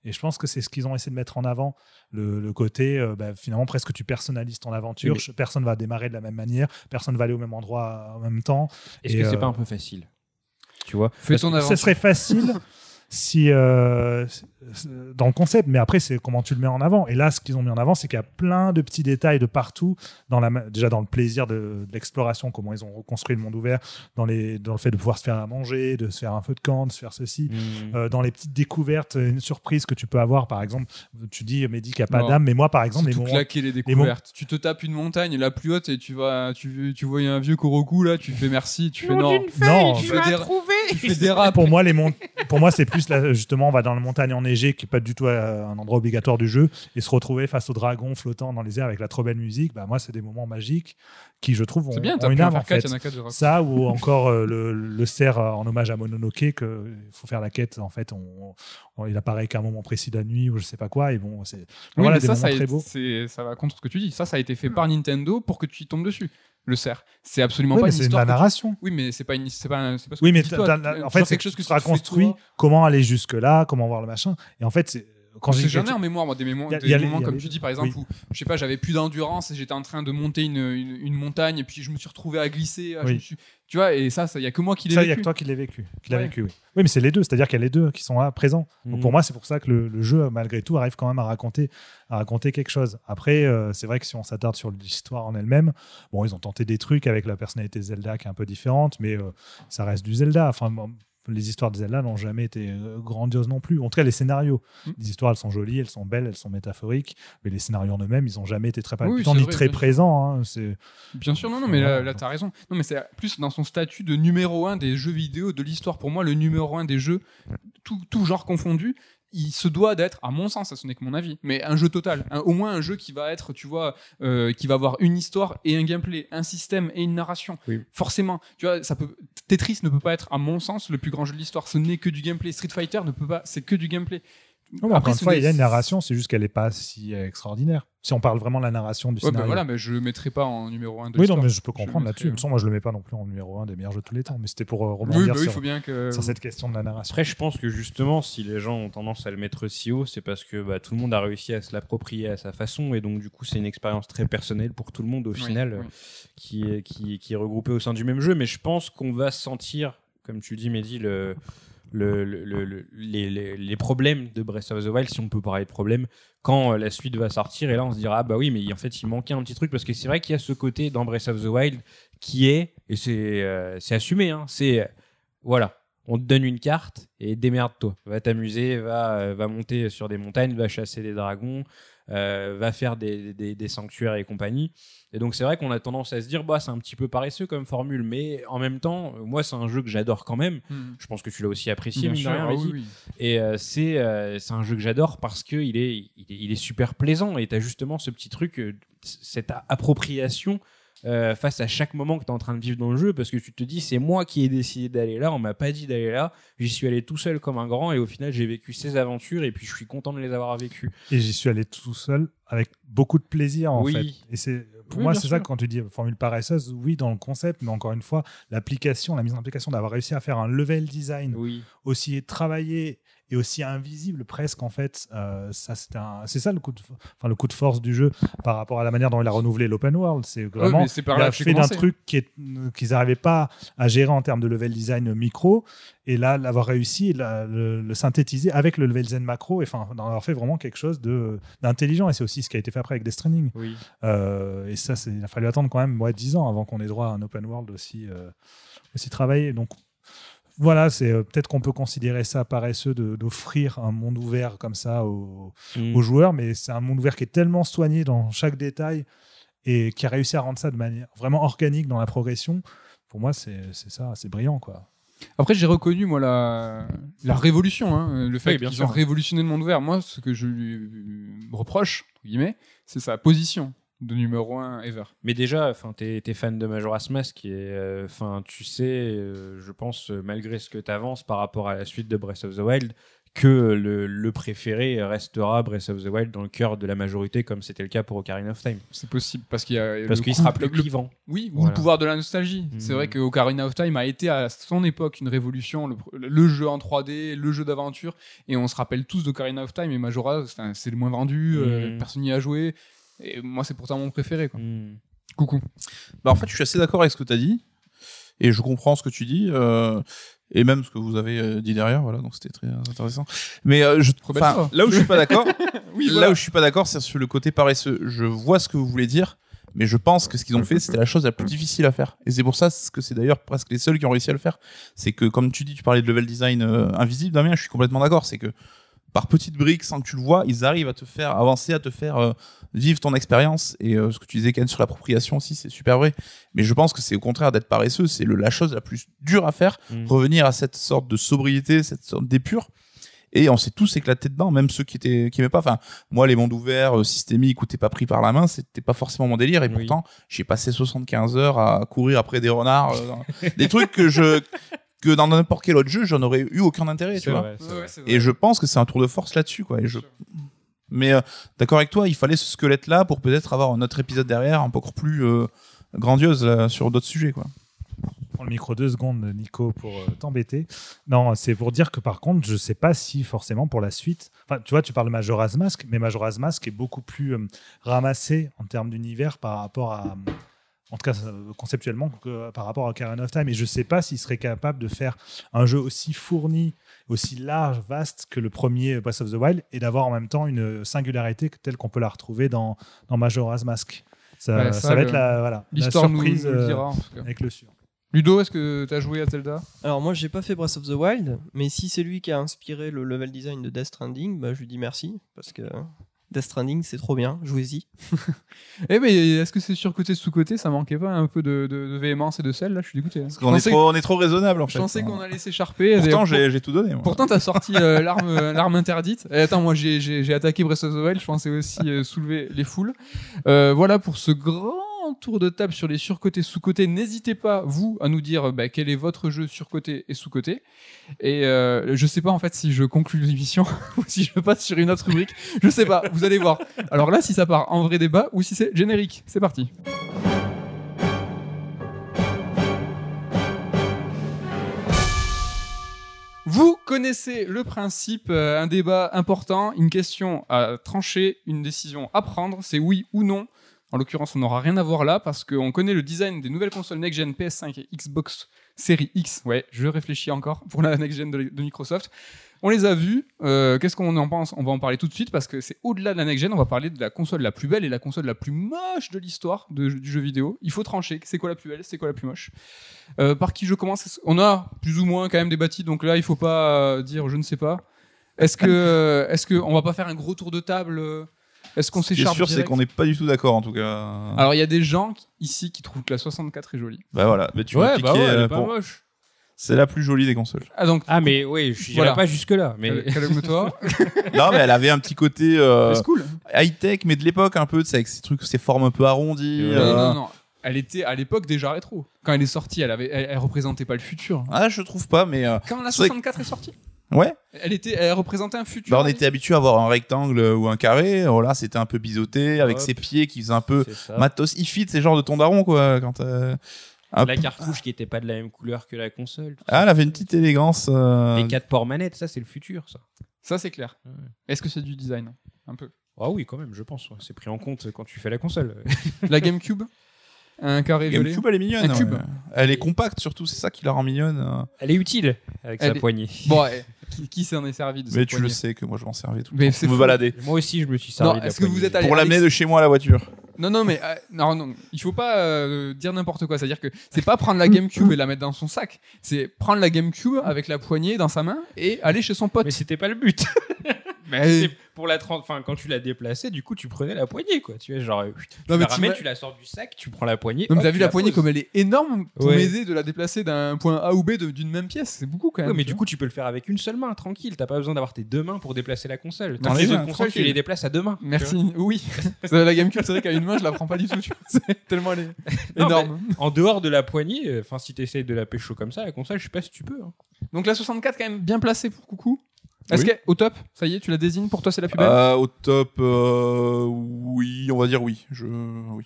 Et je pense que c'est ce qu'ils ont essayé de mettre en avant, le, le côté euh, bah, finalement presque tu personnalises ton aventure, Oui, personne va démarrer de la même manière, personne va aller au même endroit en même temps. Est-ce Et, que c'est pas un peu facile? Tu vois? Ce serait facile si euh, dans le concept, mais après c'est comment tu le mets en avant. Et là, ce qu'ils ont mis en avant, c'est qu'il y a plein de petits détails de partout, dans la, déjà dans le plaisir de, de l'exploration, comment ils ont reconstruit le monde ouvert, dans, les, dans le fait de pouvoir se faire à manger, de se faire un feu de camp, de se faire ceci. Hmm. Euh, dans les petites découvertes, une surprise que tu peux avoir, par exemple, tu dis, Mehdi qu'il n'y a pas d'âme, mais moi, par exemple, les tout moments, claquer les découvertes. Tu te tapes une montagne la plus haute et tu vas, tu, tu vois un vieux Koroku là, tu fais merci, tu fais non. non, tu fais des, pour moi, les mont- pour moi, c'est plus là, justement, on va dans la montagne enneigée, qui est pas du tout euh, un endroit obligatoire du jeu, et se retrouver face au dragon flottant dans les airs avec la trop belle musique. Bah moi, c'est des moments magiques qui, je trouve, ont, C'est bien, ont t'as une âme en faire 4, fait. il y en a 4 de raps. Ça ou encore euh, le, le cerf euh, en hommage à Mononoke que il faut faire la quête en fait on, on- il apparaît qu'à un moment précis de la nuit ou je sais pas quoi et bon c'est Oui, voilà mais des ça, moments ça, a très ça va contre ce que tu dis. Ça, ça a été fait par Nintendo pour que tu y tombes dessus. Le cerf. C'est absolument Oui, pas mais une c'est de la tu- narration Oui, mais c'est pas une, c'est pas, pas oui mais en fait c'est quelque chose que tu fais, construit toi. comment aller jusque là comment voir le machin et en fait c'est quand j'ai J'ai jamais en mémoire moi, des, mémo- Y a- des y a les- moments comme les tu dis par exemple Oui. où je sais pas j'avais plus d'endurance et j'étais en train de monter une, une, une montagne et puis je me suis retrouvé à glisser ah, je Oui. me suis- tu vois et ça il y a que moi qui l'ai ça il y a vécu que toi qui l'as vécu qui l'a Ouais. vécu oui. oui mais c'est les deux c'est à dire qu'il y a les deux qui sont là présents Donc pour moi, c'est pour ça que le, le jeu, malgré tout, arrive quand même à raconter, à raconter quelque chose. Après, euh, c'est vrai que si on s'attarde sur l'histoire en elle-même, bon, ils ont tenté des trucs avec la personnalité de Zelda qui est un peu différente, mais euh, ça reste du Zelda. Enfin, bon, les histoires de Zelda n'ont jamais été euh, grandioses non plus. En tout cas, les scénarios. Mm. Les histoires, elles sont jolies, elles sont belles, elles sont métaphoriques, mais les scénarios en eux-mêmes, ils n'ont jamais été très oui, palpitants ni vrai, très présents. hein. C'est Bien sûr, non, non, mais là, là t'as raison. Non, mais c'est plus dans son statut de numéro un des jeux vidéo de l'histoire. Pour moi, le numéro un des jeux, tout, tout genre confondu, il se doit d'être, à mon sens, ça ce n'est que mon avis, mais un jeu total. Un- au moins un jeu qui va être, tu vois, euh, qui va avoir une histoire et un gameplay, un système et une narration. Oui. Forcément, tu vois, ça peut. Tetris ne peut pas être, à mon sens, le plus grand jeu de l'histoire. Ce n'est que du gameplay. Street Fighter ne peut pas, c'est que du gameplay. Non, mais encore une ce fois, il y a une narration, c'est juste qu'elle n'est pas si euh, extraordinaire. Si on parle vraiment de la narration du Ouais, bah scénario. voilà, mais je le mettrai pas en numéro un de oui, non, mais je peux comprendre là-dessus. De mettrai, toute façon, moi, je le mets pas non plus en numéro 1 des meilleurs jeux de tous les temps, mais c'était pour euh, Oui, rebondir bah oui, sur, faut bien que. sur cette question de la narration. Après, je pense que justement, si les gens ont tendance à le mettre si haut, c'est parce que bah, tout le monde a réussi à se l'approprier à sa façon, et donc du coup, c'est une expérience très personnelle pour tout le monde au Oui, final, oui. euh, qui, est, qui, qui est regroupée au sein du même jeu. Mais je pense qu'on va sentir, comme tu dis, Mehdi, le, le, le- le- le- les, problèmes de Breath of the Wild, si on peut parler de problèmes, quand euh, la suite va sortir. Et là, on se dira, ah bah oui, mais en fait, il manquait un petit truc, parce que c'est vrai qu'il y a ce côté dans Breath of the Wild qui est, et c'est euh, assumé, hein, c'est, voilà, on te donne une carte et démerde-toi. Va t'amuser, va, euh, va monter sur des montagnes, va chasser des dragons, euh, va faire des, des- des sanctuaires et compagnie. Et donc c'est vrai qu'on a tendance à se dire, bah c'est un petit peu paresseux comme formule, mais en même temps, moi c'est un jeu que j'adore quand même. Je pense que tu l'as aussi apprécié, Bien mine de sûr, rien, ah Mehdi. oui, oui. Et euh, c'est euh, c'est un jeu que j'adore parce que il est, il est, il est super plaisant et tu as justement ce petit truc, cette appropriation euh, face à chaque moment que tu es en train de vivre dans le jeu parce que tu te dis c'est moi qui ai décidé d'aller là, on m'a pas dit d'aller là, j'y suis allé tout seul comme un grand et au final j'ai vécu ces aventures et puis je suis content de les avoir vécues. Et j'y suis allé tout seul avec beaucoup de plaisir en Oui. fait. Et c'est pour Oui, moi c'est ça quand tu dis formule paresseuse, oui dans le concept, mais encore une fois l'application, la mise en application d'avoir réussi à faire un level design Oui, aussi travaillé et aussi invisible presque en fait, euh, ça c'est un, c'est ça le coup de, enfin le coup de force du jeu par rapport à la manière dont il a renouvelé l'open world, c'est vraiment mais c'est par il a fait d'un truc qui est- qu'ils n'arrivaient pas à gérer en termes de level design micro. Et là l'avoir réussi la- le, le synthétiser avec le level design macro et enfin d'en avoir fait vraiment quelque chose de d'intelligent. Et c'est aussi ce qui a été fait après avec Death Stranding. Oui. Euh, et ça c'est il a fallu attendre quand même ouais, 10 ans avant qu'on ait droit à un open world aussi euh, aussi travaillé. Donc voilà, c'est euh, peut-être qu'on peut considérer ça paresseux de- d'offrir un monde ouvert comme ça aux, Mm. aux joueurs, mais c'est un monde ouvert qui est tellement soigné dans chaque détail et qui a réussi à rendre ça de manière vraiment organique dans la progression. Pour moi, c'est c'est ça, c'est brillant quoi. Après, j'ai reconnu, moi, la, la révolution, hein, le fait Oui, qu'ils ont révolutionné le monde ouvert. Moi, ce que je lui reproche, entre guillemets, c'est sa position de numéro 1 ever. Mais déjà, enfin, t'es es fan de Majora's Mask et euh, tu sais, euh, je pense euh, malgré ce que t'avances par rapport à la suite de Breath of the Wild, que le, le préféré restera Breath of the Wild dans le cœur de la majorité, comme c'était le cas pour Ocarina of Time, C'est possible, parce qu'il coup- sera plus clivant. Oui, ou Voilà. le pouvoir de la nostalgie. Mhm. C'est vrai que Ocarina of Time a été à son époque une révolution, le, le jeu en 3D, le jeu d'aventure, et on se rappelle tous d'Ocarina of Time et Majora, c'est le moins vendu, euh, Mhm. personne n'y a joué, et moi c'est pourtant mon préféré. Quoi. Mm. Coucou. Bah, en fait, je suis assez d'accord avec ce que tu as dit. Et je comprends ce que tu dis. euh, et même ce que vous avez euh, dit derrière. Voilà, donc c'était très intéressant. Mais euh, je, Rebelle-toi. enfin, là où je suis pas d'accord, Oui, là où je suis pas d'accord, c'est sur le côté paresseux. Je vois ce que vous voulez dire. Mais je pense que ce qu'ils ont fait, c'était la chose la plus difficile à faire. Et c'est pour ça que c'est d'ailleurs presque les seuls qui ont réussi à le faire. C'est que, comme tu dis, tu parlais de level design euh, invisible, Damien, je suis complètement d'accord. C'est que par petites briques, sans que tu le vois, ils arrivent à te faire avancer, à te faire euh, vivre ton expérience. Et euh, ce que tu disais, Ken, sur l'appropriation aussi, c'est super vrai. Mais je pense que c'est au contraire d'être paresseux, c'est la chose la plus dure à faire. Mm. Revenir à cette sorte de sobriété, cette sorte d'épure. Et on s'est tous éclatés dedans, même ceux qui étaient qui aimaient pas. Enfin, moi, les mondes ouverts, euh, systémiques, où t'es pas pris par la main, c'était pas forcément mon délire. Et Oui. pourtant, j'ai passé 75 heures à courir après des renards, des trucs que je que dans n'importe quel autre jeu, j'en aurais eu aucun intérêt. Tu vois. Ouais. Et je pense que c'est un tour de force là-dessus, quoi. Et je... Mais euh, d'accord avec toi, il fallait ce squelette-là pour peut-être avoir un autre épisode derrière, un peu encore plus euh, grandiose là, sur d'autres sujets, quoi. prends le micro deux secondes, Nico, pour euh, t'embêter. Non, c'est pour dire que par contre, je sais pas si forcément pour la suite. Enfin, tu vois, tu parles de Majora's Mask, mais Majora's Mask est beaucoup plus euh, ramassé en termes d'univers par rapport à. Euh, En tout cas, euh, conceptuellement, que par rapport à Ocarina of Time. Et je sais pas s'il serait capable de faire un jeu aussi fourni, aussi large, vaste que le premier Breath of the Wild et d'avoir en même temps une singularité telle qu'on peut la retrouver dans, dans Majora's Mask. Ça, Ouais, ça ça, va être la, voilà, la nous, surprise nous le euh, dira. en tout cas. avec le sûr. Ludo, est-ce que tu as joué à Zelda? Alors moi j'ai pas fait Breath of the Wild, mais si c'est lui qui a inspiré le level design de Death Stranding, bah, je lui dis merci parce que Death Stranding c'est trop bien, jouez-y. Eh mais est-ce que c'est surcoté sous-côté Ça manquait pas un peu de, de- de véhémence et de sel là? Je suis dégoûté. hein. Parce Je qu'on est trop, on est trop raisonnable en Je fait. pensais qu'on allait s'écharper. Pourtant, j'ai j'ai tout donné. moi. Pourtant, t'as sorti euh, l'arme, euh, l'arme interdite. Et attends, moi, j'ai, j'ai, j'ai attaqué Breath of the Wild. Je pensais aussi euh, soulever les foules. Euh, voilà pour ce grand tour de table sur les surcotés, sous-cotés. N'hésitez pas, vous, à nous dire bah, quel est votre jeu surcoté et sous-coté. Et euh, je sais pas en fait si je conclue l'émission ou si je passe sur une autre rubrique. Je sais pas. Vous allez voir. Alors là, si ça part en vrai débat ou si c'est générique. C'est parti. Vous connaissez le principe, euh, un débat important, une question à trancher, une décision à prendre, c'est oui ou non. En l'occurrence, on n'aura rien à voir là parce qu'on connaît le design des nouvelles consoles next-gen PS5 et Xbox Series X. Ouais, je réfléchis encore pour la next-gen de, de Microsoft. On les a vus. Euh, Qu'est-ce qu'on en pense? On va en parler tout de suite parce que c'est au-delà de la next-gen. On va parler de la console la plus belle et la console la plus moche de l'histoire du jeu vidéo. Il faut trancher. C'est quoi la plus belle? C'est quoi la plus moche? Euh, Par qui je commence? On a plus ou moins quand même débattu. Donc là, il faut pas euh, dire je ne sais pas. Est-ce que, est-ce que on va pas faire un gros tour de table Est-ce qu'on Ce qui est s'écharpe sûr, c'est qu'on n'est pas du tout d'accord en tout cas. Alors il y a des gens qui- ici qui trouvent que la 64 est jolie. Bah voilà, mais tu ouais, bah ouais, elle euh, est pas pour- moche. C'est la plus jolie des consoles. Ah donc Ah, mais oui, je Voilà. dirais pas jusque-là. Mais... cal- calme-toi. non, mais elle avait un petit côté euh, C'est cool. high-tech, mais de l'époque un peu, tu sais, avec ces trucs, ces formes un peu arrondies. Ouais. Euh. non, non. Elle était à l'époque déjà rétro. Quand elle est sortie, elle avait, elle, elle représentait pas le futur. Ah, je trouve pas, mais euh, Quand la C'est vrai 64 est sortie, ouais. elle était, elle représentait un futur. Bah, on était habitué à avoir un rectangle ou un carré. Oh là, c'était un peu biseauté, avec Hop. ses pieds qui faisaient un peu matos ifit, c'est genre de ton daron, quoi. Quand, euh, La cartouche qui était pas de la même couleur que la console. Ah, ça. elle avait une petite élégance. euh, Les 4 ports manettes, ça c'est le futur, ça. Ça c'est clair. Ouais. Est-ce que c'est du design Un peu? Ah oui, quand même, je pense. ouais. C'est pris en compte quand tu fais la console. La GameCube, un carré. GameCube, elle est mignonne. Un cube? ouais. Elle est compacte, surtout, c'est ça qui la rend mignonne. euh. Elle est utile avec Elle sa est- poignée. Bon, ouais, qui, qui s'en est servi de Mais cette tu le poignée sais que moi, je m'en servais tout le Mais temps c'est pour me fou. balader. Moi aussi, je me suis servi Non, de la est-ce que vous poignée. êtes allé- Pour l'amener Alex- de chez moi à la voiture. Non, non, mais euh, non, non, il faut pas euh, dire n'importe quoi. C'est-à-dire que c'est pas prendre la GameCube et la mettre dans son sac. C'est prendre la GameCube avec la poignée dans sa main et aller chez son pote. Mais c'était pas le but. Mais- pour la tran- enfin, quand tu la déplaçais, du coup, tu prenais la poignée, quoi. Tu vois, genre, tu Non, mais la ramènes, tu la sors du sac, tu prends la poignée. Non, mais t'as vu la poignée poses. comme elle est énorme pour Ouais. m'aider de la déplacer d'un point A ou B d'une même pièce. C'est beaucoup quand même. Ouais, mais du coup, tu peux le faire avec une seule main, tranquille. T'as pas besoin d'avoir tes deux mains pour déplacer la console. T'en Dans es les autres consoles, tu les déplaces à deux mains. Merci. Oui. La GameCube, c'est vrai qu'à une main, je la prends pas du tout. C'est tellement elle est énorme. En dehors de la poignée, euh, enfin, si t'essayes de la pécho comme ça, la console, je sais pas si tu peux. hein. Donc la 64 quand même bien placée pour coucou. Est-ce Oui. qu'elle au top Ça y est, tu la désignes pour toi, c'est la plus belle. Euh, au top, euh, oui, on va dire oui. Je, oui.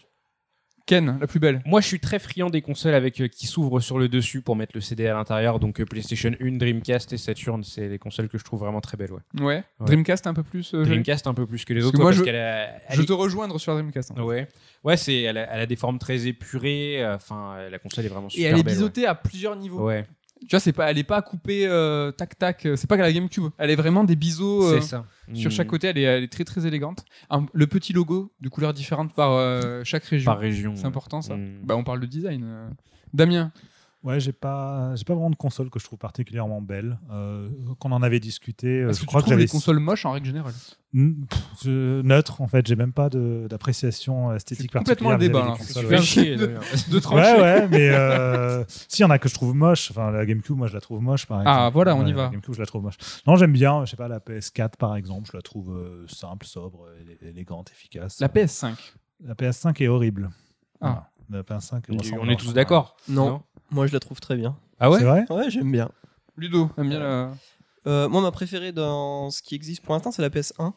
Ken, la plus belle. Moi, je suis très friand des consoles avec euh, qui s'ouvrent sur le dessus pour mettre le CD à l'intérieur. Donc euh, PlayStation 1, Dreamcast et Saturn, c'est les consoles que je trouve vraiment très belles. Ouais. Ouais. Ouais. Dreamcast un peu plus. euh. Dreamcast un peu plus que les Parce autres. que moi, ouais, je- parce qu'elle a- elle Je est- te rejoindre sur Dreamcast. hein. Ouais, ouais, c'est elle a, elle a des formes très épurées. Enfin, euh, la console est vraiment Et super elle est belle, biseautée à plusieurs niveaux. Ouais, Tu vois, c'est pas, elle est pas coupée euh, tac tac. euh, C'est pas que la GameCube. Elle est vraiment des biseaux euh, ça. sur Mm. chaque côté. Elle est, elle est très très élégante. Un- le petit logo de couleurs différentes par euh, chaque région. par région. C'est ouais. important ça. Mm. Bah on parle de design. Damien. Ouais, j'ai pas, j'ai pas vraiment de console que je trouve particulièrement belle. Euh, qu'on en avait discuté, euh, Est-ce je que tu crois que j'avais les consoles moches en règle générale? Pff, je- neutre en fait. J'ai même pas de- d'appréciation esthétique C'est complètement particulière. le débat, Tu consoles, fais ouais. chier. De trancher. Ouais, ouais, mais euh, si, il y en a que je trouve moche. Enfin, la GameCube, moi, je la trouve moche, par exemple. Ah, voilà, on y va. La GameCube, je la trouve moche. Non, j'aime bien, je sais pas, la PS4, par exemple, je la trouve euh, simple, sobre, élé- élégante, efficace. La PS5. La PS5 est horrible. Ah. Voilà. La PS5 On est tous d'accord. Non. Moi, je la trouve très bien. Ah ouais C'est vrai Ouais, j'aime bien. Ludo, aime bien la. Euh, moi, ma préférée dans ce qui existe pour l'instant, c'est la PS1.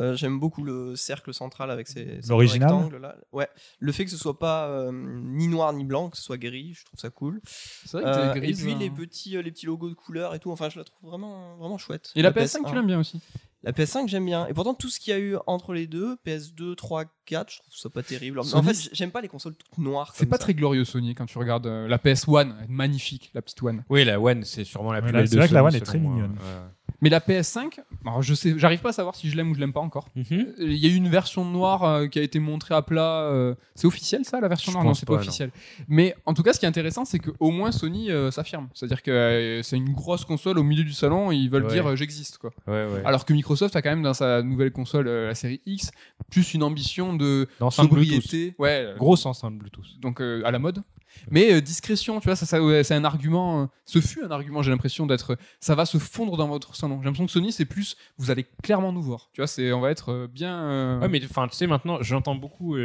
Euh, J'aime beaucoup le cercle central avec ses, ses L'original rectangles, là. Ouais. Le fait que ce soit pas euh, ni noir ni blanc, que ce soit gris, je trouve ça cool. C'est vrai Euh, que t'es et puis hein. les petits, euh, les petits logos de couleur et tout. Enfin, je la trouve vraiment, vraiment chouette. Et la PS5, tu l'aimes bien aussi. La PS5, j'aime bien. Et pourtant, tout ce qu'il y a eu entre les deux, PS2, 3, 4, je trouve ça pas terrible. En fait, j'aime pas les consoles toutes noires. C'est pas ça. très glorieux Sony quand tu regardes euh, la PS1, elle est magnifique, la petite One. Oui, la One, c'est sûrement la plus belle c'est de vrai que la One est très moi. mignonne. Ouais. Mais la PS5, alors je sais, j'arrive pas à savoir si je l'aime ou je l'aime pas encore. Mhm. Il y a eu une version noire euh, qui a été montrée à plat. euh, C'est officiel ça, la version Je noire? Non, pense c'est pas, pas, non. officiel. Mais en tout cas, ce qui est intéressant, c'est qu'au moins Sony euh, s'affirme. C'est-à-dire que euh, c'est une grosse console au milieu du salon, et ils veulent Ouais. dire euh, j'existe quoi. Ouais, ouais. Alors que Microsoft a quand même dans sa nouvelle console, euh, la série X, plus une ambition de sobriété. Ouais. euh, Grosse enceinte Bluetooth. donc euh, à la mode. Mais euh, discrétion, tu vois, c'est un argument. euh, ce fut un argument, j'ai l'impression d'être. Ça va se fondre dans votre salon. J'ai l'impression que Sony, c'est plus. Vous allez clairement nous voir. Tu vois, c'est, on va être euh, bien. euh, Ouais, mais tu sais, maintenant, j'entends beaucoup,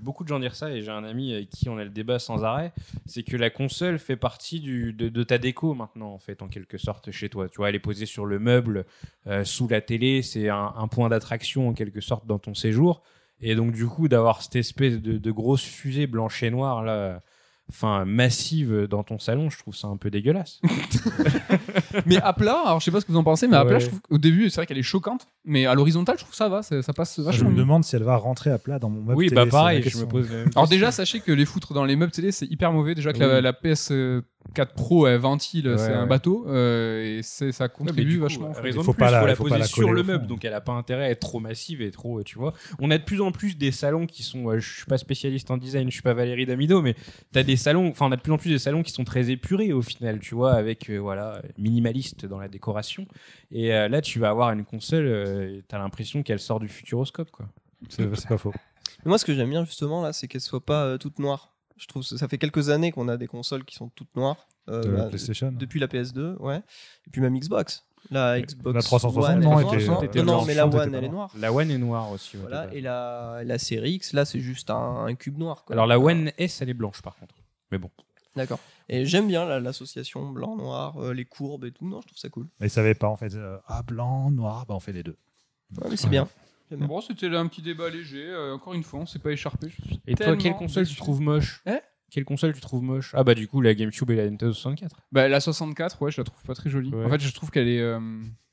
beaucoup de gens dire ça, et j'ai un ami avec qui on a le débat sans arrêt. C'est que la console fait partie de, ta déco maintenant, en fait, en quelque sorte, chez toi. Tu vois, elle est posée sur le meuble, sous la télé, c'est un, point d'attraction, en quelque sorte, dans ton séjour. Et donc, du coup, d'avoir cette espèce de grosse fusée blanche et noire, là. Enfin massive dans ton salon, je trouve ça un peu dégueulasse. mais à plat, alors je sais pas ce que vous en pensez, mais à plat, je trouve qu'au début, c'est vrai qu'elle est choquante, mais à l'horizontale, je trouve que ça va, ça, ça passe Je vachement me bien. demande si elle va rentrer à plat dans mon meuble oui, télé, bah pareil, je me pose. Alors déjà, sachez que les foutre dans les meubles télé, c'est hyper mauvais. Déjà que la, la PS4 Pro, elle ventile, Ouais, c'est un ouais. bateau, euh, et c'est- ça Ouais, contribue coup, vachement. euh, raison Il faut de plus, pas la- faut la faut pas poser la sur le meuble, donc elle a pas intérêt à être trop massive et trop, euh, tu vois. On a de plus en plus des salons qui sont, euh, je suis pas spécialiste en design, je suis pas Valérie Damido, mais t'as des salons, enfin on a de plus en plus des salons qui sont très épurés au final, tu vois, avec euh, voilà minimaliste dans la décoration. Et euh, là, tu vas avoir une console, euh, t'as l'impression qu'elle sort du futuroscope, quoi. C'est c'est pas faux. Mais moi, ce que j'aime bien justement là, c'est qu'elles soient pas euh, toutes noires. Je trouve que ça fait quelques années qu'on a des consoles qui sont toutes noires. euh, De la bah, PlayStation. depuis la PS2, ouais. Et puis même Xbox. La Xbox. La 360, One, non, était- non, non, mais la One, elle est noire. La One est noire aussi. ouais, Voilà, et la, la série X, là, c'est juste un, un cube noir. quoi. Alors la One S, elle est blanche par contre. Mais bon. D'accord. Et j'aime bien la- l'association blanc-noir, euh, les courbes et tout. Non, je trouve ça cool. Mais ils savaient pas en fait. euh, ah blanc, noir, bah on fait les deux. Ouais, mais c'est bien. Bon, c'était un petit débat léger. euh, encore une fois, on s'est pas écharpé. Je suis Et toi, tellement quelle console tu déçu. trouves moche Hein Quelle console tu trouves moche Ah bah du coup la GameCube et la Nintendo 64. Bah, la 64, ouais, je la trouve pas très jolie. Ouais. En fait, je trouve qu'elle est. euh,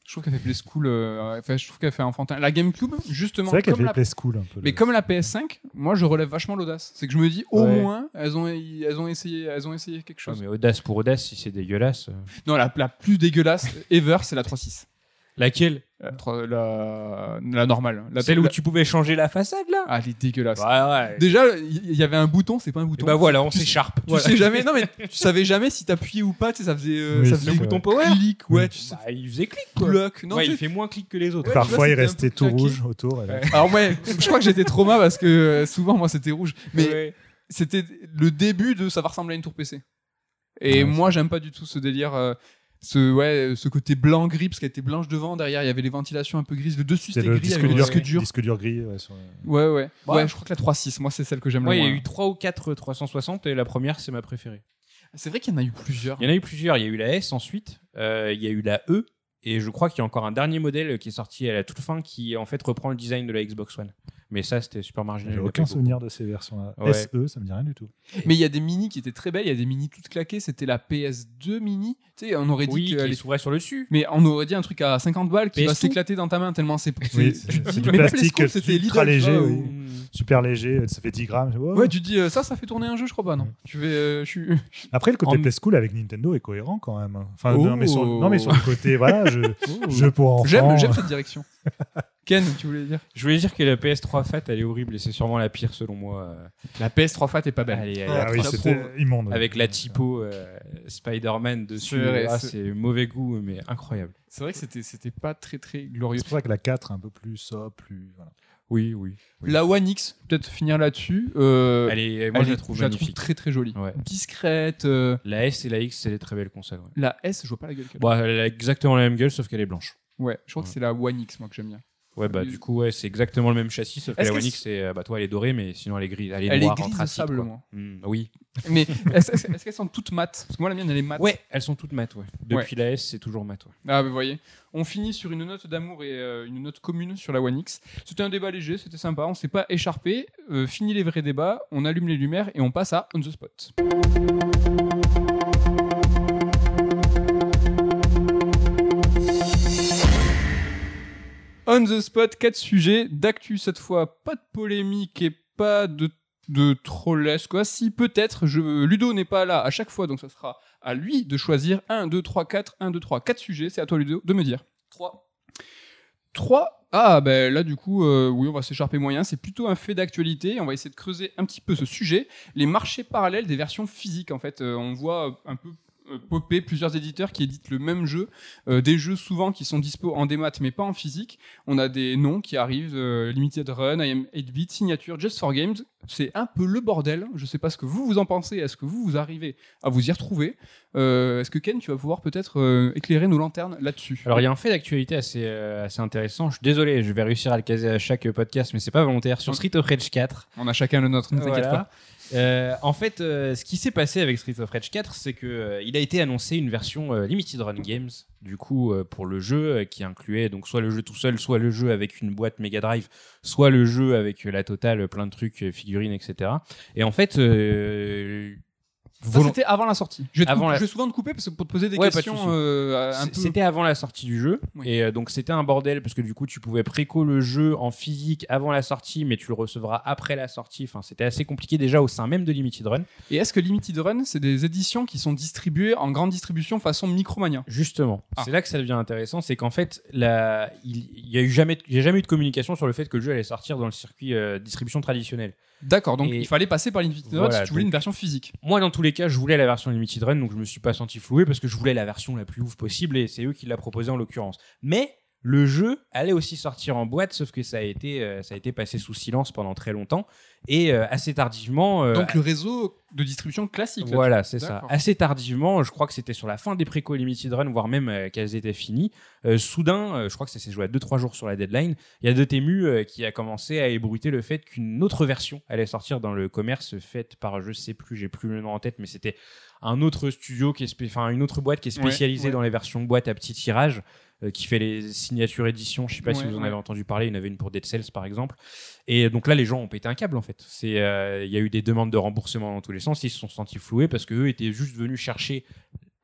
je trouve qu'elle fait play school. euh, enfin, je trouve qu'elle fait enfantin. La GameCube, justement, C'est vrai qu'elle comme fait la play school un peu. Mais le- comme la PS5, moi je relève vachement l'audace. C'est que je me dis au Ouais. moins elles ont elles ont essayé elles ont essayé quelque chose. mais audace pour audace, si c'est dégueulasse. euh. Non, la, la plus dégueulasse ever, c'est la 3.6. Laquelle La, trois- la, la normale. La Celle où la- tu pouvais changer la façade là? Ah, elle est dégueulasse. Ouais, ouais. Déjà, il y, y avait un bouton, c'est pas un Et bouton. bah voilà, on Tu- s'écharpe. Tu sais jamais, non mais tu savais jamais si t'appuyais ou pas, tu sais, ça faisait, euh, Oui, ça c'est faisait bouton power. Clic, ouais, tu sais, Bah, il faisait clic quoi. bloc. Non, ouais, tu il fait moins clic que les autres. Ouais, Parfois il restait tout claqué. rouge autour. Ouais. Alors ouais, je crois que j'étais trauma parce que euh, souvent moi c'était rouge, mais Ouais. c'était le début de ça va ressembler à une tour PC. Et Ouais, moi j'aime pas du tout ce délire, euh, ce ouais, ce côté blanc gris parce qu'elle était blanche devant, derrière il y avait les ventilations un peu grises, le dessus C'est c'était le gris disque avec le dur, disque dur. disque dur gris. ouais, sur- Ouais ouais. Ouais. Ouais, je crois que la 3.6, moi c'est celle que j'aime Ouais, le il y a moins. eu 3 ou 4 360 et la première c'est ma préférée. C'est vrai qu'il y en a eu plusieurs. Il y en a eu plusieurs. Il y a eu la S ensuite, euh, il y a eu la E, et je crois qu'il y a encore un dernier modèle qui est sorti à la toute fin qui en fait reprend le design de la Xbox One. Mais ça c'était super marginal. J'ai aucun souvenir de ces versions-là. Ouais. SE, ça me dit rien du tout. Mais il y a des mini qui étaient très belles, il y a des mini toutes claquées, c'était la PS2 mini. Tu sais, on aurait dit Oui, qu'elle est- s'ouvrait sur le dessus. mais on aurait dit un truc à 50 balles qui va PS2. s'éclater dans ta main tellement c'est Oui, c'est- du Mais même les plastique c'était ultra léger, vois, oui. ou- super léger, ça fait 10 grammes. Oh. Ouais, tu dis euh, ça, ça fait tourner un jeu, je crois pas, non. Tu vais, euh, je suis. Après, le côté En- Play School avec Nintendo est cohérent quand même. Enfin, Oh. non, mais sur, non, mais sur le côté, voilà, je, jeu pour enfants. J'aime cette direction. Ken, tu voulais dire? Je voulais dire que la PS3 Fat elle est horrible et c'est sûrement la pire selon moi. euh. La PS3 Fat est pas belle. Elle est- elle Ah oui, c'était immonde. avec la typo euh, Spider-Man dessus. Ah, c'est- mauvais goût mais incroyable. C'est vrai que c'était, c'était pas très très glorieux. C'est pour ça que la 4 est un peu plus sobre, plus. Voilà. Oui, oui. oui. La One X, peut-être finir là-dessus. euh, Elle est, moi elle je la trouve je la trouve magnifique. très très jolie. Ouais. Discrète. euh, La S et la X c'est des très belles consoles. Ouais. La S, je vois pas la gueule qu'elle a. Bon, elle a exactement la même gueule sauf qu'elle est blanche. Ouais, je crois que c'est la One X, moi, que j'aime bien. Ouais, bah du coup, ouais, c'est exactement le même châssis, sauf que la One X, c'est, euh, bah, toi, elle est dorée, mais sinon, elle est grise. Elle est Elle est noire, grise sable, quoi. moi. Hmm, oui. Mais est-ce, qu'elles sont toutes mates? Parce que moi, la mienne, elle est mate. Ouais, elles sont toutes mates, ouais. Depuis la S, c'est toujours mat, ouais. Ah, vous voyez. On finit sur une note d'amour et euh, une note commune sur la One X. C'était un débat léger, c'était sympa, on s'est pas écharpé. Euh, fini les vrais débats, on allume les lumières et on passe à On the Spot. On the Spot, quatre sujets d'actu cette fois, pas de polémique et pas de de trollesque quoi. Si peut-être je Ludo n'est pas là à chaque fois donc ça sera à lui de choisir. 1 2 3 4 1 2 3 4 sujets, c'est à toi Ludo de me dire. 3 3 Ah ben là du coup euh, oui, on va s'écharper moyen, c'est plutôt un fait d'actualité, on va essayer de creuser un petit peu ce sujet, les marchés parallèles des versions physiques en fait, Euh, on voit un peu popper plusieurs éditeurs qui éditent le même jeu, euh, des jeux souvent qui sont dispo en démat mais pas en physique. On a des noms qui arrivent, euh, Limited Run, I Am 8-bit, Signature, Just for Games. C'est un peu le bordel. Je sais pas ce que vous vous en pensez. Est-ce que vous vous arrivez à vous y retrouver? Euh, Est-ce que Ken, tu vas pouvoir peut-être euh, éclairer nos lanternes là-dessus? Alors, il y a un fait d'actualité assez, euh, assez intéressant. Je suis désolé, je vais réussir à le caser à chaque podcast, mais c'est pas volontaire. Sur Street of Rage 4, On a chacun le nôtre, ne t'inquiète pas. Euh, en fait, euh, ce qui s'est passé avec Street of Rage 4, c'est que euh, il a été annoncé une version Limited Run Games, du coup pour le jeu, qui incluait donc soit le jeu tout seul, soit le jeu avec une boîte Mega Drive, soit le jeu avec la totale, plein de trucs, figurines, etc. Et en fait, c'était avant la sortie. Je vais, te Avant couper- la- je vais souvent te couper parce que pour te poser des Ouais, pas de questions euh, un C- peu. C'était avant la sortie du jeu. Oui. Et euh, donc, c'était un bordel parce que du coup, tu pouvais préco le jeu en physique avant la sortie, mais tu le recevras après la sortie. Enfin, c'était assez compliqué déjà au sein même de Limited Run. Et est-ce que Limited Run, c'est des éditions qui sont distribuées en grande distribution façon Micromania? Justement, Ah. c'est là que ça devient intéressant, c'est qu'en fait, la- il il y a eu jamais, il y a jamais eu de communication sur le fait que le jeu allait sortir dans le circuit euh, distribution traditionnel. D'accord, donc Et- il fallait passer par Limited Run Voilà, si tu voulais donc- une version physique. Moi, dans tous les cas, je voulais la version Limited Run, donc je me suis pas senti floué parce que je voulais la version la plus ouf possible et c'est eux qui l'a proposé en l'occurrence. Mais le jeu allait aussi sortir en boîte, sauf que ça a été, euh, ça a été passé sous silence pendant très longtemps et euh, assez tardivement. euh, Donc le réseau de distribution classique. là. Voilà, c'est ça. Assez tardivement, je crois que c'était sur la fin des préco Limited Run, voire même qu'elles étaient finies. Soudain, je crois que ça s'est joué à 2-3 jours sur la deadline, il y a Dotemu qui a commencé à ébruiter le fait qu'une autre version allait sortir dans le commerce faite par, je sais plus, j'ai plus le nom en tête, mais c'était un autre studio, qui est enfin une autre boîte qui est Ouais, spécialisée ouais. dans les versions boîte à petit tirage. Euh, qui fait les signatures éditions, je sais pas si vous en ouais. avez entendu parler, il y en avait une pour Dead Cells par exemple. Et donc là, les gens ont pété un câble en fait. Euh, il y a eu des demandes de remboursement dans tous les sens. Ils se sont sentis floués parce qu'eux étaient juste venus chercher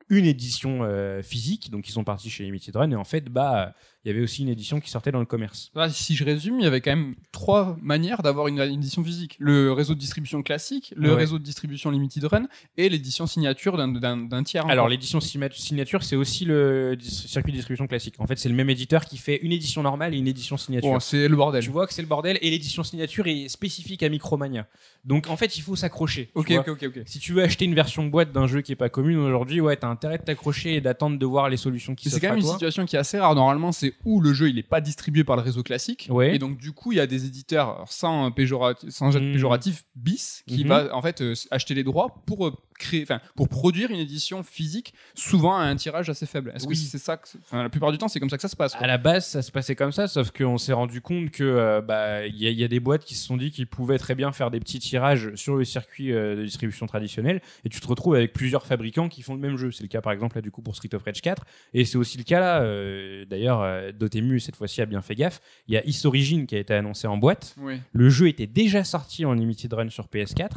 une édition euh, physique, donc ils sont partis chez Limited Run et en fait, bah, il y avait aussi une édition qui sortait dans le commerce. Là, si je résume, il y avait quand même trois manières d'avoir une, une édition physique. Le réseau de distribution classique, le Ouais. réseau de distribution Limited Run et l'édition signature d'un- tiers. Alors l'édition signature, c'est aussi le circuit de distribution classique. En fait, c'est le même éditeur qui fait une édition normale et une édition signature. Bon, c'est le bordel. Tu vois que c'est le bordel et l'édition signature est spécifique à Micromania. Donc en fait, il faut s'accrocher. ok, ok. Si tu veux acheter une version boîte d'un jeu qui est pas commune aujourd'hui, ouais, t'as intérêt de t'accrocher et d'attendre de voir les solutions qui Mais C'est quand même une situation qui est assez rare. Normalement, c'est où le jeu il est pas distribué par le réseau classique. Ouais. Et donc, du coup, il y a des éditeurs sans, péjoratif, sans jet Mhm. péjoratif bis qui Mhm. va en fait euh, acheter les droits pour euh, créer, enfin, pour produire une édition physique, souvent à un tirage assez faible. Est-ce Oui. que c'est ça que, la plupart du temps, c'est comme ça que ça se passe. quoi. À la base, ça se passait comme ça, sauf qu'on s'est rendu compte que euh, bah y, y a des boîtes qui se sont dit qu'ils pouvaient très bien faire des petits tirages sur le circuit euh, de distribution traditionnel, et tu te retrouves avec plusieurs fabricants qui font le même jeu. C'est le cas par exemple là du coup pour Street of Rage 4, et c'est aussi le cas là. euh, D'ailleurs, Dotemu cette fois-ci a bien fait gaffe. Il y a Is Origin qui a été annoncé en boîte. Oui. Le jeu était déjà sorti en limited run sur PS4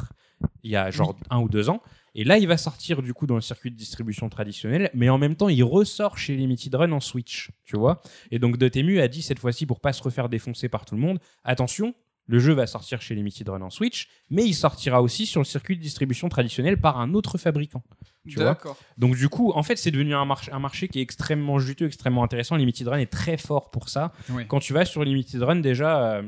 il y a genre un ou deux ans. Et là, il va sortir du coup dans le circuit de distribution traditionnel, mais en même temps, il ressort chez Limited Run en Switch, tu vois. Et donc Dotemu a dit cette fois-ci pour pas se refaire défoncer par tout le monde, attention, le jeu va sortir chez Limited Run en Switch, mais il sortira aussi sur le circuit de distribution traditionnel par un autre fabricant. Tu vois? Donc du coup, en fait, c'est devenu un, marché un marché qui est extrêmement juteux, extrêmement intéressant. Limited Run est très fort pour ça. Oui. Quand tu vas sur Limited Run, déjà, euh,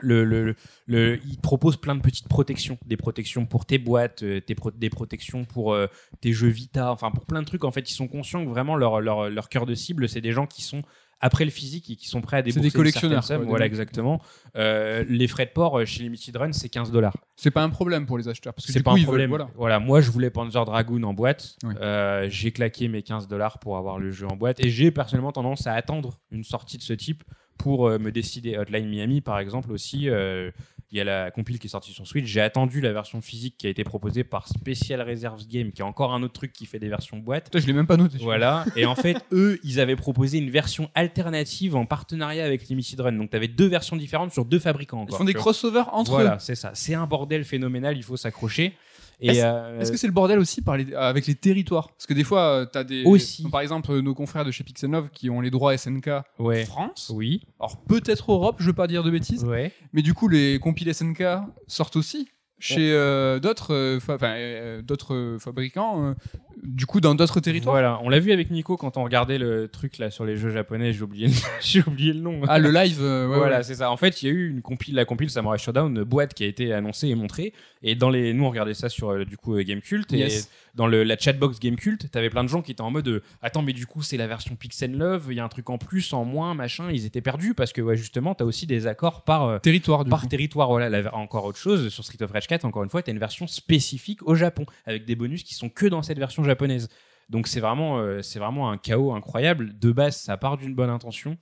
le, le, le- le- il propose plein de petites protections. Des protections pour tes boîtes, euh, tes pro- des protections pour euh, tes jeux Vita, enfin pour plein de trucs. En fait, ils sont conscients que vraiment leur, leur, leur cœur de cible, c'est des gens qui sont après le physique et qui sont prêts à débourser des collectionneurs, quoi, Voilà, exactement. Euh, les frais de port chez Limited Run, c'est 15 dollars. C'est pas un problème pour les acheteurs parce que C'est pas coup, un ils problème. veulent. Voilà. Voilà, moi je voulais Panzer Dragoon en boîte. Oui. Euh, j'ai claqué mes 15 dollars pour avoir le jeu en boîte. Et j'ai personnellement tendance à attendre une sortie de ce type pour euh, me décider. Hotline Miami, par exemple, aussi. euh, il y a la compile qui est sortie sur Switch. J'ai attendu la version physique qui a été proposée par Special Reserves Game, qui est encore un autre truc qui fait des versions boîte. Putain, je l'ai même pas noté. Voilà. Et en fait, eux, ils avaient proposé une version alternative en partenariat avec Limited Run. Donc, tu avais deux versions différentes sur deux fabricants. Ils encore, font des crossovers entre Voilà, eux. c'est ça. C'est un bordel phénoménal. Il faut s'accrocher. Et Est-ce- euh, Est-ce que c'est le bordel aussi par les- avec les territoires? Parce que des fois, tu as des. Aussi. Par exemple, nos confrères de chez Pixelnov qui ont les droits SNK ouais. France. Oui. Alors peut-être Europe, je veux pas dire de bêtises. Ouais. Mais du coup, les compiles SNK sortent aussi chez euh, d'autres euh, fa- euh, d'autres fabricants, du coup dans d'autres territoires. Voilà, on l'a vu avec Nico quand on regardait le truc là sur les jeux japonais, j'ai oublié, le- j'ai oublié le nom. Ah, le live, ouais, voilà, ouais. c'est ça. En fait, il y a eu une compile, la compile Samurai Showdown une boîte qui a été annoncée et montrée. Et dans les, nous on regardait ça sur du coup Gamecult et Yes. Dans le, la chatbox Gamecult, t'avais plein de gens qui étaient en mode euh, attends mais du coup c'est la version Pixel Love, il y a un truc en plus, en moins, machin. Ils étaient perdus parce que ouais, justement t'as aussi des accords par euh, Territoire, du par coup. territoire. Voilà, la- encore autre chose sur Street of Rage 4. Encore une fois, t'as une version spécifique au Japon avec des bonus qui sont que dans cette version japonaise. Donc c'est vraiment, euh, c'est vraiment un chaos incroyable. De base, ça part d'une bonne intention,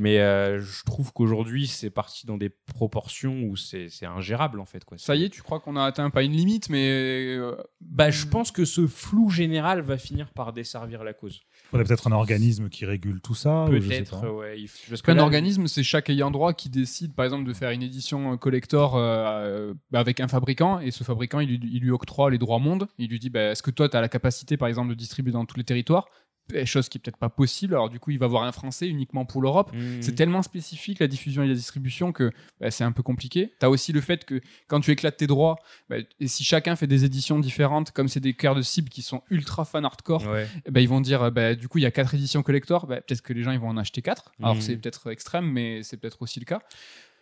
Mais euh, je trouve qu'aujourd'hui, c'est parti dans des proportions où c'est ingérable en fait. Quoi. Ça y est, tu crois qu'on a atteint pas une limite, mais euh, Bah, je pense que ce flou général va finir par desservir la cause. Il faudrait peut-être un organisme qui régule tout ça. Peut-être, ouais. parce qu'un organisme, c'est chaque ayant droit qui décide, par exemple, de faire une édition collector euh, avec un fabricant, et ce fabricant, il lui, il lui octroie les droits monde. Il lui dit, bah, est-ce que toi, tu as la capacité, par exemple, de distribuer dans tous les territoires? Chose qui est peut-être pas possible. Alors, du coup, il va voir un Français uniquement pour l'Europe. Hmm. C'est tellement spécifique la diffusion et la distribution que bah, c'est un peu compliqué. Tu as aussi le fait que quand tu éclates tes droits, bah, et si chacun fait des éditions différentes, comme c'est des cœurs de cible qui sont ultra fan hardcore, Ouais. eh ben, ils vont dire, bah, du coup, il y a quatre éditions collector, peut-être que les gens ils vont en acheter quatre. Alors Mhm. c'est peut-être extrême, mais c'est peut-être aussi le cas.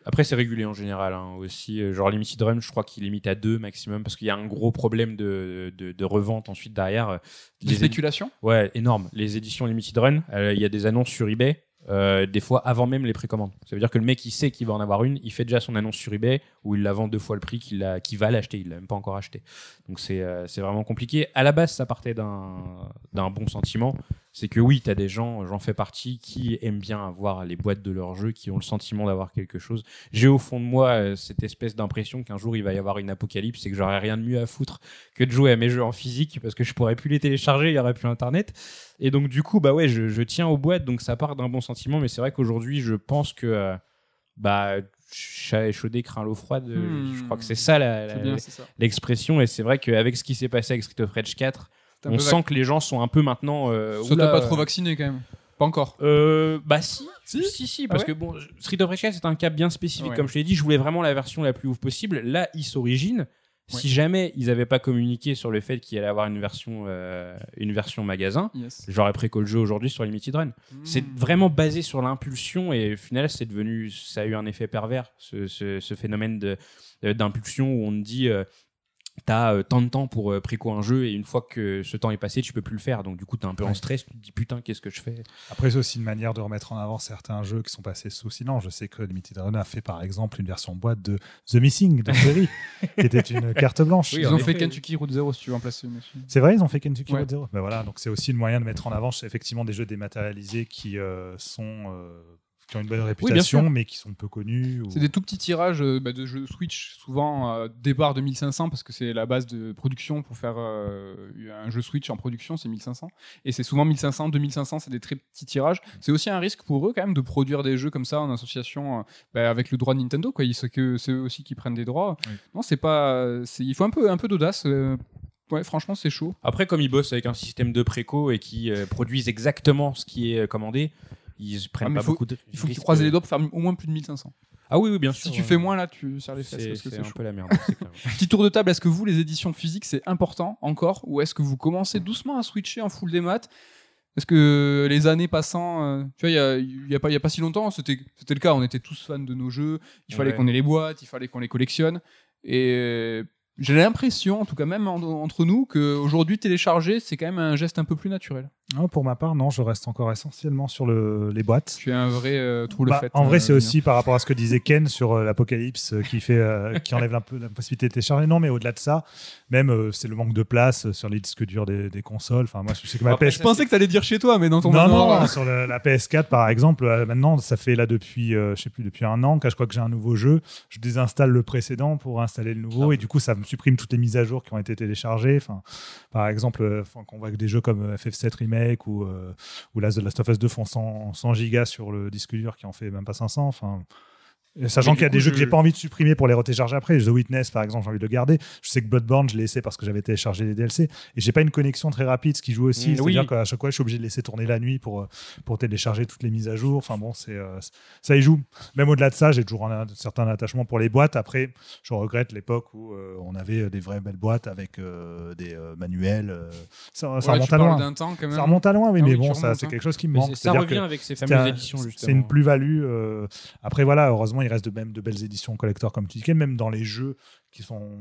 Après, c'est régulé en général hein, aussi. Euh, Genre Limited Run, je crois qu'il limite à deux maximum parce qu'il y a un gros problème de, de, de revente ensuite derrière. Euh, Les spéculations Ouais, énorme. Les éditions Limited Run, euh, il y a des annonces sur eBay. euh, des fois avant même les précommandes. Ça veut dire que le mec il sait qu'il va en avoir une, il fait déjà son annonce sur eBay où il la vend deux fois le prix qu'il a- qu'il va l'acheter, il l'a même pas encore acheté. Donc c'est euh, vraiment compliqué. À la base, ça partait d'un bon sentiment. C'est que oui, tu as des gens, j'en fais partie, qui aiment bien avoir les boîtes de leur jeu, qui ont le sentiment d'avoir quelque chose. J'ai au fond de moi euh, cette espèce d'impression qu'un jour il va y avoir une apocalypse et que j'aurai rien de mieux à foutre que de jouer à mes jeux en physique parce que je pourrais plus les télécharger, il y aurait plus internet. Et donc du coup, bah ouais, je, je tiens aux boîtes, donc ça part d'un bon sentiment, mais c'est vrai qu'aujourd'hui, je pense que euh, bah chat échaudé craint l'eau froide. euh, Hmm. Je crois que c'est ça l'expression, et c'est vrai qu'avec ce qui s'est passé avec Street of Rage 4, T'es un on peu sent que les gens sont un peu maintenant. Euh, Ça oula, t'a pas trop vacciné quand même. Pas encore. euh, bah si, Si si, si, parce Ah ouais que bon, Street of Rage 4 c'est un cas bien spécifique. Ouais. Comme je t'ai dit, je voulais vraiment la version la plus ouf possible. Là, Is Origin, si jamais ils avaient pas communiqué sur le fait qu'il allait avoir une version, euh, une version magasin, Yes. j'aurais préco le jeu aujourd'hui sur Limited Run. C'est Hmm. vraiment basé sur l'impulsion et au final, c'est devenu, ça a eu un effet pervers, ce, ce- ce phénomène d'impulsion où on dit, euh, t'as euh, tant de temps pour euh, préco un jeu et une fois que ce temps est passé, tu peux plus le faire. Donc du coup, t'es un peu en stress, tu te dis putain, qu'est-ce que je fais? Après, c'est aussi une manière de remettre en avant certains jeux qui sont passés sous silence. Je sais que Limited Run a fait par exemple une version boîte de The Missing de Ferry, qui était une carte blanche. Oui, Ils ont fait. Kentucky Route Zero si tu veux en placer une. C'est vrai, ils ont fait Kentucky Ouais. Road Zero. Ben voilà, donc c'est aussi le moyen de mettre en avant effectivement des jeux dématérialisés qui euh, sont euh, qui ont une bonne réputation, mais qui sont peu connus. ou- C'est des tout petits tirages euh, bah, de jeux Switch, souvent euh, départ de 1500 parce que c'est la base de production pour faire euh, un jeu Switch en production, c'est 1500. Et c'est souvent 1500, 2500, c'est des très petits tirages. C'est aussi un risque pour eux quand même de produire des jeux comme ça en association euh, bah, avec le droit de Nintendo. Quoi. Ils- C'est que c'est eux aussi qui prennent des droits. Oui. Non, c'est pas. c'est- Il faut un peu, un peu d'audace. euh, Ouais, franchement, c'est chaud. Après, comme ils bossent avec un système de préco et qui euh, produisent exactement ce qui est commandé, ils prennent Ah, mais pas faut- beaucoup de Il faut qu'ils risques. croisent les doigts pour faire au moins plus de 1500. Ah oui, oui, bien sûr. Si tu fais moins là, tu serres les fesses c'est parce que c'est c'est un chaud. peu la merde. c'est clair. Petit tour de table, est-ce que vous, les éditions physiques, c'est important encore Ou est-ce que vous commencez doucement à switcher en full des maths? Est-ce que les années passant, euh, tu vois, il y a, y a pas, y a pas si longtemps, c'était c'était le cas, on était tous fans de nos jeux, il fallait Ouais. qu'on ait les boîtes, il fallait qu'on les collectionne. Et j'ai l'impression, en tout cas même en- entre nous, qu'aujourd'hui, télécharger, c'est quand même un geste un peu plus naturel. Non, pour ma part, non, je reste encore essentiellement sur le- les boîtes. Tu es un vrai euh, trou le Bah, fait. en vrai, euh, c'est aussi par rapport à ce que disait Ken sur euh, l'apocalypse euh, qui fait, qui enlève un peu la possibilité de télécharger. Non, mais au-delà de ça, même c'est le manque de place sur les disques durs des, des consoles. Enfin, moi, je sais que ma Après, PS. Je pensais que tu allais dire chez toi, mais dans ton Non, manoir, non, sur la PS4 par exemple, maintenant ça fait là depuis, je sais plus, depuis un an qu'à chaque fois que j'ai un nouveau jeu, je désinstalle le précédent pour installer le nouveau Ah. et du coup ça me supprime toutes les mises à jour qui ont été téléchargées. Enfin, par exemple, euh, qu'on voit que des jeux comme euh, FF7 Remake ou, euh, ou Last of Us 2 font 100, 100 gigas sur le disque dur qui en fait même pas 500. Enfin. Sachant qu'il y a des jeux que je- j'ai pas envie de supprimer pour les retélécharger après. The Witness, par exemple, j'ai envie de le garder. Je sais que Bloodborne, je l'ai laissé parce que j'avais téléchargé les DLC. Et j'ai pas une connexion très rapide, ce qui joue aussi. Mm, C'est-à-dire oui. qu'à chaque fois, je suis obligé de laisser tourner la nuit pour, euh, pour télécharger toutes les mises à jour. Enfin bon, c'est euh, ça y joue. Même au-delà de ça, j'ai toujours un, certain attachement pour les boîtes. Après, je regrette l'époque où euh, on avait des vraies belles boîtes avec euh, des euh, manuels. ça ça Ouais, remonte à loin. temps quand même. Ça remonte à loin, oui, Ah mais oui, bon, ça, c'est hein. quelque chose qui me manque. c'est- ça revient avec ces fameuses un- éditions justement. c'est une plus-value. euh, Après, voilà, heureusement, il reste de même de belles éditions collector, comme tu disais, même dans les jeux qui sont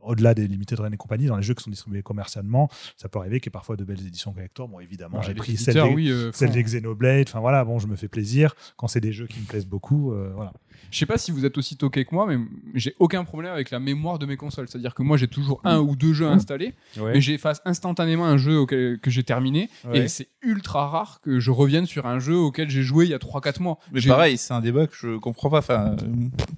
au-delà des Limited Run et compagnie, dans les jeux qui sont distribués commercialement, ça peut arriver qu'il y ait parfois de belles éditions collector. Bon, évidemment, Ouais, j'ai pris celle des, oui, euh, celle font- des Xenoblade. Enfin voilà, bon, je me fais plaisir quand c'est des jeux qui me plaisent beaucoup. euh, voilà. Je sais pas si vous êtes aussi toqué que moi, mais j'ai aucun problème avec la mémoire de mes consoles. C'est-à-dire que moi, j'ai toujours un ou deux jeux installés, Ouais. mais j'efface instantanément un jeu auquel, que j'ai terminé. Ouais. Et c'est ultra rare que je revienne sur un jeu auquel j'ai joué il y a 3-4 mois. Mais J'ai- pareil, c'est un débat que je comprends pas. Enfin,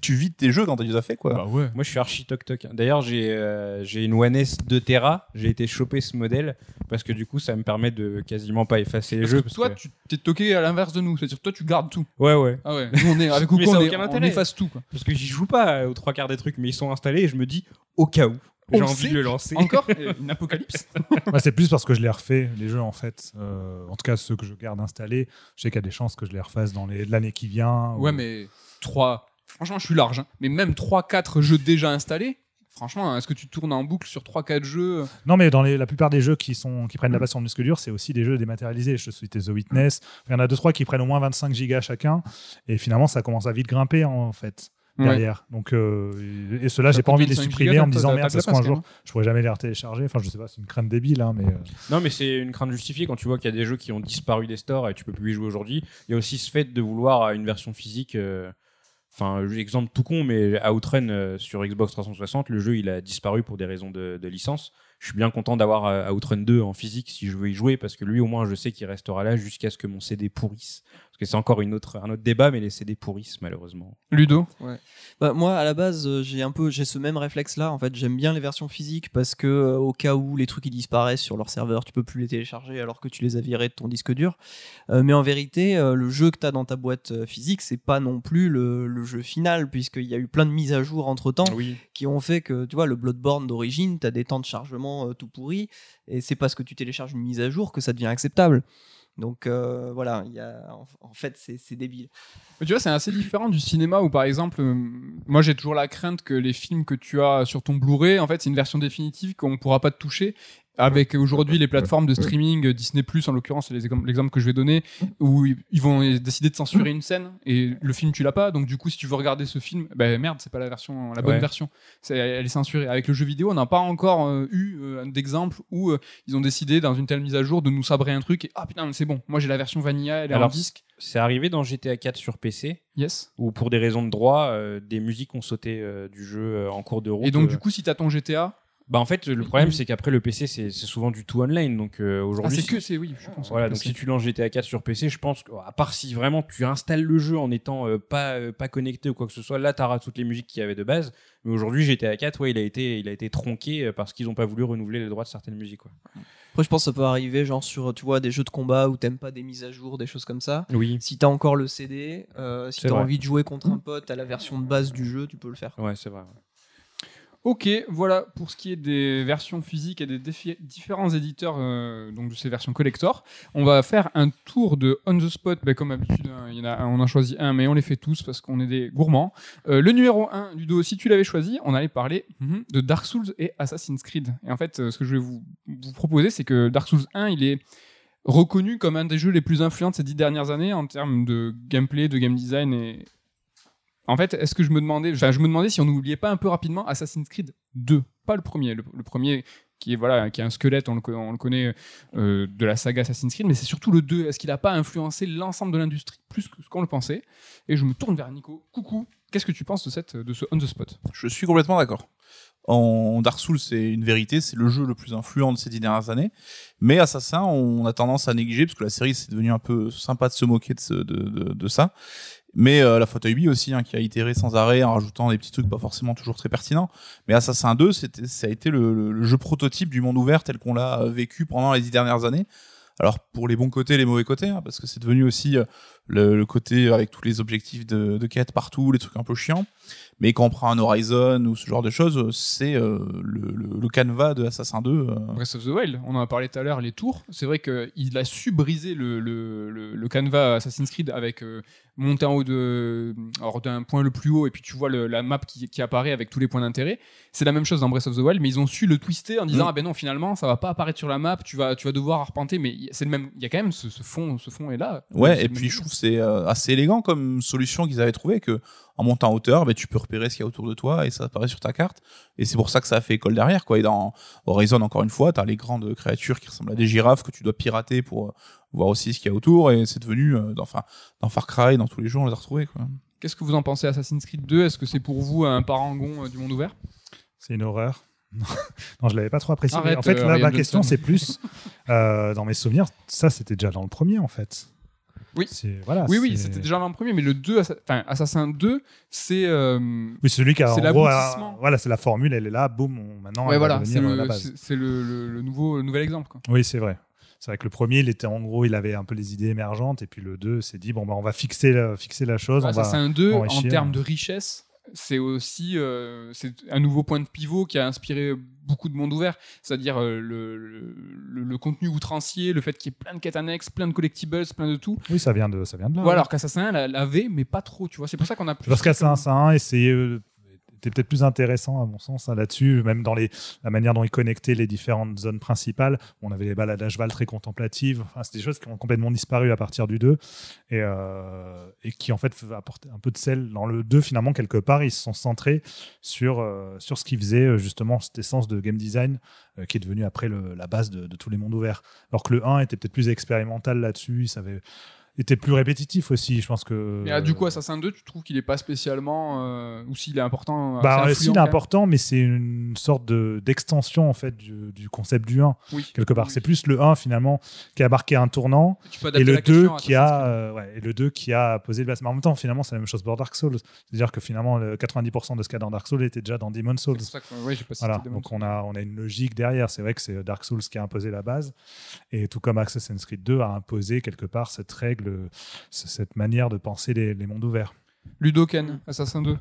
tu vides tes jeux quand tu les as fait, quoi. Bah ouais. Moi, je suis archi toc toc. D'ailleurs, j'ai euh, j'ai une One S 2 Tera. J'ai été choper ce modèle parce que du coup, ça me permet de quasiment pas effacer les Parce jeux. que parce toi, que- tu t'es toqué à l'inverse de nous. C'est-à-dire que toi, tu gardes tout. Ouais, ouais. Ah ouais. Nous, on est, avec Mais Coco, on, est- aucun on efface tout. Quoi. Parce que j'y joue pas euh, aux trois quarts des trucs, mais ils sont installés et je me dis au cas où. J'ai envie sait. de le lancer. Encore euh, une apocalypse. Moi, c'est plus parce que je les refais, les jeux, en fait. Euh, en tout cas, ceux que je garde installés, je sais qu'il y a des chances que je les refasse dans l'année qui vient. Ouais, ou- mais 3. Franchement, je suis large. hein. Mais même 3-4 jeux déjà installés. Franchement, est-ce que tu tournes en boucle sur 3-4 jeux Non, mais dans les- la plupart des jeux qui, sont, qui prennent la base sur le disque dur, c'est aussi des jeux dématérialisés. Je citais The Witness. Il y en a deux, trois qui prennent au moins 25 gigas chacun. Et finalement, ça commence à vite grimper, en fait, Ouais. derrière. Donc, euh, et ceux-là, j'ai pas envie de les 25 supprimer gigas, en me disant merde, ça se un jour, je pourrais jamais les retélécharger. Enfin, je sais pas, c'est une crainte débile, hein, mais. euh, Non, mais c'est une crainte justifiée quand tu vois qu'il y a des jeux qui ont disparu des stores et tu peux plus y jouer aujourd'hui. Il y a aussi ce fait de vouloir euh, une version physique. euh, Enfin, exemple tout con, mais Outrun euh, sur Xbox 360, le jeu il a disparu pour des raisons de, licence. Je suis bien content d'avoir euh, Outrun 2 en physique si je veux y jouer parce que lui au moins je sais qu'il restera là jusqu'à ce que mon CD pourrisse. Que c'est encore une autre, un autre débat, mais les CD pourrissent malheureusement. Ludo Bah, moi, à la base, euh, j'ai un peu, j'ai ce même réflexe-là. En fait, j'aime bien les versions physiques parce que, euh, au cas où les trucs ils disparaissent sur leur serveur, tu peux plus les télécharger alors que tu les as virés de ton disque dur. Euh, mais en vérité, euh, le jeu que tu as dans ta boîte physique, c'est pas non plus le, le jeu final puisqu'il y a eu plein de mises à jour entre temps Oui. qui ont fait que, tu vois, le Bloodborne d'origine, tu as des temps de chargement euh, tout pourris et c'est parce que tu télécharges une mise à jour que ça devient acceptable. Donc euh, voilà, il y a, en, fait, c'est débile. Mais Tu vois, c'est assez différent du cinéma où, par exemple, euh, moi j'ai toujours la crainte que les films que tu as sur ton Blu-ray, en fait, c'est une version définitive qu'on pourra pas te toucher. Avec aujourd'hui les plateformes de streaming, euh, Disney en l'occurrence, c'est l'exemple que je vais donner, où ils vont décider de censurer une scène et le film tu l'as pas, donc du coup si tu veux regarder ce film, ben merde, c'est pas la version, la bonne Ouais. version, elle est censurée. Avec le jeu vidéo, on n'a pas encore euh, eu euh, d'exemple où euh, ils ont décidé dans une telle mise à jour de nous sabrer un truc et ah putain c'est bon, moi j'ai la version vanilla, elle est en disque. C'est arrivé dans GTA 4 sur PC Yes. où pour des raisons de droit, des musiques ont sauté du jeu en cours de route. Et donc du coup si t'as ton GTA, Bah en fait le problème c'est qu'après le PC c'est souvent du tout online donc euh, Ah, aujourd'hui c'est si- que c'est oui, je pense. voilà que donc si tu lances GTA 4 sur PC je pense que, à part si vraiment tu installes le jeu en étant euh, pas euh, pas connecté ou quoi que ce soit là t'auras toutes les musiques qu'il y avait de base mais aujourd'hui GTA 4 ouais il a été il a été tronqué parce qu'ils ont pas voulu renouveler les droits de certaines musiques quoi. Après, je pense que ça peut arriver, genre sur, tu vois, des jeux de combat où t'aimes pas des mises à jour, des choses comme ça. Oui. Si t'as encore le CD, euh, si t'as envie de jouer contre un pote à la version de base du jeu, tu peux le faire. Ouais, c'est vrai. Ok, voilà pour ce qui est des versions physiques et des différents éditeurs euh, donc de ces versions collector. On va faire un tour de on the spot, ben, comme d'habitude. hein, en a on en choisit un, mais on les fait tous parce qu'on est des gourmands. Euh, le numéro 1 du si tu l'avais choisi, on allait parler mhm, de Dark Souls et Assassin's Creed. Et en fait, euh, ce que je vais vous, vous proposer, c'est que Dark Souls 1, il est reconnu comme un des jeux les plus influents de ces dix dernières années en termes de gameplay, de game design et en fait, est-ce que je me demandais, je me demandais si on n'oubliait pas un peu rapidement Assassin's Creed 2, pas le premier, le, premier qui est voilà, qui est un squelette, on le, co- on le connaît euh, de la saga Assassin's Creed, mais c'est surtout le 2. Est-ce qu'il n'a pas influencé l'ensemble de l'industrie plus que ce qu'on le pensait? Et je me tourne vers Nico. Coucou, qu'est-ce que tu penses de cette, de ce on the spot? Je suis complètement d'accord. En Dark Souls, c'est une vérité, c'est le jeu le plus influent de ces dix dernières années. Mais Assassin, on a tendance à négliger parce que la série, c'est devenu un peu sympa de se moquer de ça. Mais euh, la faute à Ubi aussi, hein, qui a itéré sans arrêt en rajoutant des petits trucs pas forcément toujours très pertinents. Mais Assassin 2, c'était, ça a été le, jeu prototype du monde ouvert tel qu'on l'a euh, vécu pendant les dix dernières années. Alors pour les bons côtés les mauvais côtés, hein, parce que c'est devenu aussi euh, le, côté avec tous les objectifs de, quête partout, les trucs un peu chiants. Mais quand on prend un Horizon ou ce genre de choses, c'est le, canevas de Assassin 2. euh, Breath of the Wild, on en a parlé tout à l'heure, les tours. C'est vrai qu'il a su briser le, canevas Assassin's Creed avec monter en haut de, d'un point le plus haut et puis tu vois le- la map qui, qui apparaît avec tous les points d'intérêt. C'est la même chose dans Breath of the Wild, mais ils ont su le twister en disant Mm. ah ben non finalement ça va pas apparaître sur la map, tu vas, tu vas devoir arpenter, mais il- c'est le même. Il y a quand même ce, ce fond, ce fond est là. Ouais, et puis je trouve que c'est euh, assez élégant comme solution qu'ils avaient trouvé que en montant en hauteur, ben, tu peux repérer ce qu'il y a autour de toi et ça apparaît sur ta carte. Et c'est pour ça que ça a fait école derrière. Quoi. Et dans Horizon, encore une fois, tu as les grandes créatures qui ressemblent à des girafes que tu dois pirater pour voir aussi ce qu'il y a autour. Et c'est devenu, euh, dans, enfin, dans Far Cry, dans tous les jeux, on les a retrouvés. Quoi. Qu'est-ce que vous en pensez Assassin's Creed 2 Est-ce que c'est pour vous un parangon euh, du monde ouvert? C'est une horreur. non, je l'avais pas trop apprécié. Arrête, en fait, euh, là, ma question, c'est plus euh, dans mes souvenirs. Ça, c'était déjà dans le premier, en fait. Oui. Voilà. Oui, oui, c'était déjà l'an premier, mais le 2, Assa- enfin, Assassin 2, c'est. euh, Oui, c'est celui qui a en gros, voilà, c'est la formule, elle est là, boum, on- maintenant ouais, elle voilà, c'est le, c'est le, le- le nouveau, le nouvel exemple. Quoi. Oui, c'est vrai. C'est vrai que le premier, il était en gros, il avait un peu les idées émergentes, et puis le 2 s'est dit bon bah on va fixer la, fixer la chose, on va. Assassin 2, en termes de richesse, c'est aussi euh, c'est un nouveau point de pivot qui a inspiré beaucoup de monde ouvert, c'est-à-dire euh, le, le, contenu outrancier, le fait qu'il y ait plein de quêtes annexes, plein de collectibles, plein de tout. Oui, ça vient de, ça vient de là. Voilà, oui. alors qu'Assassin 1 l'a- l'avait, mais pas trop, tu vois. C'est pour ça qu'on a plus. Parce qu'Assassin 1 essayait euh, était peut-être plus intéressant à mon sens hein, là-dessus, même dans la manière dont il connectait les différentes zones principales. On avait les balades à cheval très contemplatives. Enfin, c'est des choses qui ont complètement disparu à partir du 2 et, euh, et qui en fait apportaient un peu de sel. Dans le 2, finalement, quelque part, ils se sont centrés sur, euh, sur ce qui faisait euh, justement cette essence de game design qui est devenue après la base de, de tous les mondes ouverts. Alors que le 1 était peut-être plus expérimental là-dessus, il savait était plus répétitif aussi, je pense que. Mais ah, du coup, Assassin 2, tu trouves qu'il est pas spécialement. euh, ou s'il est important assez Bah, influent, si, il est important, mais c'est une sorte de- d'extension en fait du, du concept du 1 Oui. quelque part. Oui. C'est plus le 1 finalement qui a marqué un tournant et le la question 2 à qui a euh, ouais, et le 2 qui a posé le base. Mais en même temps, finalement, c'est la même chose pour Dark Souls. C'est-à-dire que finalement, le 90% de ce qu'il y a dans Dark Souls était déjà dans Demon Souls. C'est pour ça que ouais, j'ai pas Voilà, donc on a, on a une logique derrière. C'est vrai que c'est Dark Souls qui a imposé la base. Et tout comme Assassin's Creed 2 a imposé quelque part cette règle, cette manière de penser les, les mondes ouverts. Ludoken, Assassin 2.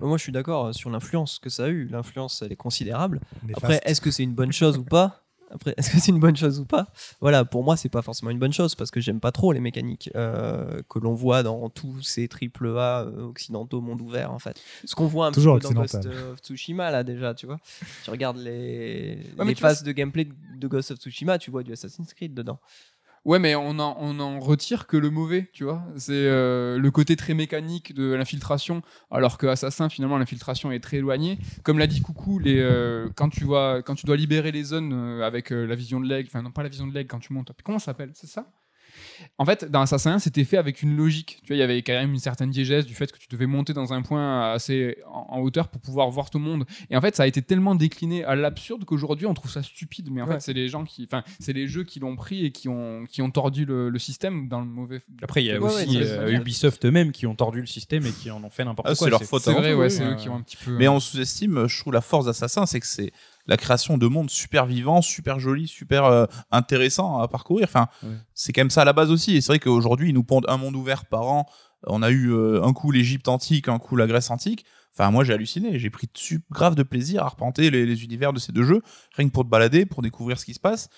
Moi, je suis d'accord euh, sur l'influence que ça a eu. L'influence, elle est considérable. Néfaste. Après, est-ce que c'est une bonne chose ou pas? Après, est-ce que c'est une bonne chose ou pas? Voilà, pour moi, c'est pas forcément une bonne chose parce que j'aime pas trop les mécaniques euh, que l'on voit dans tous ces triple A euh, occidentaux monde ouvert en fait. Ce qu'on voit un Toujours petit peu dans Ghost of Tsushima là déjà, tu vois. Tu regardes les, Ouais, mais les tu vois, phases de gameplay de Ghost of Tsushima, tu vois du Assassin's Creed dedans. Ouais, mais on en, on en retire que le mauvais, tu vois. C'est euh, le côté très mécanique de l'infiltration, alors que Assassin, finalement, l'infiltration est très éloignée. Comme l'a dit Coucou, les, euh, quand, tu vois, quand tu dois libérer les zones euh, avec la vision de l'aigle, enfin, non, pas la vision de l'aigle, quand tu montes. Comment ça s'appelle? C'est ça? En fait, dans Assassin 1, c'était fait avec une logique. Tu vois, il y avait quand même une certaine diégèse du fait que tu devais monter dans un point assez en, en hauteur pour pouvoir voir tout le monde. Et en fait, ça a été tellement décliné à l'absurde qu'aujourd'hui, on trouve ça stupide. Mais en Ouais. fait, c'est les gens qui, enfin, c'est les jeux qui l'ont pris et qui ont, qui ont tordu le, le système dans le mauvais. Après, il y a Ouais, aussi ouais, euh, Ubisoft eux-mêmes qui ont tordu le système et qui en ont fait n'importe Ah, quoi. c'est leur faute C'est avant vrai, ouais, c'est eux qui ont un petit peu. Mais on sous-estime, je trouve, la force d'Assassin, c'est que c'est la création de mondes super vivants, super jolis, super euh, intéressants à parcourir. Enfin, c'est quand même ça à la base aussi. Et c'est vrai qu'aujourd'hui, ils nous pondent un monde ouvert par an. On a eu euh, un coup l'Égypte antique, un coup la Grèce antique. Enfin, moi, j'ai halluciné. J'ai pris grave de plaisir à arpenter les, les univers de ces deux jeux, rien que pour te balader, pour découvrir ce qui se passe.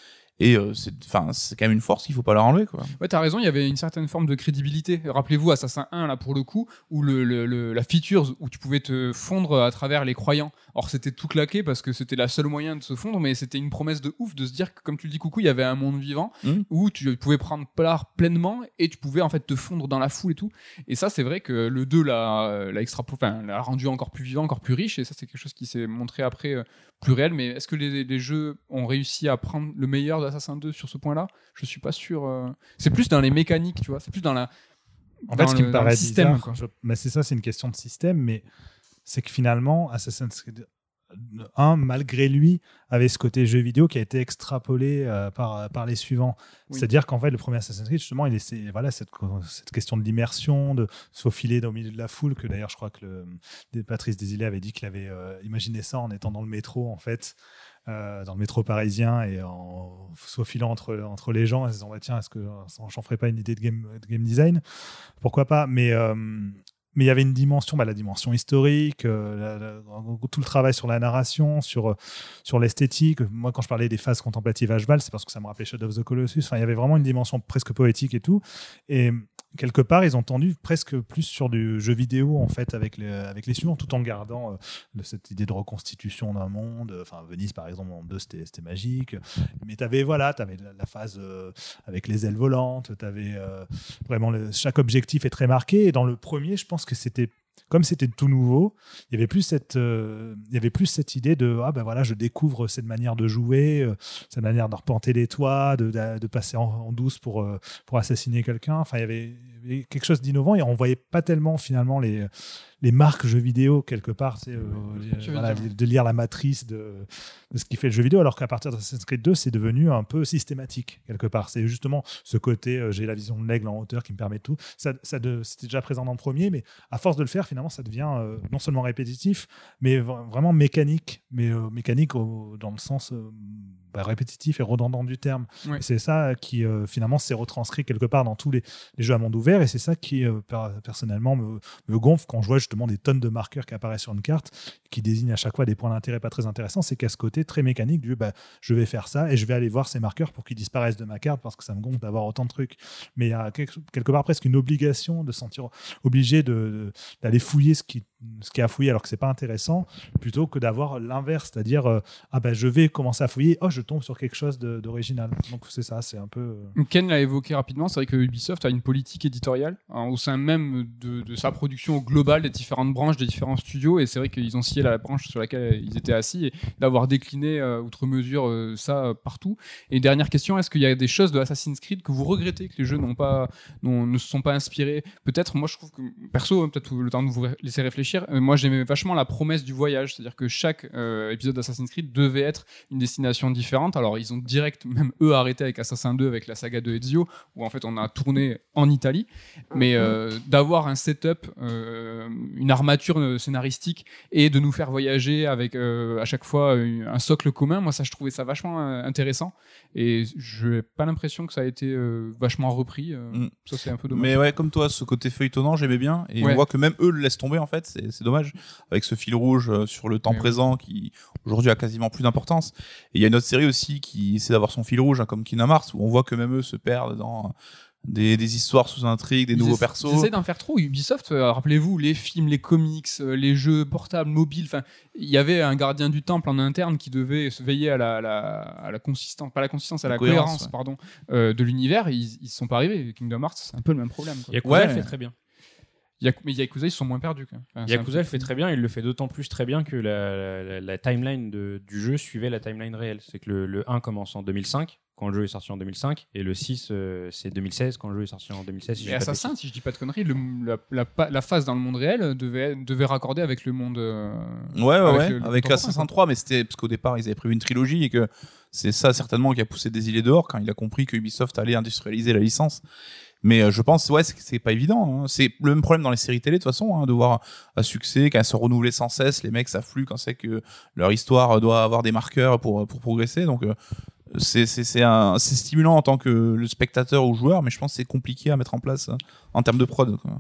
Et euh, c'est, enfin, c'est quand même une force qu'il faut pas leur enlever, quoi. Ouais, t'as raison, il y avait une certaine forme de crédibilité. Rappelez-vous Assassin 1, là, pour le coup, où le, le- le- la feature où tu pouvais te fondre à travers les croyants. Or, c'était tout claqué parce que c'était la seule moyen de se fondre, mais c'était une promesse de ouf de se dire que, comme tu le dis, coucou, il y avait un monde vivant Mhm. où tu pouvais prendre part pleinement et tu pouvais en fait te fondre dans la foule et tout. Et ça, c'est vrai que le 2 l'a, l'a, extra, enfin, l'a rendu encore plus vivant, encore plus riche, et ça, c'est quelque chose qui s'est montré après euh, plus réel. Mais est-ce que les, les jeux ont réussi à prendre le meilleur d'Assassin 2 sur ce point-là Je suis pas sûr. euh. C'est plus dans les mécaniques, tu vois. C'est plus dans la. En dans fait, ce qui le- me dans le paraît système, bizarre, quoi. je- mais c'est ça, c'est une question de système, mais c'est que finalement, Assassin's Creed 1, malgré lui, avait ce côté jeu vidéo qui a été extrapolé euh, par, par les suivants. Oui. C'est-à-dire qu'en fait, le premier Assassin's Creed, justement, il essaie, voilà, cette, cette question de l'immersion, de se faufiler au milieu de la foule, que d'ailleurs, je crois que le, Patrice Desilets avait dit qu'il avait euh, imaginé ça en étant dans le métro, en fait. Euh, dans le métro parisien et en se faufilant entre, entre les gens et se disant bah, tiens est-ce que j'en ferais pas une idée de game, de game design? Pourquoi pas mais euh, mais il y avait une dimension, bah, la dimension historique, euh, tout le travail sur la narration, sur, sur l'esthétique. Moi, quand je parlais des phases contemplatives à cheval, c'est parce que ça me rappelait Shadow of the Colossus. Enfin, il y avait vraiment une dimension presque poétique et tout. Quelque part, ils ont tendu presque plus sur du jeu vidéo, en fait, avec les, avec les suivants, tout en gardant euh, cette idée de reconstitution d'un monde. Enfin, Venise, par exemple, en deux, c'était magique. Mais tu avais, voilà, avais la, la phase euh, avec les ailes volantes, tu avais vraiment le- chaque objectif est très marqué. Et dans le premier, je pense que c'était comme c'était tout nouveau, il y avait plus cette, euh, il y avait plus cette idée de ah ben voilà, je découvre cette manière de jouer, euh, cette manière de repenter les toits, de, de, passer en, douce pour euh, pour assassiner quelqu'un. Enfin, il y, avait, il y avait quelque chose d'innovant et on voyait pas tellement finalement les les marques jeux vidéo quelque part, c'est euh, voilà, de lire la matrice de, de ce qui fait le jeu vidéo, alors qu'à partir d'Assassin's Creed 2, c'est devenu un peu systématique quelque part. C'est justement ce côté, euh, j'ai la vision de l'aigle en hauteur qui me permet tout. Ça, c'était déjà présent dans le premier, mais à force de le faire, finalement, ça devient euh, non seulement répétitif, mais vraiment mécanique, mais mécanique au- dans le sens bah, répétitif et redondant du terme. Ouais. C'est ça qui euh, finalement s'est retranscrit quelque part dans tous les, les jeux à monde ouvert, et c'est ça qui euh, per- personnellement me, me gonfle quand je vois justement des tonnes de marqueurs qui apparaissent sur une carte, qui désignent à chaque fois des points d'intérêt pas très intéressants. C'est qu'à ce côté très mécanique du bah, je vais faire ça et je vais aller voir ces marqueurs pour qu'ils disparaissent de ma carte parce que ça me gonfle d'avoir autant de trucs. Mais il y a quelque, quelque part presque une obligation de se sentir obligé d'aller fouiller ce qui ce qui est à fouiller alors que c'est pas intéressant plutôt que d'avoir l'inverse c'est-à-dire euh, ah ben je vais commencer à fouiller oh je sur quelque chose d'original donc c'est ça c'est un peu euh, Ken l'a évoqué rapidement, c'est vrai que Ubisoft a une politique éditoriale hein, au sein même de, sa production globale des différentes branches, des différents studios, et c'est vrai qu'ils ont scié la branche sur laquelle ils étaient assis, et d'avoir décliné euh, outre mesure euh, ça partout. Et dernière question, est-ce qu'il y a des choses de Assassin's Creed que vous regrettez que les jeux n'ont pas, n'ont- ne se sont pas inspirés? Peut-être, moi je trouve que, perso, hein, peut-être le temps de vous laisser réfléchir, moi j'aimais vachement la promesse du voyage, c'est-à-dire que chaque épisode d'Assassin's Creed devait être une destination différente. Alors ils ont direct, même eux, arrêté avec Assassin 2, avec la saga de Ezio, où en fait on a tourné en Italie. Mais euh, d'avoir un setup, euh, une armature euh, scénaristique et de nous faire voyager avec euh, à chaque fois un socle commun, moi ça je trouvais ça vachement intéressant. Et je n'ai pas l'impression que ça a été euh, vachement repris. euh, Mm. Ça c'est un peu dommage. Mais ouais, comme toi, ce côté feuilletonnant, j'aimais bien. Et Ouais. on voit que même eux le laissent tomber, en fait. C'est dommage. Avec ce fil rouge euh, sur le temps présent qui, aujourd'hui, a quasiment plus d'importance. Et il y a une autre série aussi qui essaie d'avoir son fil rouge, hein, comme Kingdom Hearts, où on voit que même eux se perdent dans des, des histoires sous intrigue, des Ils nouveaux essa- persos. Ils essaient d'en faire trop. Ubisoft, euh, rappelez-vous, les films, les comics, euh, les jeux portables, mobiles. Enfin, il y avait un gardien du temple en interne qui devait se veiller à la, la- à la consistance, pas la consistance, à la, La cohérence, cohérence, ouais. pardon, euh, de l'univers. Ils, ils sont pas arrivés. Kingdom Hearts, c'est un peu le même problème. quoi. Yakuza Ouais. le fait très bien. Yak- mais Yakuza, ils sont moins perdus. Quand même. Enfin, Yakuza le fait très bien, il le fait d'autant plus très bien que la, la- la timeline de- du jeu suivait la timeline réelle. C'est que le, le 1 commence en 2005, quand le jeu est sorti en 2005, et le 6, euh, c'est 2016, quand le jeu est sorti en 2016. si Et Assassin, si je dis pas de conneries, le- la, la, pa- la phase dans le monde réel devait, devait raccorder avec le monde. euh, Ouais, ouais, Avec ouais. le- avec Assassin 3, mais c'était parce qu'au départ, ils avaient prévu une trilogie et que c'est ça certainement qui a poussé des idées dehors quand il a compris que Ubisoft allait industrialiser la licence. Mais euh, je pense, ouais, c'est pas évident. hein. C'est le même problème dans les séries télé de toute façon, hein, de voir un succès, qu'elles se renouveler sans cesse. Les mecs s'affluent quand c'est que leur histoire doit avoir des marqueurs pour, pour progresser. Donc, euh, c'est c'est- c'est un- c'est stimulant en tant que le spectateur ou joueur, mais je pense que c'est compliqué à mettre en place euh, en termes de prod. quoi.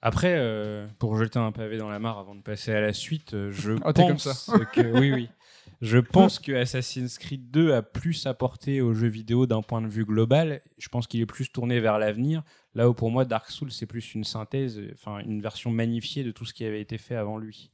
Après, euh, pour jeter un pavé dans la mare avant de passer à la suite, euh, je comme pense ça. que oui, oui, je pense que Assassin's Creed 2 a plus apporté aux jeux vidéo d'un point de vue global. Je pense qu'il est plus tourné vers l'avenir. Là où pour moi, Dark Souls c'est plus une synthèse, enfin une version magnifiée de tout ce qui avait été fait avant lui.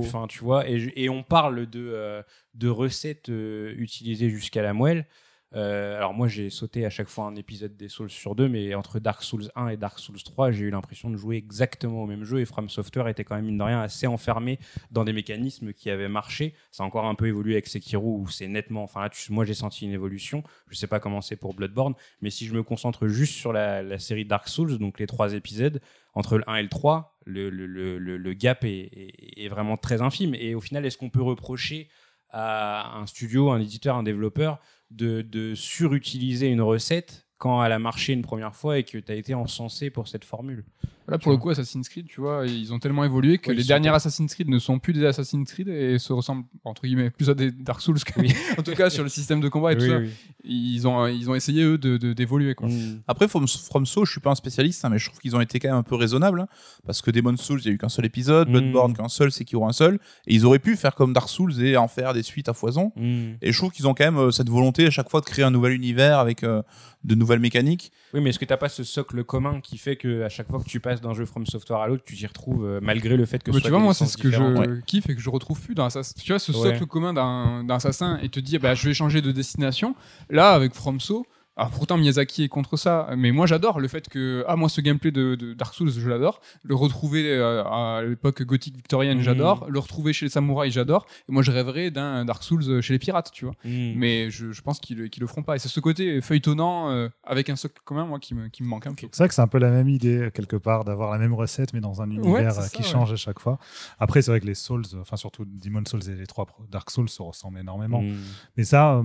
Enfin, tu vois, et, on parle de, euh, de recettes euh, utilisées jusqu'à la moelle. Euh, alors moi, j'ai sauté à chaque fois un épisode des Souls sur deux, mais entre Dark Souls 1 et Dark Souls 3, j'ai eu l'impression de jouer exactement au même jeu. Et From Software était quand même mine de rien assez enfermé dans des mécanismes qui avaient marché. Ça a encore un peu évolué avec Sekiro, où c'est nettement. Enfin là, moi, j'ai senti une évolution. Je sais pas comment c'est pour Bloodborne, mais si je me concentre juste sur la, série Dark Souls, donc les trois épisodes, entre le 1 et le 3, le, gap est- est vraiment très infime. Et au final, est-ce qu'on peut reprocher à un studio, un éditeur, un développeur de, surutiliser une recette quand elle a marché une première fois et que tu as été encensé pour cette formule Là, pour le coup, Assassin's Creed, tu vois, ils ont tellement évolué que Oui, les derniers Assassin's Creed ne sont plus des Assassin's Creed et se ressemblent, entre guillemets, plus à des Dark Souls que. en tout cas, sur le système de combat et tout ça. Ils ont, ils ont essayé, eux, de- de- d'évoluer, quoi. Mm. Après, From, From Soul, je suis pas un spécialiste, hein, mais je trouve qu'ils ont été quand même un peu raisonnables. hein, parce que Demon Souls, il y a eu qu'un seul épisode, Mm. Bloodborne qu'un seul, Sekiro un seul. Et ils auraient pu faire comme Dark Souls et en faire des suites à foison. Mm. Et je trouve qu'ils ont quand même euh, cette volonté à chaque fois de créer un nouvel univers avec euh, de nouvelles mécaniques. Oui, mais est-ce que t'as pas ce socle commun qui fait que à chaque fois que tu passes d'un jeu From Software à l'autre, tu t'y retrouves euh, malgré le fait que Mais tu vois, moi, c'est ce que je ouais. kiffe et que je retrouve plus dans Assassin. Tu vois, ce socle commun d'un assassin et te dis, bah, je vais changer de destination. Là, avec FromSo, Alors pourtant Miyazaki est contre ça, mais moi j'adore le fait que ah moi ce gameplay de, de Dark Souls je l'adore, le retrouver euh, à l'époque gothique victorienne Mhm. j'adore, le retrouver chez les samouraïs j'adore, et moi je rêverais d'un Dark Souls chez les pirates, tu vois. Mm. Mais je, je pense qu'ils qu'ils le feront pas. Et c'est ce côté feuilletonnant euh, avec un socle commun moi qui me, qui me manque un peu. C'est vrai que c'est un peu la même idée, quelque part, d'avoir la même recette, mais dans un univers euh, ça, qui ouais. change à chaque fois. Après, c'est vrai que les Souls, enfin surtout Demon Souls et les trois Dark Souls se ressemblent énormément. Mm. Mais ça, euh,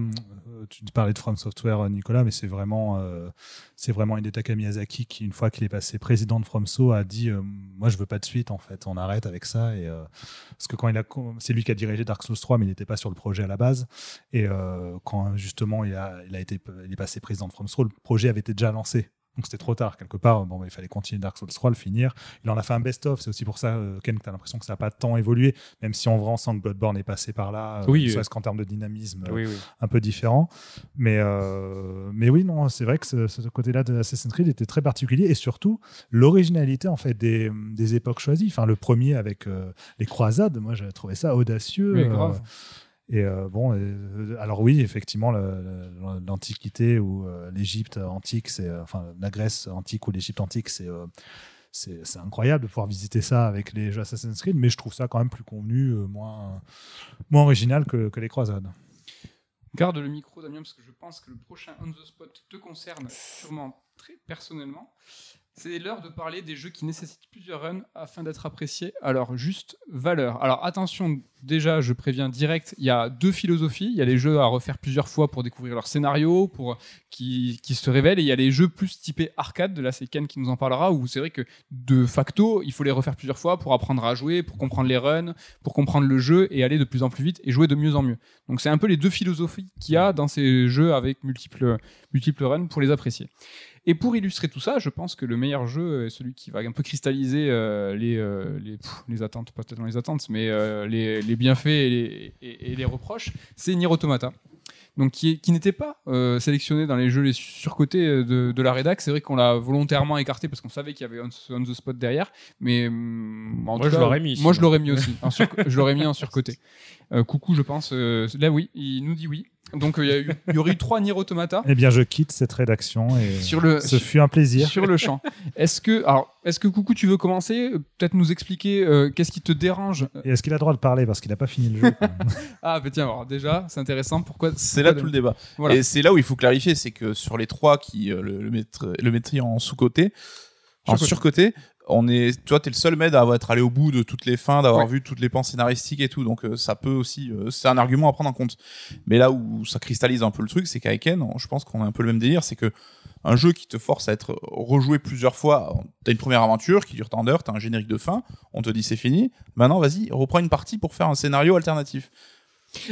tu parlais de From Software, Nicolas, mais c'est vraiment, euh, c'est vraiment Miyazaki qui, une fois qu'il est passé président de FromSo, a dit euh, Moi, je veux pas de suite, en fait. On arrête avec ça. Et, euh, parce que quand il a, c'est lui qui a dirigé Dark Souls 3, mais il n'était pas sur le projet à la base. Et quand justement il a, il a été, il est passé président de FromSo, le projet avait été déjà lancé. Donc c'était trop tard quelque part. Bon, il fallait continuer Dark Souls 3, le finir. Il en a fait un best-of. C'est aussi pour ça, euh, Ken, que tu as l'impression que ça n'a pas tant évolué, même si vrai on sent que Bloodborne est passé par là, euh, Oui, euh. serait-ce qu'en termes de dynamisme euh, Oui, oui. un peu différent. Mais, euh, mais oui, non, c'est vrai que ce, ce côté-là de Assassin's Creed était très particulier et surtout l'originalité en fait des, des époques choisies. Enfin, le premier avec euh, les croisades, moi j'ai trouvé ça audacieux. Euh, grave. Et euh, bon, euh, alors oui, effectivement, l'Antiquité ou euh, l'Égypte antique, c'est enfin la Grèce antique ou l'Égypte antique, c'est c'est incroyable de pouvoir visiter ça avec les jeux Assassin's Creed, mais je trouve ça quand même plus convenu, moins moins original que, que les croisades. Garde le micro, Damien, parce que je pense que le prochain On the Spot te concerne sûrement très personnellement. C'est l'heure de parler des jeux qui nécessitent plusieurs runs afin d'être appréciés à leur juste valeur. Alors attention, déjà, je préviens direct, il y a deux philosophies. Il y a les jeux à refaire plusieurs fois pour découvrir leur scénario, pour qui, qui se révèlent, et il y a les jeux plus typés arcade. De là, c'est Ken qui nous en parlera, où c'est vrai que de facto, il faut les refaire plusieurs fois pour apprendre à jouer, pour comprendre les runs, pour comprendre le jeu et aller de plus en plus vite et jouer de mieux en mieux. Donc c'est un peu les deux philosophies qu'il y a dans ces jeux avec multiples, multiples runs pour les apprécier. Et pour illustrer tout ça, je pense que le meilleur jeu est celui qui va un peu cristalliser euh, les, euh, les, pff, les attentes, pas tellement les attentes, mais euh, les, les bienfaits et les, et- et les reproches, c'est Nier Automata. Donc qui, qui n'était pas sélectionné dans les jeux les surcotés de, de la rédac. C'est vrai qu'on l'a volontairement écarté parce qu'on savait qu'il y avait on, on the spot derrière. Mais en Moi, je l'aurais mis, Moi, je l'aurais mis aussi. Je l'aurais mis en surcoté. Coucou, je pense. là, oui, il nous dit oui. Donc euh, il y, aurait eu trois Nier Automata Eh bien, je quitte cette rédaction et sur le ce fut un plaisir. sur le champ. Est-ce que alors est-ce que coucou tu veux commencer Euh, Peut-être nous expliquer euh, qu'est-ce qui te dérange? Et est-ce qu'il a le droit de parler parce qu'il n'a pas fini le jeu. Ah bah tiens alors déjà c'est intéressant pourquoi C'est là tout le débat. Voilà. Et c'est là où il faut clarifier, c'est que sur les trois qui euh, le, le, mettre, le mettraient en sous-côté, en Surcoté. surcoté, on est, toi, t'es le seul maître à avoir être allé au bout de toutes les fins, d'avoir Ouais. vu toutes les plans scénaristiques et tout. Donc euh, ça peut aussi, euh, c'est un argument à prendre en compte. Mais là où ça cristallise un peu le truc, c'est qu'avec Ken, je pense qu'on a un peu le même délire, c'est que un jeu qui te force à être rejoué plusieurs fois, t'as une première aventure qui dure tant d'heures, t'as un générique de fin, on te dit c'est fini. Maintenant, vas-y, reprends une partie pour faire un scénario alternatif.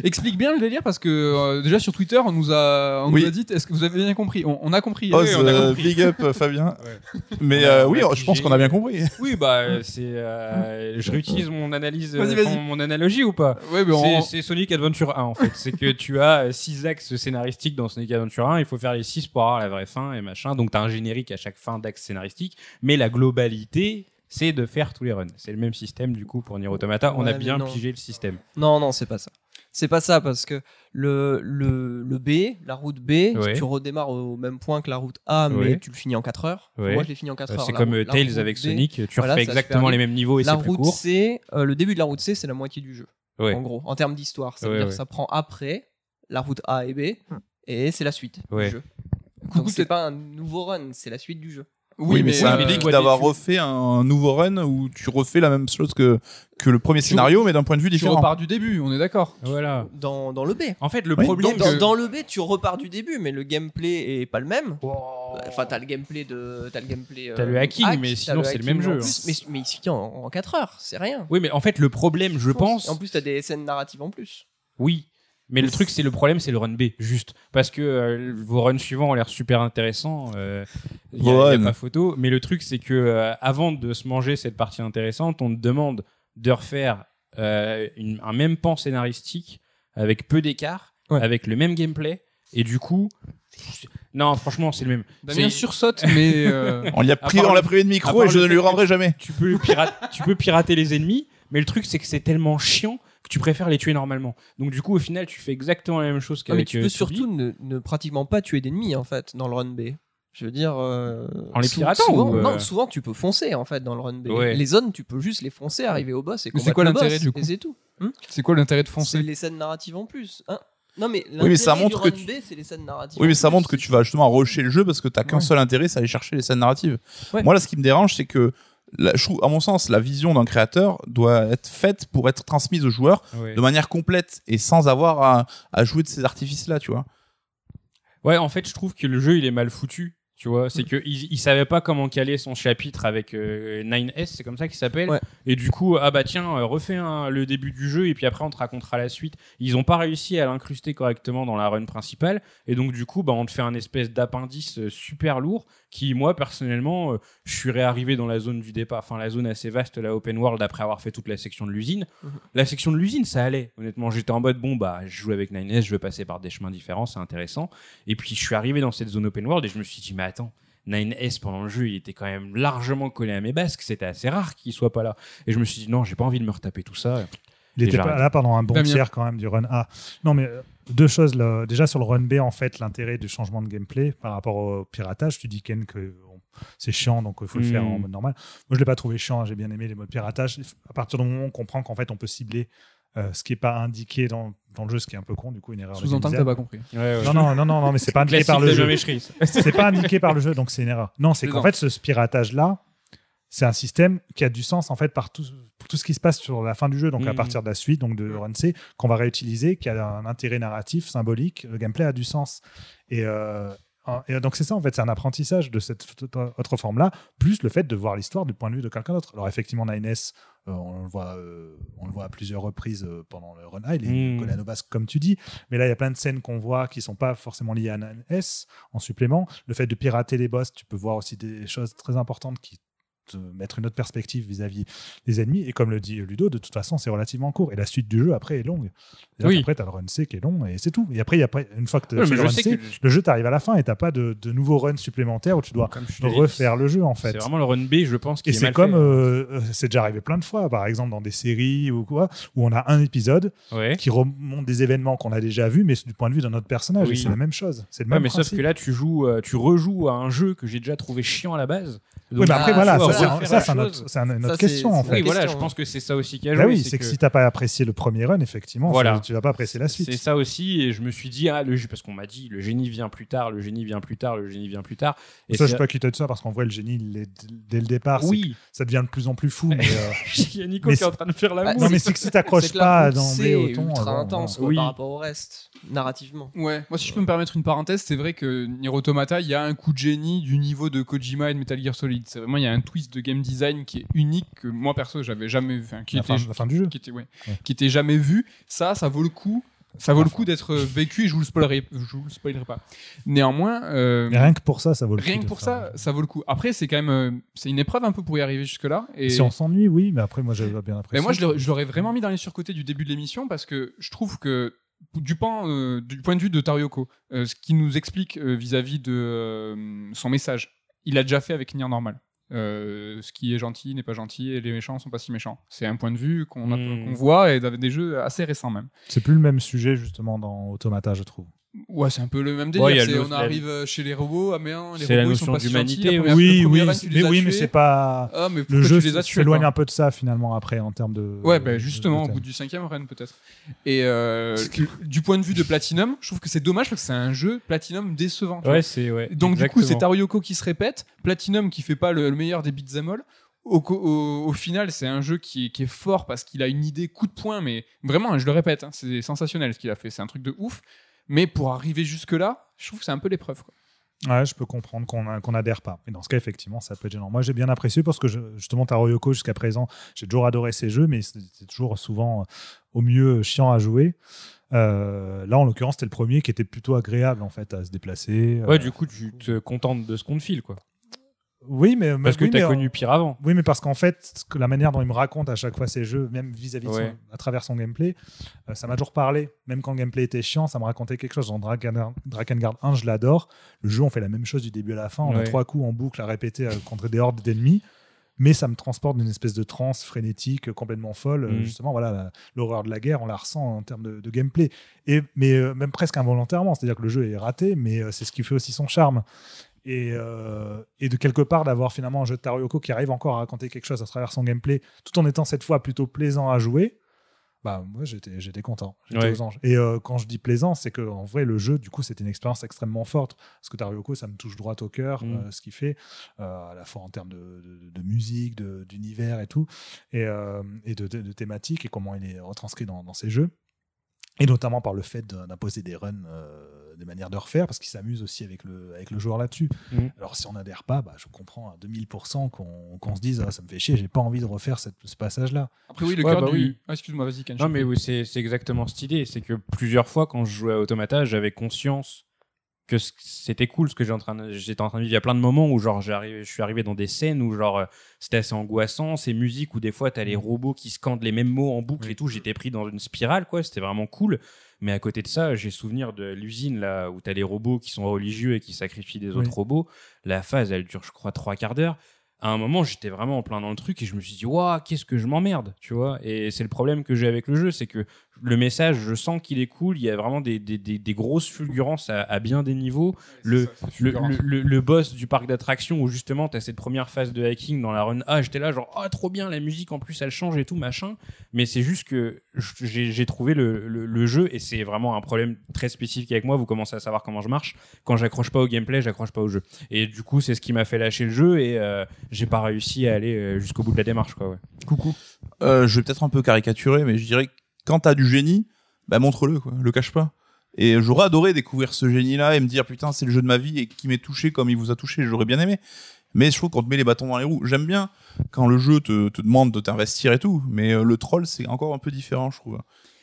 Explique bien le délire parce que euh, déjà sur Twitter on nous a on Oui. nous a dit est-ce que vous avez bien compris? On, on a compris Oz, Oui, on a euh, compris. big up Fabien. Mais euh, oui, je pense qu'on a bien compris. Oui, bah, c'est. euh, je réutilise mon analyse, euh, Vas-y, vas-y. enfin, mon analogie ou pas? Ouais, mais on- C'est- Sonic Adventure 1 en fait. c'est que tu as 6 axes scénaristiques dans Sonic Adventure 1. Il faut faire les 6 pour avoir la vraie fin et machin. Donc tu as un générique à chaque fin d'axe scénaristique. Mais la globalité, c'est de faire tous les runs. C'est le même système du coup pour Nier Automata. On Ouais, a bien non. pigé le système. Non, non, c'est pas ça. C'est pas ça parce que le, le, le B, la route B, Ouais. tu redémarres au même point que la route A, mais Ouais. tu le finis en 4 heures. Ouais. Moi, je l'ai fini en 4 Euh, heures. C'est comme route- euh, Tails avec B. Sonic. Tu Voilà, refais exactement les mêmes niveaux et c'est plus route court. C, euh, le début de la route C, c'est la moitié du jeu. Ouais. En gros, en termes d'histoire. Ça veut Ouais, dire que ça prend après la route A et B, et c'est la suite Ouais. du jeu. Coucou, Donc c'est pas un nouveau run, c'est la suite du jeu. Oui, mais, ça mais implique tu d'avoir refait un nouveau run où tu refais la même chose que, que le premier scénario, mais d'un point de vue tu différent. repars du début on est d'accord Voilà. Dans, dans le B. En fait, le Oui, problème. Dans, que- dans le B, tu repars du début, mais le gameplay est pas le même. Enfin, t'as le gameplay de, t'as le gameplay. T'as euh, le hacking, hack, mais t'as sinon, c'est le même jeu, en hein. plus, mais, mais il en, en 4 heures, c'est rien. Oui, mais en fait, le problème, je pense. En plus, t'as des scènes narratives en plus. Oui. Mais le truc, c'est le problème, c'est le run B, juste. Parce que euh, vos runs suivants ont l'air super intéressants. euh, Il y a, Vos y a pas photo. Mais le truc, c'est que euh, avant de se manger cette partie intéressante, on te demande de refaire euh, une- un même pan scénaristique avec peu d'écart, Ouais. avec le même gameplay. Et du coup. Non, franchement, c'est le même. Damien sursaute mais euh, On, a À pris, part on l'a privé de micro et je ne lui rendrai jamais. tu peux, pirate- tu peux pirater les ennemis, mais le truc, c'est que c'est tellement chiant tu préfères les tuer normalement. Donc du coup, au final, tu fais exactement la même chose Ah, mais qu'avec tu euh, peux 2B. surtout ne, ne pratiquement pas tuer d'ennemis en fait dans le run B. Je veux dire. euh, En les piratant souvent, ou, euh, Non, souvent tu peux foncer en fait dans le run B. Ouais. Les zones, tu peux juste les foncer, arriver au boss et Mais combattre quoi le l'intérêt, boss, du coup Et c'est tout. C'est quoi l'intérêt de C'est foncer les scènes narratives en plus. hein. non mais, mais ça l'intérêt montre du que run tu- B, c'est les scènes narratives. Oui, mais ça montre que tu vas justement rusher le jeu parce que t'as qu'un Ouais. seul intérêt, c'est aller chercher les scènes narratives. Ouais. Moi, là, ce qui me dérange, c'est que, la- à mon sens, la vision d'un créateur doit être faite pour être transmise aux joueurs de manière complète et sans avoir à, à jouer de ces artifices-là, tu vois. Ouais, en fait, je trouve que le jeu il est mal foutu. Tu vois, Mm. c'est que il, il savait pas comment caler son chapitre avec euh, 9S, c'est comme ça qu'il s'appelle. Ouais. Et du coup, ah bah tiens, euh, refais un- le début du jeu et puis après on te racontera la suite. Ils ont pas réussi à l'incruster correctement dans la run principale et donc du coup, bah on te fait un espèce d'appendice euh, super lourd qui, moi personnellement, euh, je suis réarrivé dans la zone du départ, enfin la zone assez vaste, la open world après avoir fait toute la section de l'usine. Mhm. La section de l'usine, ça allait. Honnêtement, j'étais en mode bon bah je joue avec 9S, je veux passer par des chemins différents, c'est intéressant. Et puis je suis arrivé dans cette zone open world et je me suis dit, mais attends, 9S pendant le jeu, il était quand même largement collé à mes basques. C'était assez rare qu'il soit pas là. Et je me suis dit, non, j'ai pas envie de me retaper tout ça. Il était pas là pendant un bon Damien. tiers quand même du run A. Non, mais euh, deux choses. là. Déjà sur le run B, en fait, l'intérêt du changement de gameplay par rapport au piratage. Tu dis Ken que c'est chiant, donc il faut le faire en mode normal. Moi, je l'ai pas trouvé chiant. hein. J'ai bien aimé les modes piratage. À partir du moment où on comprend qu'en fait, on peut cibler euh, ce qui est pas indiqué dans, dans le jeu, ce qui est un peu con, du coup, une erreur. Sous-entend que t'as pas compris. Non, non, non, non, non, mais c'est pas indiqué par le jeu. C'est pas indiqué par le jeu, donc c'est une erreur. Non, c'est qu'en fait, ce piratage-là, c'est un système qui a du sens en fait par tout, pour tout ce qui se passe sur la fin du jeu, donc à Mhm. partir de la suite, donc de Run C, qu'on va réutiliser, qui a un intérêt narratif, symbolique. Le gameplay a du sens. Et, euh, un- et donc c'est ça en fait, c'est un apprentissage de cette autre- forme-là, plus le fait de voir l'histoire du point de vue de quelqu'un d'autre. Alors effectivement, 9S, euh, on, le voit, euh, on le voit à plusieurs reprises euh, pendant le run il est basques comme tu dis, mais là il y a plein de scènes qu'on voit qui sont pas forcément liées à 9S en supplément. Le fait de pirater les boss, tu peux voir aussi des choses très importantes qui te mettent une autre perspective vis-à-vis des ennemis. Et comme le dit Ludo, de toute façon, c'est relativement court. Et la suite du jeu, après, est longue. Oui. qu'après, tu as le run C qui est long et c'est tout. Et après, il y a pas- une fois que tu as fait le je run C, que le jeu t'arrive à la fin et t'as pas de, de nouveaux runs supplémentaires où tu dois refaire le jeu, en fait. C'est vraiment le run B, je pense, qui Et est c'est comme, fait. euh, euh, c'est déjà arrivé plein de fois, par exemple dans des séries ou quoi, où on a un épisode Ouais. qui remonte des événements qu'on a déjà vus, mais du point de vue d'un autre personnage. Oui. Et c'est la même chose. C'est le Ouais, même mais sauf que là, tu joues, euh, tu rejoues à un jeu que j'ai déjà trouvé chiant à la base. Oui, mais après, Ah, voilà, ça, c'est un- refaire ça, la c'est un chose. autre- c'est un- une Ça, autre c'est- question, en c'est fait. Oui, voilà, je pense que c'est ça aussi qui a Bah joué. oui, c'est que si t'as pas apprécié le premier run, effectivement, Voilà. tu vas pas apprécier la suite. C'est ça aussi, et je me suis dit, ah, le parce qu'on m'a dit, le génie vient plus tard, le génie vient plus tard, le génie vient plus tard. Et ça, je c'est- suis pas quitté de ça parce qu'en vrai, le génie, il est- dès le départ, c'est oui, ça devient de plus en plus fou. Mais, euh, il y a Nico Mais qui est en train de faire Bah, l'amour. non, mais c'est que si t'accroches C'est pas la d'emblée C au ton. ultra euh, bon, intense Oui. par rapport au reste, narrativement. Ouais, moi si je peux me permettre une parenthèse, c'est vrai que Nier Automata, il y a un coup de génie du niveau de Kojima et de Metal Gear Solid. C'est vraiment il y a un twist de game design qui est unique que moi perso j'avais jamais vu, enfin, qui La était fin, la fin du jeu. qui était ouais, Ouais. qui était jamais vu. Ça, ça vaut le coup. Ça vaut le coup d'être vécu et je vous le spoilerai, je vous le spoilerai pas. Néanmoins, euh, rien que pour ça, ça vaut le coup. rien que pour ça, ça vaut le coup. Après, c'est quand même, euh, c'est une épreuve un peu pour y arriver jusque là. Et Si on s'ennuie, oui, mais après, moi, j'avais bien apprécié. mais moi, je l'aurais- vraiment mis dans les surcotés du début de l'émission parce que je trouve que du, pan, euh, du point de vue de Tarioko, euh, ce qu'il nous explique euh, vis-à-vis de son message, il a déjà fait avec Nier Normal. Euh, ce qui est gentil n'est pas gentil et les méchants sont pas si méchants. C'est un point de vue qu'on a- Hmm. voit et avec des jeux assez récents même. C'est plus le même sujet, justement, dans Automata, je trouve. Ouais, c'est un peu le même délire. Ouais, le- on arrive euh, chez les robots, ah mais hein, les la robots ils sont pas si d'humanité, oui. mais c'est pas. Ah, mais Le jeu s'éloigne un peu de ça, finalement, après, en termes de. Ouais, bah justement, de au bout du cinquième run peut-être. Et euh, du point de vue de Platinum, je trouve que c'est dommage parce que c'est un jeu Platinum décevant. Ouais, c'est ouais. Donc du coup, c'est. Tarioko qui se répète, Platinum qui fait pas le, le meilleur des beat'em all. Au, au, au final, c'est un jeu qui est, qui est fort parce qu'il a une idée coup de poing, mais vraiment, je le répète, hein, c'est sensationnel ce qu'il a fait, c'est un truc de ouf. Mais pour arriver jusque-là, je trouve que c'est un peu l'épreuve. quoi. Ouais, je peux comprendre qu'on a- qu'on adhère pas. Et dans ce cas, effectivement, ça peut être gênant. Moi, j'ai bien apprécié parce que je- justement, Taro Yoko, jusqu'à présent, j'ai toujours adoré ces jeux, mais c'était toujours souvent, euh, au mieux, chiant à jouer. Euh, là, en l'occurrence, c'était le premier qui était plutôt agréable, en fait, à se déplacer. Ouais, Euh, du coup, tu te contentes de ce qu'on te file, quoi. Oui, mais. Parce que oui, t'as mais, euh, connu pire avant. Oui, mais parce qu'en fait, que la manière dont il me raconte à chaque fois ces jeux, même vis-à-vis son- Ouais. à travers son gameplay, euh, ça m'a toujours parlé. Même quand le gameplay était chiant, ça me racontait quelque chose. Dans Draken- Drakengard 1, je l'adore. Le jeu, on fait la même chose du début à la fin. On a trois coups en boucle à répéter euh, contre des hordes d'ennemis. mais ça me transporte d'une espèce de transe frénétique, complètement folle. Euh, Mhm. Justement, voilà, l'horreur de la guerre, on la ressent en termes de, de gameplay. Et, mais euh, même presque involontairement, c'est-à-dire que le jeu est raté, mais euh, c'est ce qui fait aussi son charme. Et, euh, et de quelque part d'avoir finalement un jeu de Taro Yoko qui arrive encore à raconter quelque chose à travers son gameplay, tout en étant cette fois plutôt plaisant à jouer, bah moi j'étais j'étais content, j'étais Ouais. aux anges. Et euh, quand je dis plaisant, c'est que en vrai le jeu du coup c'était une expérience extrêmement forte parce que Taro Yoko ça me touche droit au cœur Mm. euh, ce qu'il fait à la fois en termes de, de- de musique, de- d'univers et tout et, et de, thématiques et comment il est retranscrit dans, dans ses jeux. Et notamment par le fait d'imposer des runs, des manières de refaire, parce qu'il s'amuse aussi avec le, avec le joueur là-dessus. Mhm. Alors si on n'adhère pas, bah, je comprends à 2000% qu'on qu'on se dise ah, ça me fait chier, j'ai pas envie de refaire cette- ce passage-là. Après, oui, le Ouais, cœur bah du. oui. Ah, excuse-moi, vas-y, Non, mais oui, c'est c'est exactement cette idée. C'est que plusieurs fois, quand je jouais à Automata, j'avais conscience que c'était cool ce que j'étais en train de, j'étais en train de vivre. Il y a plein de moments où genre je suis arrivé dans des scènes où genre c'était assez angoissant, ces musiques où des fois t'as les robots qui scandent les mêmes mots en boucle Oui. et tout. J'étais pris dans une spirale quoi. C'était vraiment cool. Mais à côté de ça, j'ai souvenir de l'usine là où t'as les robots qui sont religieux et qui sacrifient des Oui. autres robots. La phase, elle dure, je crois, trois quarts d'heure. À un moment, j'étais vraiment en plein dans le truc et je me suis dit, waouh, qu'est-ce que je m'emmerde, tu vois. Et c'est le problème que j'ai avec le jeu, c'est que le message, je sens qu'il est cool. Il y a vraiment des, des, des, des grosses fulgurances à, à bien des niveaux. le- ça, Le, le, boss du parc d'attractions où justement tu as cette première phase de hacking dans la run A, j'étais là genre ah trop bien la musique en plus elle change et tout machin, mais c'est juste que j'ai j'ai trouvé le, le- le jeu et c'est vraiment un problème très spécifique avec moi, vous commencez à savoir comment je marche, quand j'accroche pas au gameplay j'accroche pas au jeu et du coup c'est ce qui m'a fait lâcher le jeu et euh, j'ai pas réussi à aller euh, jusqu'au bout de la démarche quoi ouais. Coucou. Euh, je vais peut-être un peu caricaturer, mais je dirais que quand t'as du génie, bah montre-le, quoi. Le cache pas. Et j'aurais adoré découvrir ce génie-là et me dire putain c'est le jeu de ma vie et qui m'est touché comme il vous a touché, j'aurais bien aimé. Mais je trouve qu'on te met les bâtons dans les roues. J'aime bien quand le jeu te, te demande de t'investir et tout, mais euh, le troll c'est encore un peu différent, je trouve.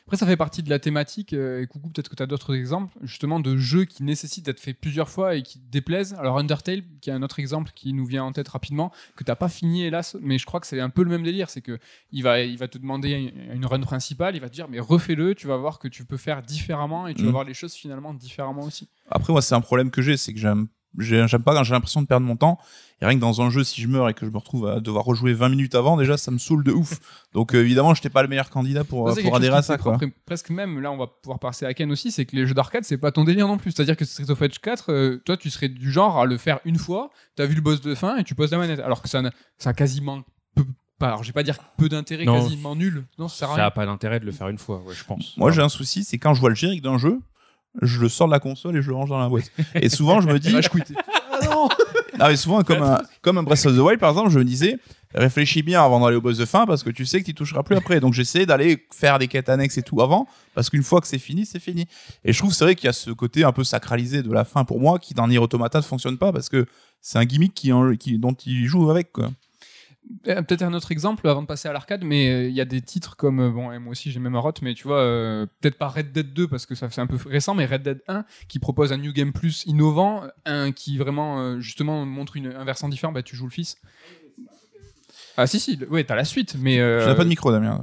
Après, ça fait partie de la thématique. euh, et coucou, peut-être que tu as d'autres exemples, justement, de jeux qui nécessitent d'être faits plusieurs fois et qui déplaisent. Alors, Undertale, qui est un autre exemple qui nous vient en tête rapidement, que t'as pas fini, hélas, mais je crois que c'est un peu le même délire. C'est que il va, il va te demander une- run principale, il va te dire, mais refais-le, tu vas voir que tu peux faire différemment et tu vas Mm. voir les choses finalement différemment aussi. Après, moi, c'est un problème que j'ai, c'est que j'aime, j'ai- j'aime pas quand j'ai l'impression de perdre mon temps. Et rien que dans un jeu, si je meurs et que je me retrouve à devoir rejouer 20 minutes avant, déjà, ça me saoule de ouf. Donc, euh, évidemment, j'étais pas le meilleur candidat pour, Ça, adhérer à ça, quoi. presque même, là, on va pouvoir passer à Ken aussi, c'est que les jeux d'arcade, c'est pas ton délire non plus. C'est-à-dire que Street of Rage 4, euh, toi, tu serais du genre à le faire une fois, t'as vu le boss de fin et tu poses la manette. Alors que ça, n'a- ça a quasiment peu, pas, alors je vais pas dire peu d'intérêt, quasiment nul. Non, ça sert à ça rien. a pas d'intérêt de le faire une fois ouais, je pense Moi, j'ai un souci, c'est quand je vois le générique d'un jeu, je le sors de la console et je le range dans la boîte. Et souvent, je me dis, Rage quit. ah, mais souvent, comme un, comme un Breath of the Wild, par exemple, je me disais, réfléchis bien avant d'aller au boss de fin parce que tu sais que tu toucheras plus après. Donc, j'essayais d'aller faire des quêtes annexes et tout avant parce qu'une fois que c'est fini, c'est fini. Et je trouve, c'est vrai qu'il y a ce côté un peu sacralisé de la fin pour moi qui, dans Nier Automata, ne fonctionne pas parce que c'est un gimmick qui, qui, dont il joue avec, quoi. Euh, Peut-être un autre exemple avant de passer à l'arcade, mais euh, il y a des titres comme, euh, bon, moi aussi j'ai même un mais tu vois, peut-être pas Red Dead 2 parce que ça c'est un peu récent, mais Red Dead 1 qui propose un New Game Plus innovant, un qui vraiment justement montre une, un versant différent, bah tu joues le fils. Ah si si, ouais t'as la suite, mais euh, Tu n'as pas de micro, Damien.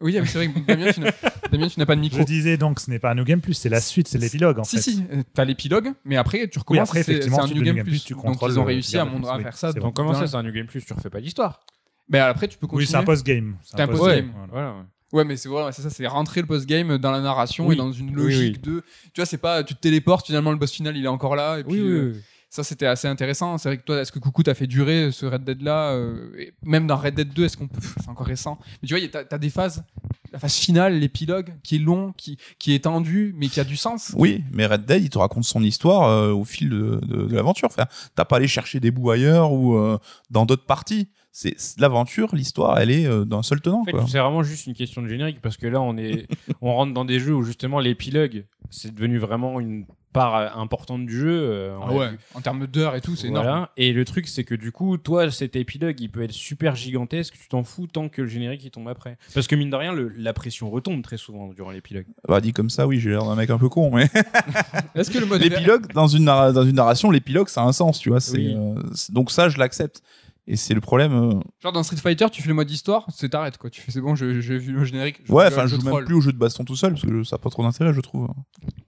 oui mais c'est vrai que Damien tu n'as Damien, tu n'as pas de micro. Je disais donc, ce n'est pas un New Game Plus, c'est la suite, c'est l'épilogue en si fait. si, euh, t'as l'épilogue, mais après tu recommences. après, c'est- effectivement, c'est un New Game, New Game Plus. Plus, tu Donc ils ont le- réussi à, New Game mon- à faire ça. donc comment ça c'est un New Game Plus tu refais pas l'histoire Ben après tu peux continuer. Oui, c'est un post-game. C'est un post-game, post-game. voilà. voilà ouais. Ouais, mais c'est voilà, c'est ça, c'est rentrer le post-game dans la narration Oui. et dans une Oui, logique oui. de. Tu vois, c'est pas. Tu te téléportes, finalement, le boss final, il est encore là. Et puis, euh, ça, c'était assez intéressant. C'est vrai que toi, est-ce que Coucou t'as fait durer ce Red Dead-là euh, et Même dans Red Dead 2, est-ce qu'on peut. C'est encore récent. Mais tu vois, il y a- t'as t'as des phases. La phase finale, l'épilogue, qui est long, qui, qui est tendu, mais qui a du sens. Oui, mais Red Dead, il te raconte son histoire euh, au fil de, de, de l'aventure. Enfin, t'as pas allé chercher des bouts ailleurs ou euh, dans d'autres parties. C'est l'aventure, l'histoire, elle est euh, d'un seul tenant. En fait, c'est vraiment juste une question de générique parce que là, on est, on rentre dans des jeux où justement l'épilogue, c'est devenu vraiment une part euh, importante du jeu. euh, Ah ouais, en termes d'heures et tout, c'est Voilà. énorme. Et le truc, c'est que du coup, toi, cet épilogue, il peut être super gigantesque. Tu t'en fous tant que le générique il tombe après. Parce que mine de rien, le- la pression retombe très souvent durant l'épilogue. Bah, dit comme ça, oui, j'ai l'air d'un mec un peu con, mais Est-ce que le mode. l'épilogue, dans une, dans une narration, l'épilogue, ça a un sens, tu vois. Oui. euh, c'est- donc ça, je l'accepte. Et c'est le problème. euh, Genre dans Street Fighter, tu fais le mode histoire, c'est t'arrêtes quoi. Tu fais c'est bon, j'ai vu le générique. Ouais, enfin, je joue même plus au jeu de baston tout seul parce que ça n'a pas trop d'intérêt, je trouve.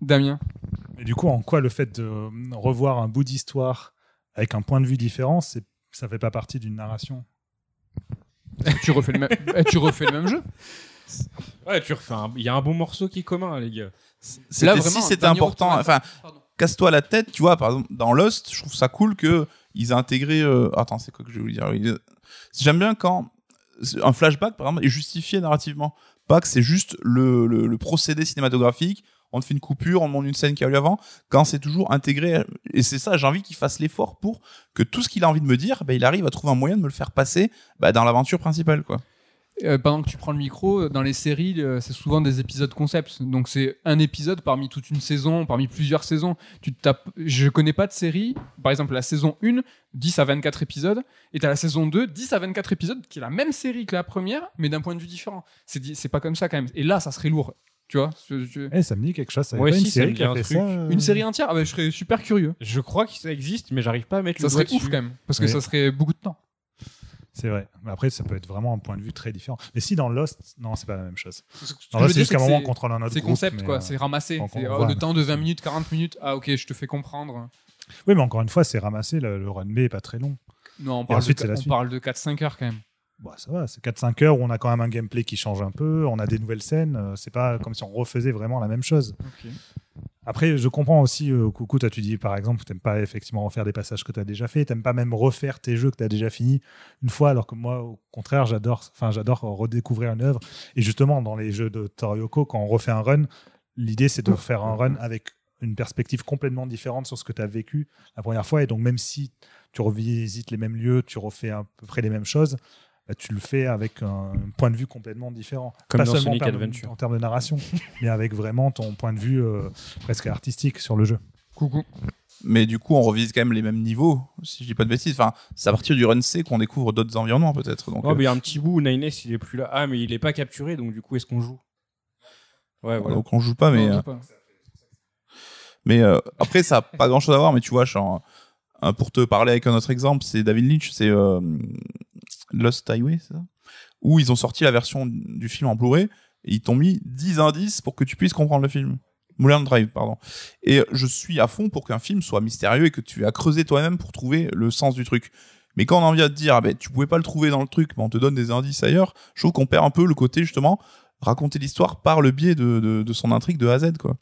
Damien. Et du coup, en quoi le fait de euh, revoir un bout d'histoire avec un point de vue différent, c'est ça fait pas partie d'une narration? Tu refais le même, eh, tu refais le même jeu? Ouais, tu refais un- Il y a un bon morceau qui est commun, les gars. Là, si c'était important. Enfin, casse-toi la tête, tu vois, par exemple, dans Lost, je trouve ça cool que ils aient intégré. euh, Attends, c'est quoi que je vous dire J'aime bien quand un flashback, par exemple, est justifié narrativement. Pas que c'est juste le, procédé cinématographique. On te fait une coupure, on te montre une scène qui a eu avant. Quand c'est toujours intégré, et c'est ça, j'ai envie qu'il fasse l'effort pour que tout ce qu'il a envie de me dire, bah, il arrive à trouver un moyen de me le faire passer bah, dans l'aventure principale, quoi. Euh, pendant que tu prends le micro, dans les séries, euh, c'est souvent des épisodes concepts. Donc c'est un épisode parmi toute une saison, parmi plusieurs saisons. Tu tapes... Je connais pas de série, par exemple la saison 1, 10 à 24 épisodes, et t'as la saison 2, 10 à 24 épisodes, qui est la même série que la première, mais d'un point de vue différent. C'est pas comme ça quand même. Et là, ça serait lourd. Tu vois Eh, ça me dit quelque chose. Ça Moi pas aussi, une ça me série dit qui a un fait truc. ça. euh, Une série entière, ah bah, je serais super curieux. Je crois que ça existe, mais j'arrive pas à mettre Ça le serait doigt ouf dessus. quand même, parce que Oui. ça serait beaucoup de temps. C'est vrai. Mais après, ça peut être vraiment un point de vue très différent. Mais si dans Lost, non, c'est pas la même chose. Ce que c'est jusqu'à un moment on contrôle un autre C'est concept quoi, euh, c'est ramassé. oh, le temps de ça. 20 minutes, 40 minutes. Ah ok, je te fais comprendre. Oui, mais encore une fois, c'est ramassé. Le, le run B est pas très long. Non, on parle, ensuite, de, on parle de 4-5 heures quand même. Bah, ça va, c'est 4-5 heures où on a quand même un gameplay qui change un peu, on a des nouvelles scènes, euh, c'est pas comme si on refaisait vraiment la même chose. Après, je comprends aussi, euh, Coucou, toi tu dis par exemple, t'aimes pas effectivement refaire des passages que tu as déjà fait, t'aimes pas même refaire tes jeux que tu as déjà fini une fois, alors que moi, au contraire, j'adore enfin, j'adore redécouvrir une œuvre. Et justement, dans les jeux de Toriyoko, quand on refait un run, l'idée c'est de refaire un run avec une perspective complètement différente sur ce que tu as vécu la première fois. Et donc, même si tu revisites les mêmes lieux, tu refais à peu près les mêmes choses, tu le fais avec un point de vue complètement différent. Comme Pas dans seulement Sonic en termes, Adventure. en termes de narration, mais avec vraiment ton point de vue euh, presque artistique sur le jeu. Coucou. Mais du coup, on revisite quand même les mêmes niveaux, si je dis pas de bêtises. Enfin, c'est à partir du run C qu'on découvre d'autres environnements, peut-être. Donc, Oh, euh, mais il y a un petit bout où Nines il est plus là. Ah, mais il est pas capturé, donc du coup, est-ce qu'on joue? Ouais, voilà. donc on joue pas, mais. Non, euh, pas. Mais euh, après, ça n'a pas grand chose à voir, mais tu vois, genre, pour te parler avec un autre exemple, c'est David Lynch, c'est euh, Lost Highway, c'est ça? Où ils ont sorti la version du film en Blu-ray et ils t'ont mis 10 indices pour que tu puisses comprendre le film. Mulholland Drive, pardon. Et je suis à fond pour qu'un film soit mystérieux et que tu as creusé toi-même pour trouver le sens du truc. Mais quand on en vient de dire, ah ben, tu pouvais pas le trouver dans le truc, mais on te donne des indices ailleurs, je trouve qu'on perd un peu le côté, justement, raconter l'histoire par le biais de, de, son intrigue de A à Z, quoi.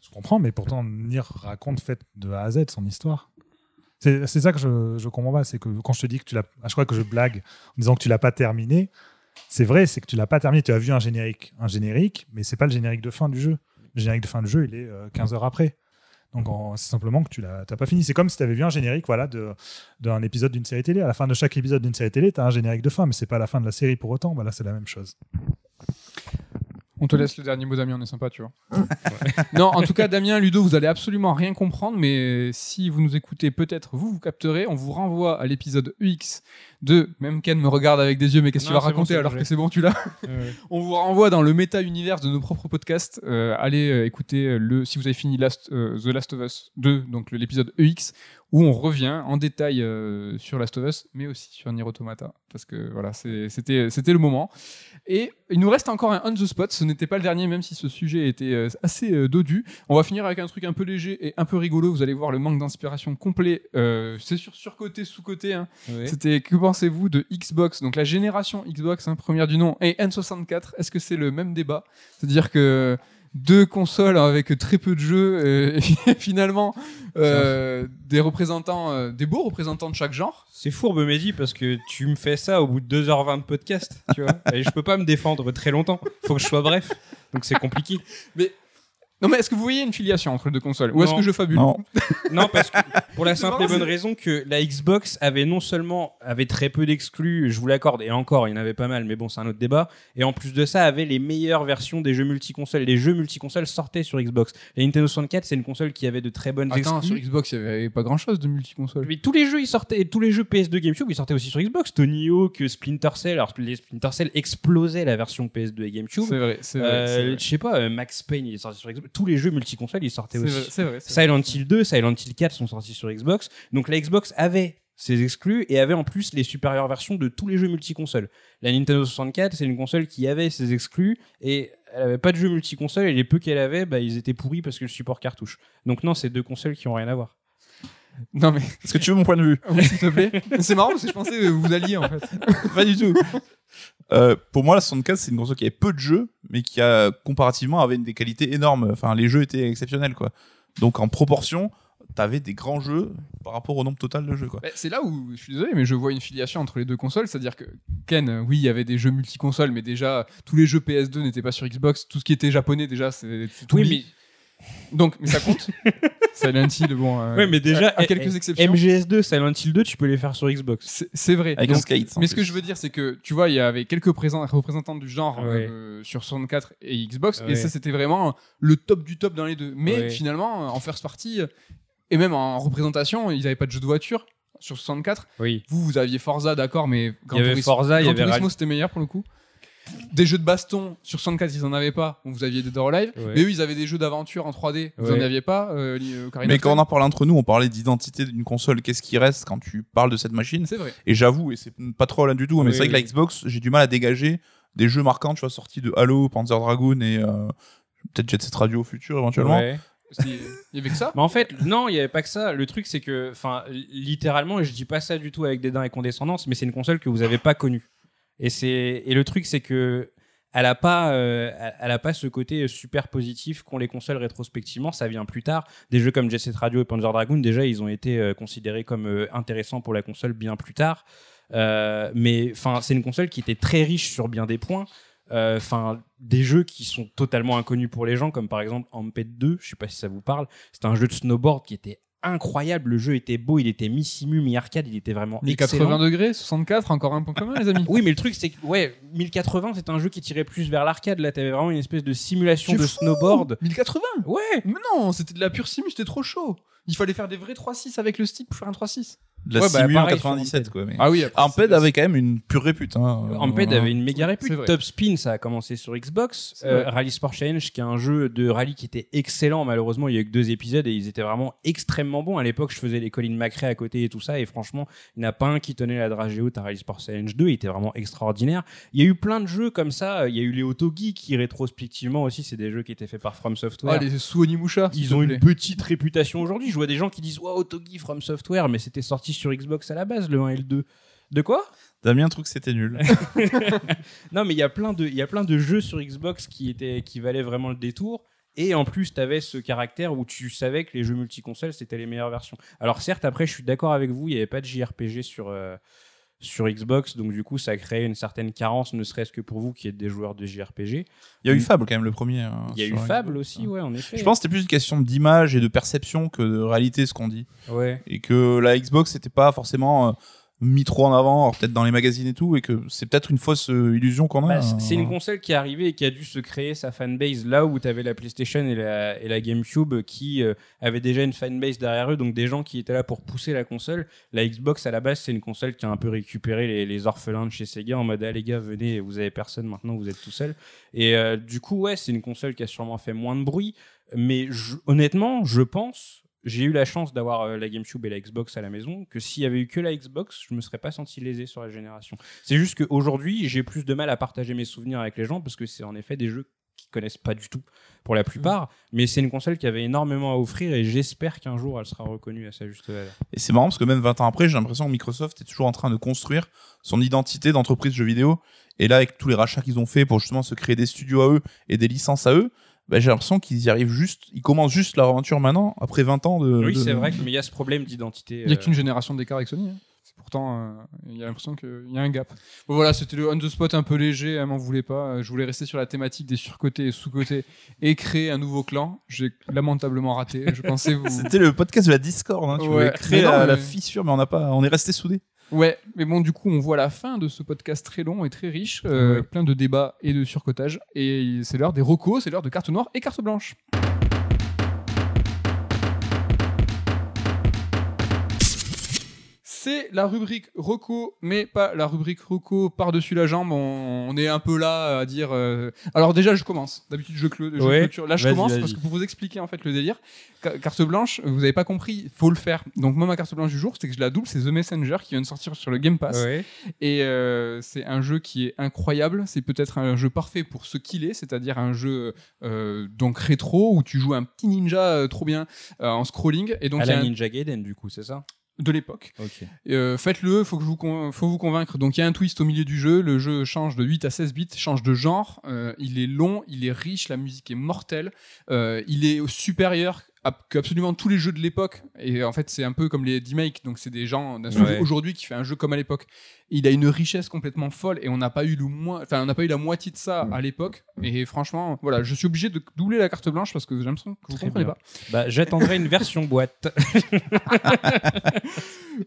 Je comprends, mais pourtant, Nier raconte fait de A à Z son histoire. C'est ça que je, je comprends pas. C'est que quand je te dis que tu l'as. Je crois que je blague en disant que tu l'as pas terminé. C'est vrai, c'est que tu l'as pas terminé. Tu as vu un générique, un générique, mais c'est pas le générique de fin du jeu. Le générique de fin du jeu, il est euh, 15 heures après. Donc c'est simplement que tu l'as pas fini. C'est comme si tu avais vu un générique voilà, d'un épisode d'une série télé. À la fin de chaque épisode d'une série télé, tu as un générique de fin, mais c'est pas la fin de la série pour autant. Là, c'est la même chose. On te laisse le dernier mot, Damien, on est sympa, tu vois. non, en tout cas, Damien, Ludo, vous allez absolument rien comprendre, mais si vous nous écoutez, peut-être vous vous capterez. On vous renvoie à l'épisode UX de. Même Ken me regarde avec des yeux, mais qu'est-ce que tu vas bon, raconter alors que c'est bon, tu l'as Ouais. On vous renvoie dans le méta-univers de nos propres podcasts. Euh, allez euh, écouter le, si vous avez fini Last, euh, The Last of Us 2, donc le- l'épisode EX, où on revient en détail euh, sur Last of Us, mais aussi sur Nier Automata, parce que voilà, c'était le moment. Et il nous reste encore un on the spot. Ce n'était pas le dernier, même si ce sujet était euh, assez euh, dodu. On va finir avec un truc un peu léger et un peu rigolo. Vous allez voir le manque d'inspiration complet. C'est sur surcoté, sous-côté. Hein. C'était que pensez-vous de Xbox? Donc la génération Xbox, hein, première du nom, et N64. Est-ce que c'est le même débat? C'est-à-dire que deux consoles avec très peu de jeux euh, et finalement euh, des représentants, euh, des beaux représentants de chaque genre. C'est fourbe, Mehdi, parce que tu me fais ça au bout de 2h20 de podcast, tu vois. Et je peux pas me défendre très longtemps. Faut que je sois bref. Donc c'est compliqué. Non mais est-ce que vous voyez une filiation entre les deux consoles? Ou est-ce Non. que je fabule? Non. Non, parce que pour la simple et bonne raison que la Xbox avait non seulement avait très peu d'exclus, je vous l'accorde, et encore, il y en avait pas mal, mais bon, c'est un autre débat. Et en plus de ça, avait les meilleures versions des jeux multiconsoles. Les jeux multiconsoles sortaient sur Xbox. La Nintendo 64, c'est une console qui avait de très bonnes Attends, sur exclus. Xbox, il n'y avait pas grand-chose de multiconsole. Mais tous les jeux, ils sortaient, et tous les jeux PS2 GameCube, ils sortaient aussi sur Xbox. Tony Hawk, Splinter Cell. Alors, les Splinter Cell explosaient la version PS2 et GameCube. C'est vrai, c'est vrai. Euh, c'est vrai. je sais pas, euh, Max Payne, il est sorti sur Xbox. Tous les jeux multiconsoles, ils sortaient aussi. vrai, vrai. Silent Hill 2, Silent Hill 4 sont sortis sur Xbox. Donc la Xbox avait ses exclus et avait en plus les supérieures versions de tous les jeux multiconsoles. La Nintendo 64, c'est une console qui avait ses exclus et elle avait pas de jeux multiconsole et les peu qu'elle avait, bah, ils étaient pourris parce que le support cartouche. Donc non, c'est deux consoles qui ont rien à voir. Non mais, Est-ce que tu veux mon point de vue oui, s'il te plaît. C'est marrant parce que je pensais que vous alliez en fait. Pas du tout. Euh, pour moi, la 64, c'est une console qui avait peu de jeux, mais qui a comparativement avait des qualités énormes. Enfin, les jeux étaient exceptionnels, quoi. Donc, en proportion, t'avais des grands jeux par rapport au nombre total de jeux, quoi. Bah, c'est là où je suis désolé, mais je vois une filiation entre les deux consoles, c'est-à-dire que Ken, oui, il y avait des jeux multi-consoles, mais déjà tous les jeux PS2 n'étaient pas sur Xbox, tout ce qui était japonais déjà, c'est tout. Oui, Donc, mais ça compte. Silent Hill, bon. euh, Ouais, mais déjà, à, à quelques eh, exceptions. MGS2, Silent Hill 2, tu peux les faire sur Xbox. C'est vrai. Avec Donc, un skate, en mais ce que je veux dire, c'est que tu vois, il y avait quelques présents- représentants du genre Ouais. euh, sur 64 et Xbox, Ouais. et ça c'était vraiment le top du top dans les deux. Mais Ouais. finalement, en first party et même en représentation, ils n'avaient pas de jeu de voiture sur 64. Oui. Vous, vous aviez Forza, d'accord, mais Gran Il y avait Turismo- Forza, il y Gran avait Turismo, c'était meilleur pour le coup. Des jeux de baston sur 64, ils en avaient pas. Vous aviez Dead or Alive. Ouais. Mais eux, ils avaient des jeux d'aventure en 3D. Vous Ouais. en aviez pas. euh, euh, Mais quand on en parlait entre nous, on parlait d'identité d'une console. Qu'est-ce qui reste quand tu parles de cette machine? C'est vrai. Et j'avoue, et c'est pas trop là du tout, mais Oui, c'est vrai que la. Xbox, j'ai du mal à dégager des jeux marquants, tu vois, sortis de Halo, Panzer Dragoon et euh, peut-être Jet Set Radio futur éventuellement. Ouais. Il y avait que ça? Mais en fait, non, il n'y avait pas que ça. Le truc, c'est que, enfin, littéralement, et je dis pas ça du tout avec dédain et condescendance, mais c'est une console que vous avez pas connue. Et et le truc, c'est que elle a pas, euh, elle- a pas ce côté super positif qu'ont les consoles rétrospectivement. Ça vient plus tard. Des jeux comme Jet Set Radio et Panzer Dragoon, déjà, ils ont été euh, considérés comme euh, intéressants pour la console bien plus tard. Mais enfin, c'est une console qui était très riche sur bien des points. Enfin, des jeux qui sont totalement inconnus pour les gens, comme par exemple Amped 2, je sais pas si ça vous parle. C'était un jeu de snowboard qui était incroyable. Le jeu était beau, il était mi-simu, mi-arcade, il était vraiment 1080 excellent. degrés, 64, encore un point commun, les amis. Oui, mais le truc, c'est que, ouais, 1080, c'est un jeu qui tirait plus vers l'arcade. Là, t'avais vraiment une espèce de simulation de fou snowboard. 1080 Ouais! Mais non, c'était de la pure simu, c'était trop chaud. Il fallait faire des vrais 3.6 avec le stick pour faire un 3.6. De la Ouais, bah, Simu en pareil sur 97, Amped. quoi. Mais... Ah oui, après, Amped avait quand même une pure répute. Hein. Amped Euh, avait une méga répute. Top Spin, ça a commencé sur Xbox. Euh. Rally Sport Challenge, qui est un jeu de rallye qui était excellent. Malheureusement, il y a eu que deux épisodes et ils étaient vraiment extrêmement bons. À l'époque, je faisais les collines Macré à côté et tout ça. Et franchement, il n'y en a pas un qui tenait la dragée haute à Rally Sport Challenge 2. Il était vraiment extraordinaire. Il y a eu plein de jeux comme ça. Il y a eu les Autogeek qui, rétrospectivement aussi, c'est des jeux qui étaient faits par From Software. Ah, les sous Onimusha. s'il Ils ont une petite réputation aujourd'hui. Je vois des gens qui disent Wow, Autogeek From Software, mais c'était sorti sur Xbox à la base, le 1 et le 2. De quoi Damien trouve que c'était nul. Non, mais il y a plein de, il y a plein de jeux sur Xbox qui étaient, qui valaient vraiment le détour. Et en plus, tu avais ce caractère où tu savais que les jeux multiconsoles c'était les meilleures versions. Alors certes, après, je suis d'accord avec vous, il n'y avait pas de JRPG sur euh, sur Xbox, donc du coup, ça créait une certaine carence, ne serait-ce que pour vous qui êtes des joueurs de JRPG. Il y a eu Fable quand même, le premier. hein, Il y a eu Fable aussi, hein. ouais, en effet. Je pense que c'était plus une question d'image et de perception que de réalité, ce qu'on dit. Ouais. Et que la Xbox, c'était pas forcément euh, mis trop en avant, peut-être dans les magazines et tout, et que c'est peut-être une fausse euh, illusion qu'on a. Bah, c'est- c'est une console qui est arrivée et qui a dû se créer sa fanbase là où tu avais la PlayStation et la, et la GameCube qui euh, avaient déjà une fanbase derrière eux, donc des gens qui étaient là pour pousser la console. La Xbox à la base, c'est une console qui a un peu récupéré les, les orphelins de chez Sega en mode ah les gars, venez, vous avez personne maintenant, vous êtes tout seul. Et euh, du coup, ouais, c'est une console qui a sûrement fait moins de bruit, mais je- honnêtement, je pense. J'ai eu la chance d'avoir euh, la GameCube et la Xbox à la maison, que s'il y avait eu que la Xbox, je me serais pas senti lésé sur la génération. C'est juste qu'aujourd'hui, j'ai plus de mal à partager mes souvenirs avec les gens parce que c'est en effet des jeux qu'ils connaissent pas du tout pour la plupart. Mais c'est une console qui avait énormément à offrir et j'espère qu'un jour elle sera reconnue à sa juste valeur. Et c'est marrant parce que même 20 ans après, j'ai l'impression que Microsoft est toujours en train de construire son identité d'entreprise jeux vidéo. Et là, avec tous les rachats qu'ils ont fait pour justement se créer des studios à eux et des licences à eux, bah, j'ai l'impression qu'ils y arrivent juste, ils commencent juste leur aventure maintenant, après 20 ans de. Oui, de- c'est vrai, mais il y a ce problème d'identité. Il n'y a euh, qu'une génération d'écart avec Sony. hein. C'est pourtant, euh, il y a l'impression qu'il y a un gap. Bon, voilà, c'était le on the spot un peu léger, elle m'en voulait pas. Euh, Je voulais rester sur la thématique des surcotés et sous-cotés et créer un nouveau clan. J'ai lamentablement raté. Je pensais vous. C'était le podcast de la Discord. Hein. Tu Ouais. voulais créer non, la, fissure, mais on n'a pas, on est resté soudés. Ouais, mais bon, du coup, on voit la fin de ce podcast très long et très riche, euh, Ouais. plein de débats et de surcotage. Et c'est l'heure des recos, c'est l'heure de carte noire et carte blanche. C'est la rubrique Reco, mais pas la rubrique Reco par-dessus la jambe. On, on est un peu là à dire. euh, Alors déjà, je commence. D'habitude, je, clo- je Ouais. clôture. Là, je commence parce que pour vous expliquer en fait le délire, ca- carte blanche, vous avez pas compris, faut le faire. Donc moi, ma carte blanche du jour, c'est que je la double. C'est The Messenger qui vient de sortir sur le Game Pass. Ouais. Et euh, c'est un jeu qui est incroyable. C'est peut-être un jeu parfait pour ce qu'il est, c'est-à-dire un jeu euh, donc rétro où tu joues un petit ninja trop bien en scrolling. Et donc à la un- Ninja Gaiden, du coup, c'est ça? De l'époque. Euh, Faites-le, faut que vous faut vous convaincre. Donc il y a un twist au milieu du jeu. Le jeu change de 8 à 16 bits, change de genre. Euh, il est long, il est riche, la musique est mortelle. Euh, il est supérieur absolument tous les jeux de l'époque. Et en fait, c'est un peu comme les D-Make. Donc c'est des gens d'un studio Ouais. aujourd'hui qui fait un jeu comme à l'époque. Il a une richesse complètement folle et on n'a pas eu le moins, enfin on n'a pas eu la moitié de ça à l'époque. Et franchement, voilà, je suis obligé de doubler la carte blanche parce que j'ai l'impression que vous Très comprenez bien. pas. Bah, j'attendrai une version boîte.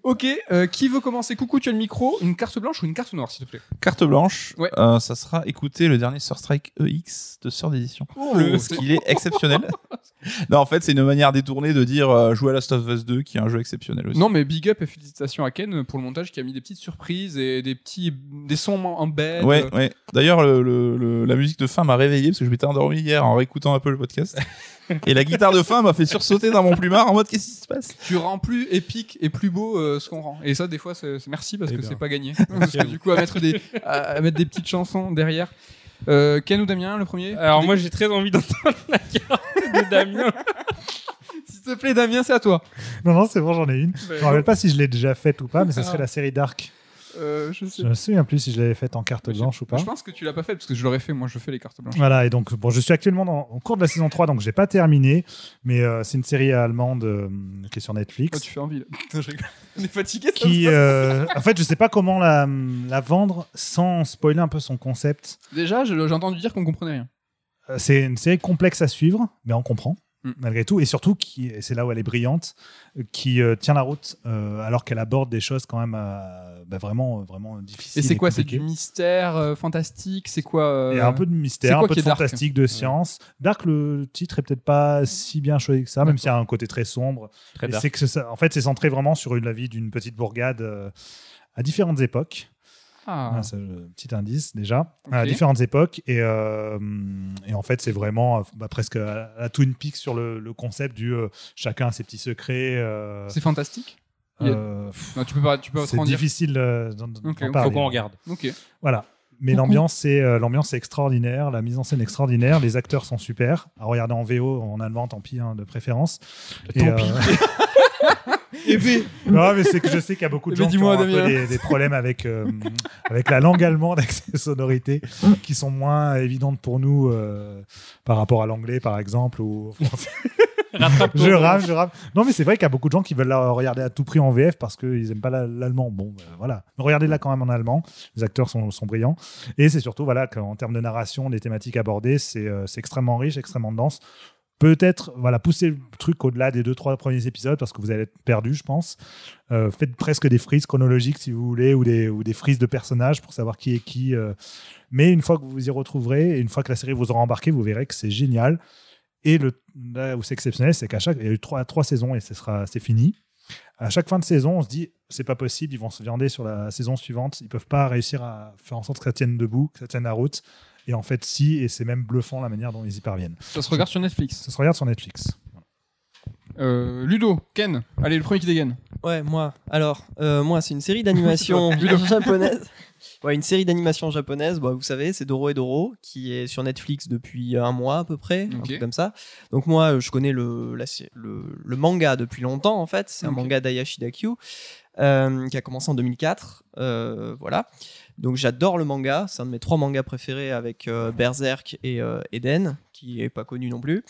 Ok, euh, qui veut commencer? Coucou, tu as le micro. Une carte blanche ou une carte noire, s'il te plaît? Carte blanche, Ouais. euh, ça sera écouter le dernier Sur Strike EX de Sœur d'édition. Le- Parce qu'il est exceptionnel. non, en fait, c'est une manière détournée de dire euh, jouer à Last of Us 2, qui est un jeu exceptionnel aussi. Non, mais big up et félicitations à Ken pour le montage qui a mis des petites surprises et des petits des sons en bed. Ouais, ouais. D'ailleurs, le- le- le- la musique de fin m'a réveillé parce que je m'étais endormi hier en réécoutant un peu le podcast. Et la guitare de fin m'a fait sursauter dans mon plumard en mode qu'est-ce qui se passe? Tu rends plus épique et plus beau euh, ce qu'on rend. Et ça, des fois, c'est merci parce Eh que ben. c'est pas gagné. parce que du coup, à mettre des à, à mettre des petites chansons derrière. Euh, Ken ou Damien, le premier Alors, moi, j'ai très envie d'entendre la carte de Damien. s'il te plaît, Damien, c'est à toi. Non, non, c'est bon, j'en ai une. Je me rappelle pas si je l'ai déjà faite ou pas, mais ce serait Ah. la série Dark. Euh, je sais. Je me souviens plus si je l'avais faite en carte blanche ou pas. Je pense que tu l'as pas fait parce que je l'aurais fait. Moi, je fais les cartes blanches. Voilà, et donc bon, je suis actuellement dans, en cours de la saison 3, donc j'ai pas terminé, mais euh, c'est une série allemande euh, qui est sur Netflix. Oh, tu fais envie. Là. Putain, je rigole. On est fatigué. ça qui, euh, en fait, je sais pas comment la, la vendre sans spoiler un peu son concept. Déjà, j'ai entendu dire qu'on comprenait rien. C'est une série complexe à suivre, mais on comprend. Mm. Malgré tout, et surtout, qui, et c'est là où elle est brillante, qui euh, tient la route euh, alors qu'elle aborde des choses quand même euh, bah, vraiment, vraiment difficiles. Et c'est quoi C'est du mystère euh, fantastique? C'est quoi euh, Il y a un peu de mystère, un peu de dark? fantastique, de science. Dark, le titre est peut-être pas si bien choisi que ça, même s'il y a un côté très sombre. Très dark. c'est que ça, en fait, c'est centré vraiment sur la vie d'une petite bourgade euh, à différentes époques. Ah. Ah, c'est un petit indice déjà. À différentes époques. Et, euh, et en fait, c'est vraiment euh, bah, presque à la Twin Peaks sur le, le concept du euh, chacun a ses petits secrets. euh, C'est fantastique? y a- euh, pff, Non, tu peux pas, tu peux pas c'est difficile euh, d'en faut parler. Faut qu'on regarde. Ok. Voilà. Mais l'ambiance, c'est euh, l'ambiance est extraordinaire, la mise en scène extraordinaire, les acteurs sont super. À regarder en VO, en allemand, tant pis, hein, de préférence. Tant euh, pis. Et puis, non, mais c'est que je sais qu'il y a beaucoup de Mais gens qui ont un peu des, des problèmes avec, euh, avec la langue allemande, avec ses sonorités, qui sont moins évidentes pour nous euh, par rapport à l'anglais, par exemple, ou au français. je rame, je rame. Non, mais c'est vrai qu'il y a beaucoup de gens qui veulent la regarder à tout prix en VF parce qu'ils n'aiment pas la- l'allemand. Bon, ben, voilà. Regardez-la quand même en allemand. Les acteurs sont, sont brillants. Et c'est surtout, voilà, qu'en termes de narration, les thématiques abordées, c'est euh, c'est extrêmement riche, extrêmement dense. Peut-être, voilà, pousser le truc au-delà des deux, trois premiers épisodes parce que vous allez être perdu, je pense. Euh, faites presque des frises chronologiques, si vous voulez, ou des, ou des frises de personnages pour savoir qui est qui. euh. Mais une fois que vous vous y retrouverez, et une fois que la série vous aura embarqué, vous verrez que c'est génial. Et le, là où c'est exceptionnel, c'est qu'à chaque, il y a eu trois, trois saisons et ce sera, c'est fini. À chaque fin de saison, on se dit, c'est pas possible, ils vont se viander sur la saison suivante. Ils peuvent pas réussir à faire en sorte que ça tienne debout, que ça tienne la route. Et en fait, si, et c'est même bluffant la manière dont ils y parviennent. Ça se regarde sur Netflix. Ça se regarde sur Netflix. Euh, Ludo, Ken, allez, le premier qui dégaine. Ouais, moi. Alors, euh, moi, c'est une série d'animation japonaise. Ouais, une série d'animation japonaise. Bah, vous savez, c'est Doro et Doro, qui est sur Netflix depuis un mois à peu près, un truc comme ça. Donc moi, je connais le, la le, le manga depuis longtemps, en fait. C'est un manga d'Ayashi Dakyu, euh, qui a commencé en 2004. Euh, voilà. Donc j'adore le manga. C'est un de mes trois mangas préférés avec Berserk et Eden, qui est pas connu non plus.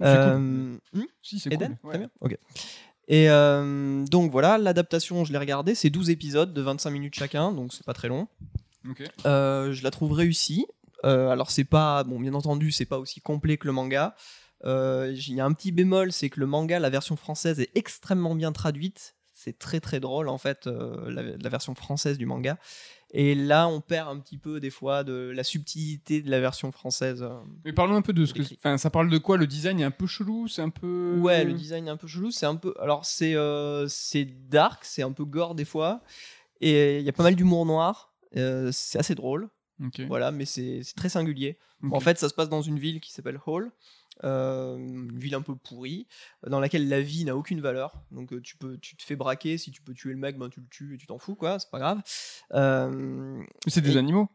Euh, hmm Si, c'est Eden cool. Très bien. Ok. Et euh, donc voilà, l'adaptation, je l'ai regardée, c'est 12 épisodes de 25 minutes chacun, donc c'est pas très long. Euh, je la trouve réussie. Alors c'est pas, bon, bien entendu, c'est pas aussi complet que le manga. Il y a un petit bémol, c'est que le manga, la version française est extrêmement bien traduite. c'est très très drôle en fait, la, la version française du manga. Et là, on perd un petit peu des fois de la subtilité de la version française. euh. Mais parlons un peu de ce que. Enfin, ça parle de quoi? Le design est un peu chelou? C'est un peu. Ouais, le design est un peu chelou. C'est un peu. Alors, c'est euh, c'est dark, c'est un peu gore des fois. Et il y a pas mal d'humour noir. Euh, c'est assez drôle. Voilà, mais c'est très singulier. En fait, ça se passe dans une ville qui s'appelle Hall. Euh, une ville un peu pourrie, dans laquelle la vie n'a aucune valeur. Donc euh, tu peux, tu te fais braquer, si tu peux tuer le mec, ben tu le tues et tu t'en fous, quoi, c'est pas grave. Euh, c'est des et- animaux?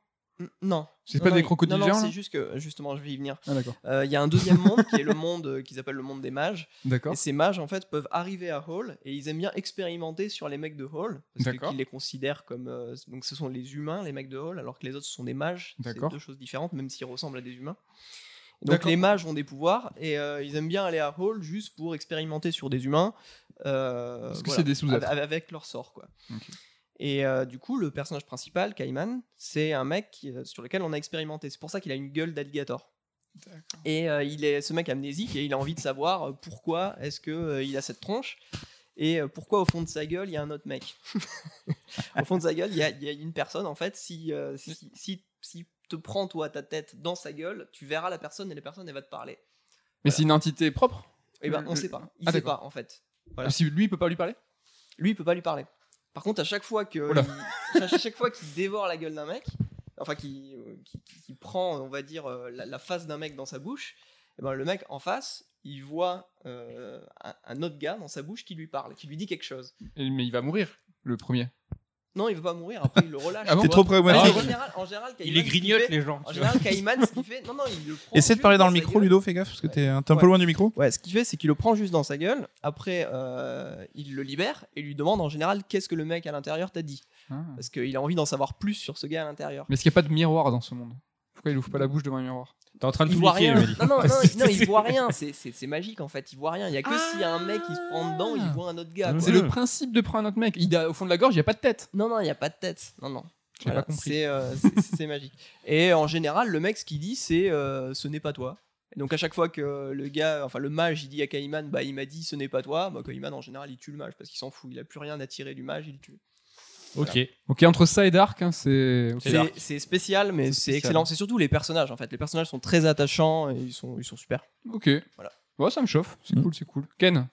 Non. C'est pas non, des il- crocodiles Non, non, c'est juste que, justement, je vais y venir. Ah. Euh, Il y a un deuxième monde qui est le monde qu'ils appellent le monde des mages. D'accord. Et ces mages, en fait, peuvent arriver à Hall et ils aiment bien expérimenter sur les mecs de Hall. Parce qu'ils les considèrent comme. euh, donc, ce sont les humains, les mecs de Hall, alors que les autres, ce sont des mages. C'est deux choses différentes, même s'ils ressemblent à des humains. Donc, les mages ont des pouvoirs et euh, ils aiment bien aller à Hall juste pour expérimenter sur des humains. euh, Parce que voilà, c'est des sous-êtres. avec, leur sort, quoi. Et euh, du coup, le personnage principal, Kaiman, c'est un mec qui- euh, sur lequel on a expérimenté. C'est pour ça qu'il a une gueule d'alligator. Et euh, il est ce mec amnésique et il a envie de savoir pourquoi est-ce que il a cette tronche et pourquoi au fond de sa gueule il y a un autre mec. au fond de sa gueule, il y a, il y a une personne en fait. Si, si, si, si te prends toi ta tête dans sa gueule, tu verras la personne et la personne elle va te parler. Mais c'est une entité propre Et ben Le- on sait pas. Il Ah, sait pas en fait. Voilà. Si lui, il peut pas lui parler? Lui il peut pas lui parler. Par contre, à chaque fois que il- à chaque fois qu'il dévore la gueule d'un mec, enfin qui, qui, prend, on va dire, euh, la, la face d'un mec dans sa bouche, et ben le mec en face, il voit euh, un, un autre gars dans sa bouche qui lui parle, qui lui dit quelque chose. Et- Mais il va mourir, le premier. Non, il veut pas mourir. Après, il le relâche. Ah bon T'es trop En pragmatique. général, en général, Il les grignote fait- les gens. En général, Caïman, ce qu'il fait, non, non, il le prend. Essaie de parler dans le micro, gueule. Ludo, fais gaffe, parce que t'es un, t'es un Ouais. peu loin du micro. Ouais, ce qu'il fait, c'est qu'il le prend juste dans sa gueule. Après, euh, il le libère et lui demande en général qu'est-ce que le mec à l'intérieur t'a dit? Ah. Parce qu'il a envie d'en savoir plus sur ce gars à l'intérieur. Mais est-ce qu'il n'y a pas de miroir dans ce monde? Pourquoi il ouvre pas la bouche devant un miroir T'es en train de Il voit rien. Non, non, non, il- non, il voit rien. C'est- magique en fait. Il voit rien. Il y a que s'il y a un mec qui se prend dedans, il voit un autre gars. Ah. C'est le principe de prendre un autre mec. Il a- au fond de la gorge, il n'y a pas de tête. Non, non, il n'y a pas de tête. Non, non. J'ai Voilà, pas compris. C'est euh, c'est- magique. Et en général, le mec, ce qu'il dit, c'est euh, ce n'est pas toi. Et donc à chaque fois que le gars, enfin le mage, il dit à Caïman, bah il m'a dit ce n'est pas toi, bah en général il tue le mage parce qu'il s'en fout, il a plus rien à tirer du mage, il le tue. Ok. Ok, entre ça et Dark, hein, c'est. ok. C'est dark. C'est c'est spécial, mais C'est excellent. C'est surtout les personnages en fait. Les personnages sont très attachants et ils sont, ils sont super. Ok. Voilà. Ouais, ça me chauffe. C'est Mm. cool, c'est cool. Ken,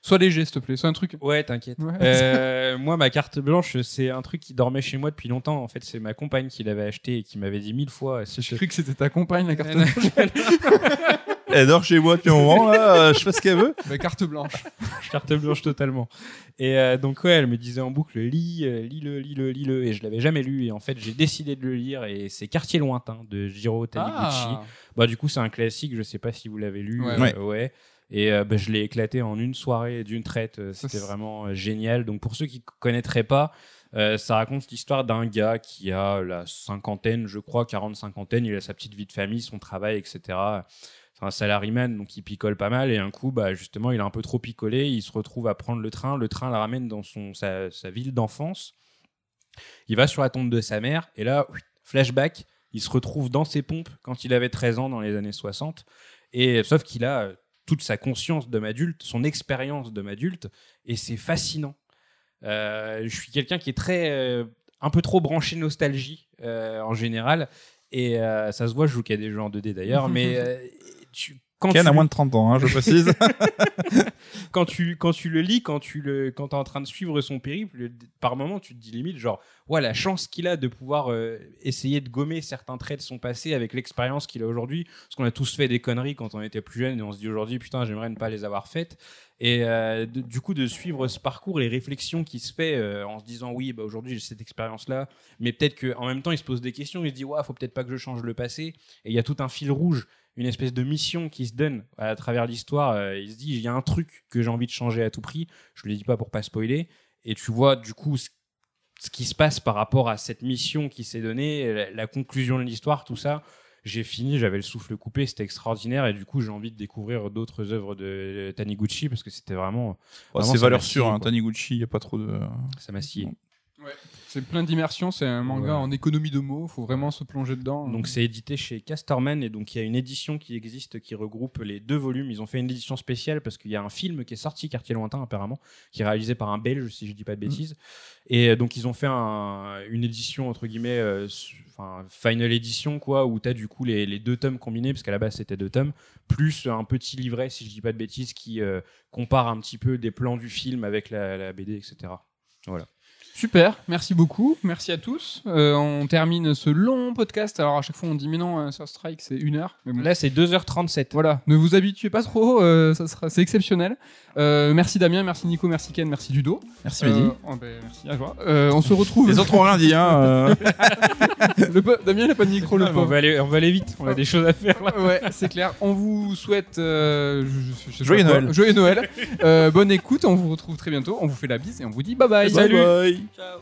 sois léger, s'il te plaît. Sois un truc. Ouais, t'inquiète. Ouais. Euh, moi, ma carte blanche, c'est un truc qui dormait chez moi depuis longtemps. En fait, c'est ma compagne qui l'avait acheté et qui m'avait dit mille fois. Si J'ai cru que c'était ta compagne, la carte blanche. Elle dort chez moi depuis un moment, là, euh, je fais ce qu'elle veut. Carte blanche. carte blanche totalement. Et euh, donc ouais, elle me disait en boucle lis, euh, lis-le, lis-le, lis-le, et je l'avais jamais lu. Et en fait, j'ai décidé de le lire. Et c'est Quartier lointain de Jiro Taniguchi. Ah. Bah du coup, c'est un classique. Je sais pas si vous l'avez lu. Ouais. euh, ouais. Et euh, bah, je l'ai éclaté en une soirée d'une traite. Euh, C'était vraiment euh, génial. Donc pour ceux qui connaîtraient pas. euh, ça raconte l'histoire d'un gars qui a la cinquantaine, je crois, quarante cinquantaine, il a sa petite vie de famille, son travail, etc. C'est un salaryman, donc il picole pas mal. Et un coup, bah, justement, il a un peu trop picolé. Il se retrouve à prendre le train. Le train le ramène dans son, sa, sa ville d'enfance. Il va sur la tombe de sa mère. Et là, flashback, il se retrouve dans ses pompes quand il avait 13 ans dans les années 60. Et sauf qu'il a euh, toute sa conscience d'homme adulte, son expérience d'homme adulte. Et c'est fascinant. Euh, je suis quelqu'un qui est très. euh, un peu trop branché nostalgie euh, en général. Et euh, ça se voit, je joue a des jeux en 2D d'ailleurs. mais euh, tu, quand Ken tu a moins de 30 ans, hein, je précise. quand tu quand tu le lis, quand tu le quand es en train de suivre son périple, le- par moment tu te dis limite genre ouais la chance qu'il a de pouvoir euh, essayer de gommer certains traits de son passé avec l'expérience qu'il a aujourd'hui, parce qu'on a tous fait des conneries quand on était plus jeune et on se dit aujourd'hui putain j'aimerais ne pas les avoir faites. Et euh, de- du coup de suivre ce parcours, les réflexions qui se fait euh, en se disant oui bah aujourd'hui j'ai cette expérience là, mais peut-être que en même temps il se pose des questions, il se dit ouais faut peut-être pas que je change le passé. Et il y a tout un fil rouge une espèce de mission qui se donne à travers l'histoire. Euh, il se dit, il y a un truc que j'ai envie de changer à tout prix. Je ne le dis pas pour pas spoiler. Et tu vois, du coup, ce, ce qui se passe par rapport à cette mission qui s'est donnée, la, la conclusion de l'histoire, tout ça. J'ai fini, j'avais le souffle coupé, c'était extraordinaire. Et du coup, j'ai envie de découvrir d'autres œuvres de Taniguchi parce que c'était vraiment. Bon, Vraiment, c'est valeur sûre, hein. Taniguchi, il n'y a pas trop de. Ça m'a scié. C'est plein d'immersion, c'est un manga Ouais. en économie de mots, faut vraiment se plonger dedans. Donc c'est édité chez Casterman et donc il y a une édition qui existe qui regroupe les deux volumes. Ils ont fait une édition spéciale parce qu'il y a un film qui est sorti Quartier lointain apparemment, qui est réalisé par un Belge si je dis pas de bêtises. Et euh, donc ils ont fait un- une édition entre guillemets, euh, final edition quoi, où t'as du coup les, les deux tomes combinés parce qu'à la base c'était deux tomes, plus un petit livret si je dis pas de bêtises qui euh, compare un petit peu des plans du film avec la, la BD etc. Super, merci beaucoup, merci à tous. Euh, on termine ce long podcast. Alors à chaque fois on dit mais non, un Sur Strike c'est une heure. Mais bon. Là c'est 2h37. Voilà, ne vous habituez pas trop, euh, ça sera, c'est exceptionnel. Euh, merci Damien, merci Nico, merci Ken, merci Ludo. Merci Euh, Mehdi. oh, ben, merci à toi. Euh, on se retrouve. Les autres ont rien dit, hein. euh. Le po- Damien n'a pas de micro, le on, va aller, on va aller vite, on a des choses à faire là. Ouais, c'est clair. On vous souhaite euh, je- je- je sais Joyeux. Noël. Joyeux Noël. Euh, bonne écoute. On vous retrouve très bientôt. On vous fait la bise et on vous dit bye bye. Bye bye. Ciao.